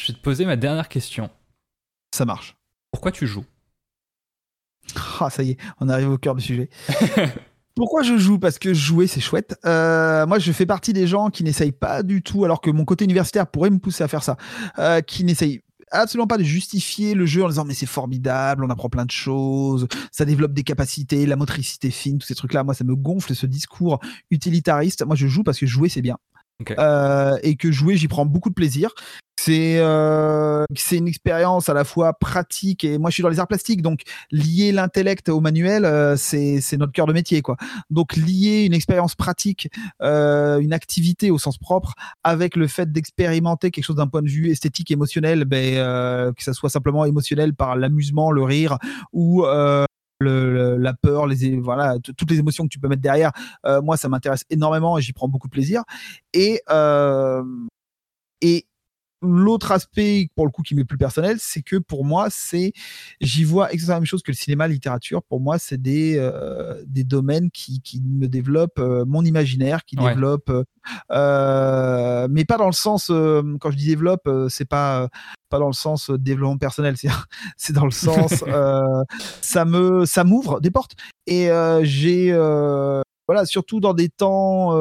Je vais te poser ma dernière question. Ça marche. Pourquoi tu joues? ah, ça y est, on arrive au cœur du sujet. Pourquoi je joue? Parce que jouer, c'est chouette. Euh, moi, je fais partie des gens qui n'essayent pas du tout, alors que mon côté universitaire pourrait me pousser à faire ça, euh, qui n'essayent absolument pas de justifier le jeu en disant mais c'est formidable, on apprend plein de choses, ça développe des capacités, la motricité fine, tous ces trucs-là. Moi, ça me gonfle ce discours utilitariste. Moi, je joue parce que jouer, c'est bien. Euh, et que jouer, j'y prends beaucoup de plaisir. C'est euh, c'est une expérience à la fois pratique et moi je suis dans les arts plastiques donc lier l'intellect au manuel euh, c'est notre cœur de métier quoi. Donc lier une expérience pratique, une activité au sens propre avec le fait d'expérimenter quelque chose d'un point de vue esthétique émotionnel, ben, que ça soit simplement émotionnel par l'amusement, le rire ou la peur, les voilà, toutes les émotions que tu peux mettre derrière. Euh, moi, ça m'intéresse énormément et j'y prends beaucoup de plaisir. Et euh, et l'autre aspect, pour le coup, qui m'est plus personnel, c'est que pour moi, c'est, j'y vois exactement la même chose que le cinéma, la littérature. Pour moi, c'est des, euh, des domaines qui, qui me développent euh, mon imaginaire, qui développent, euh, mais pas dans le sens, quand je dis développe, c'est pas, pas dans le sens développement personnel, c'est dans le sens, ça me, ça m'ouvre des portes. Et j'ai, voilà, surtout dans des temps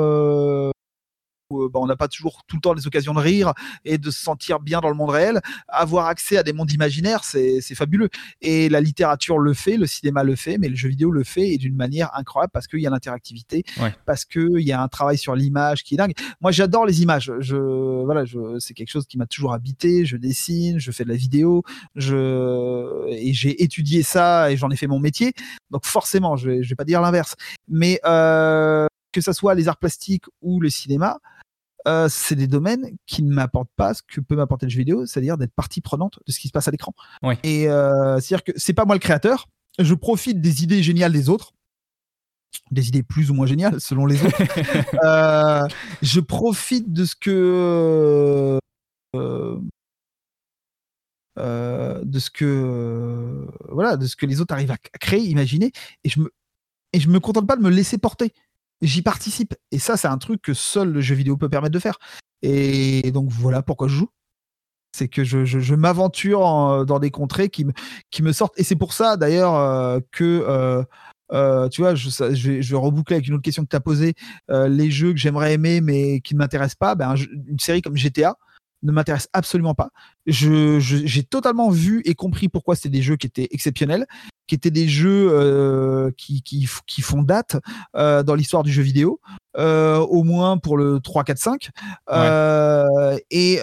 euh, bah, on n'a pas toujours tout le temps les occasions de rire et de se sentir bien dans le monde réel. Avoir accès à des mondes imaginaires, c'est fabuleux. Et la littérature le fait, le cinéma le fait, mais le jeu vidéo le fait et d'une manière incroyable parce qu'il y a l'interactivité, parce qu'il y a un travail sur l'image qui est dingue. Moi, j'adore les images. Je, voilà, je, c'est quelque chose qui m'a toujours habité. Je dessine, je fais de la vidéo, je, et j'ai étudié ça et j'en ai fait mon métier. Donc forcément, je vais, je vais pas dire l'inverse. Mais euh, que ça soit les arts plastiques ou le cinéma, euh, c'est des domaines qui ne m'apportent pas ce que peut m'apporter le jeu vidéo, c'est-à-dire d'être partie prenante de ce qui se passe à l'écran. Et euh, c'est-à-dire que c'est pas moi le créateur, je profite des idées géniales des autres, des idées plus ou moins géniales selon les autres. Euh, je profite de ce que de ce que voilà, de ce que les autres arrivent à créer, imaginer, et je me et je me contente pas de me laisser porter j'y participe. Et ça, c'est un truc que seul le jeu vidéo peut permettre de faire. Et donc voilà pourquoi je joue. C'est que je, m'aventure dans des contrées qui me, sortent. Et c'est pour ça d'ailleurs euh, que, euh, euh, tu vois, je, je, vais, reboucler avec une autre question que tu as posée. les jeux que j'aimerais aimer mais qui ne m'intéressent pas, ben, une série comme GTA, ne m'intéresse absolument pas. Je, j'ai totalement vu et compris pourquoi c'était des jeux qui étaient exceptionnels, qui étaient des jeux euh, qui, qui, qui, font date euh, dans l'histoire du jeu vidéo, euh, au moins pour le 3, 4, 5. et,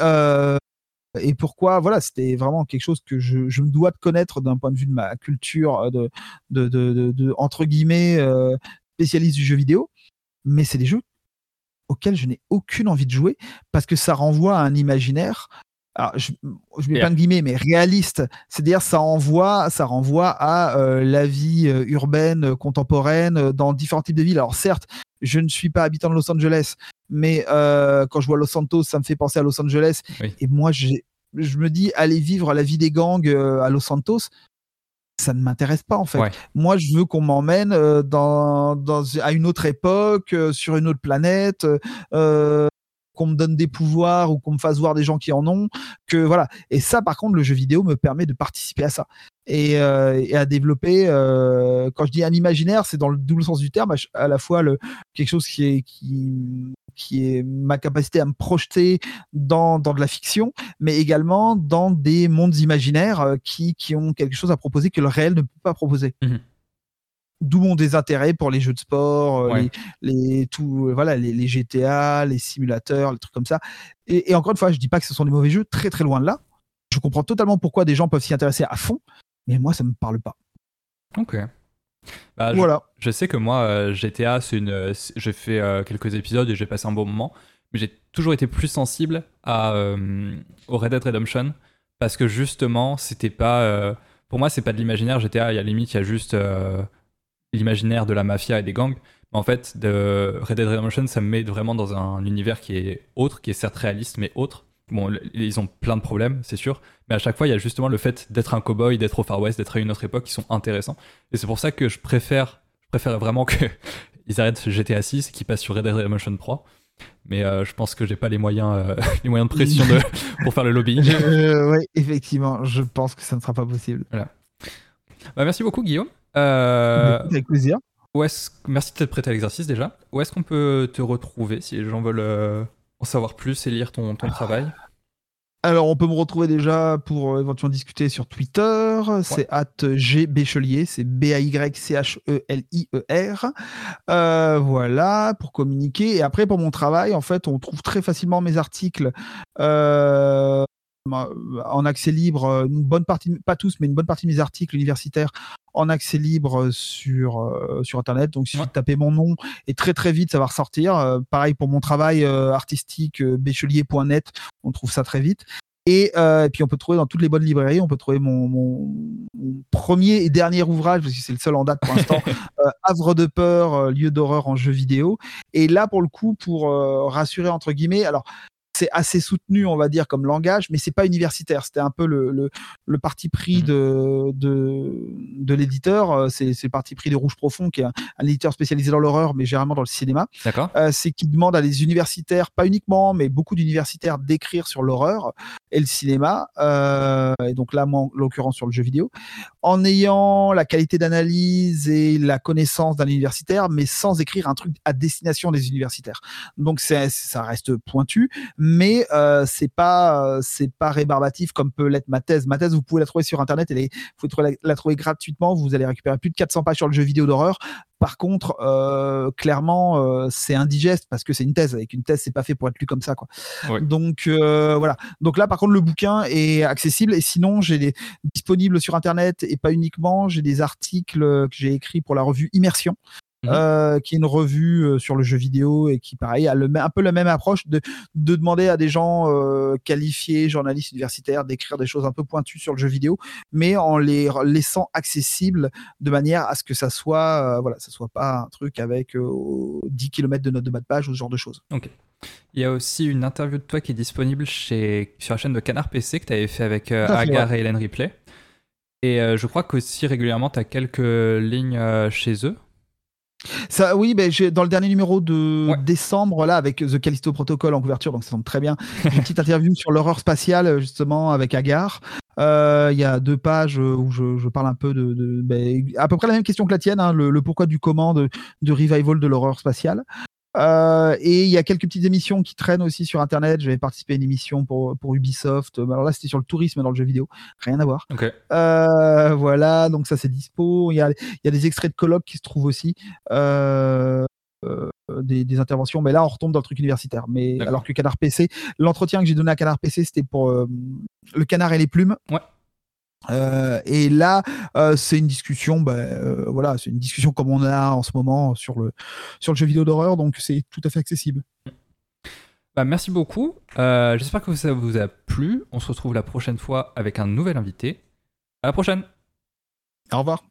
et pourquoi, voilà, c'était vraiment quelque chose que je, je me dois de connaître d'un point de vue de ma culture de, de, de, de entre guillemets, spécialiste du jeu vidéo. Mais c'est des jeux auquel je n'ai aucune envie de jouer parce que ça renvoie à un imaginaire. Alors, je, je mets pas de guillemets, mais réaliste. C'est-à-dire, ça envoie, ça renvoie à euh, la vie euh, urbaine, contemporaine, euh, dans différents types de villes. Alors, certes, je ne suis pas habitant de Los Angeles, mais quand je vois Los Santos, ça me fait penser à Los Angeles. Et moi, je me dis, aller vivre la vie des gangs à Los Santos, ça ne m'intéresse pas en fait. Moi, je veux qu'on m'emmène dans, dans, à une autre époque, sur une autre planète, qu'on me donne des pouvoirs ou qu'on me fasse voir des gens qui en ont. Que voilà. Et ça, par contre, le jeu vidéo me permet de participer à ça et, euh, à développer. Euh, quand je dis un imaginaire, c'est dans le double sens du terme, à la fois le, quelque chose qui est qui qui est ma capacité à me projeter dans, dans de la fiction, mais également dans des mondes imaginaires euh, qui, qui ont quelque chose à proposer que le réel ne peut pas proposer. Mmh d'où mon désintérêt pour les jeux de sport, euh, les, tout, euh, voilà, les, GTA, les simulateurs, les trucs comme ça. Et, encore une fois, je dis pas que ce sont des mauvais jeux, très très loin de là. Je comprends totalement pourquoi des gens peuvent s'y intéresser à fond, mais moi, ça me parle pas. Ok. Bah, voilà. Je, sais que moi, euh, GTA, c'est une, j'ai fait quelques épisodes et j'ai passé un bon moment, mais j'ai toujours été plus sensible à, au Red Dead Redemption parce que justement, c'était pas, pour moi, c'est pas de l'imaginaire. GTA, il y a limite, il y a juste l'imaginaire de la mafia et des gangs. Mais en fait, de Red Dead Redemption, ça me met vraiment dans un univers qui est autre, qui est certes réaliste, mais autre. Bon, ils ont plein de problèmes, c'est sûr, mais à chaque fois, il y a justement le fait d'être un cowboy, d'être au Far West, d'être à une autre époque qui sont intéressants. Et c'est pour ça que je préfère, je préfère vraiment qu'ils arrêtent GTA 6 et qu'ils passent sur Red Dead Redemption 3. Mais euh, je pense que j'ai pas les moyens, euh, les moyens de pression pour faire le lobbying. Euh, oui, effectivement, je pense que ça ne sera pas possible. Voilà. Bah, merci beaucoup, Guillaume. Euh, avec plaisir. Où est Merci de t'être prêté à l'exercice déjà. Où est-ce qu'on peut te retrouver si les gens veulent en savoir plus et lire ton, ton travail alors, on peut me retrouver déjà pour euh, éventuellement discuter sur Twitter. C'est at gbchelier, c'est B-A-Y-C-H-E-L-I-E-R. voilà, pour communiquer. Et après, pour mon travail, en fait, on trouve très facilement mes articles en accès libre, une bonne partie, pas tous, mais une bonne partie de mes articles universitaires en accès libre sur, euh, sur Internet. Donc, il suffit de taper mon nom et très très vite, ça va ressortir. Euh, pareil pour mon travail euh, artistique, béchelier.net, on trouve ça très vite. Et, puis on peut trouver dans toutes les bonnes librairies, on peut trouver mon, mon, premier et dernier ouvrage, parce que c'est le seul en date pour l'instant, Havre de peur, lieu d'horreur en jeu vidéo. Et là, pour le coup, pour rassurer entre guillemets, alors c'est assez soutenu, on va dire, comme langage, mais c'est pas universitaire. C'était un peu le, le, parti pris mmh. de, de, de l'éditeur. Euh, c'est, le parti pris de Rouge Profond, qui est un, éditeur spécialisé dans l'horreur, mais généralement dans le cinéma. D'accord. Euh, c'est qu'il demande à des universitaires, pas uniquement, mais beaucoup d'universitaires, d'écrire sur l'horreur et le cinéma. Euh, et donc là, moi, en l'occurrence, sur le jeu vidéo, en ayant la qualité d'analyse et la connaissance d'un universitaire, mais sans écrire un truc à destination des universitaires. Donc ça reste pointu mais euh, c'est pas euh, c'est pas rébarbatif comme peut l'être ma thèse. Ma thèse, vous pouvez la trouver sur internet, et vous pouvez la, trouver gratuitement. Vous allez récupérer plus de 400 pages sur le jeu vidéo d'horreur. Par contre, euh, clairement, c'est indigeste parce que c'est une thèse. Avec une thèse, c'est pas fait pour être lu comme ça, quoi. Donc voilà. Donc là, par contre, le bouquin est accessible. Et sinon, j'ai des disponibles sur internet et pas uniquement. J'ai des articles que j'ai écrits pour la revue Immersion. Mhm. Euh, qui est une revue euh, sur le jeu vidéo et qui, pareil, a le, un peu la même approche de, de demander à des gens euh, qualifiés, journalistes universitaires, d'écrire des choses un peu pointues sur le jeu vidéo, mais en les laissant accessibles de manière à ce que ça soit, voilà, ça soit pas un truc avec 10 km de notes de bas de page ou ce genre de choses. Ok. Il y a aussi une interview de toi qui est disponible chez, sur la chaîne de Canard PC que tu avais fait avec Agar et Hélène Ripley. Et je crois qu'aussi régulièrement, tu as quelques lignes chez eux. Ça, oui, ben, dans le dernier numéro de décembre, là, avec The Callisto Protocol en couverture, donc ça tombe très bien. Une petite interview sur l'horreur spatiale, justement, avec Agar. Euh, il y a deux pages où je, parle un peu de, ben, à peu près la même question que la tienne, hein, le, pourquoi du comment de, de revival de l'horreur spatiale. Euh, et il y a quelques petites émissions qui traînent aussi sur Internet. J'avais participé à une émission pour, pour Ubisoft. Alors là, c'était sur le tourisme dans le jeu vidéo. Rien à voir. Euh, voilà, donc ça, c'est dispo. Il y a, il y a des extraits de colloques qui se trouvent aussi. Euh, des, des, interventions, mais là on retombe dans le truc universitaire. Mais alors que Canard PC, l'entretien que j'ai donné à Canard PC, c'était pour le canard et les plumes. Ouais. Euh, et là, euh, c'est une discussion, bah, euh, voilà, c'est une discussion comme on a en ce moment sur le sur le jeu vidéo d'horreur, donc c'est tout à fait accessible. Bah, merci beaucoup. J'espère que ça vous a plu. On se retrouve la prochaine fois avec un nouvel invité. À la prochaine. Au revoir.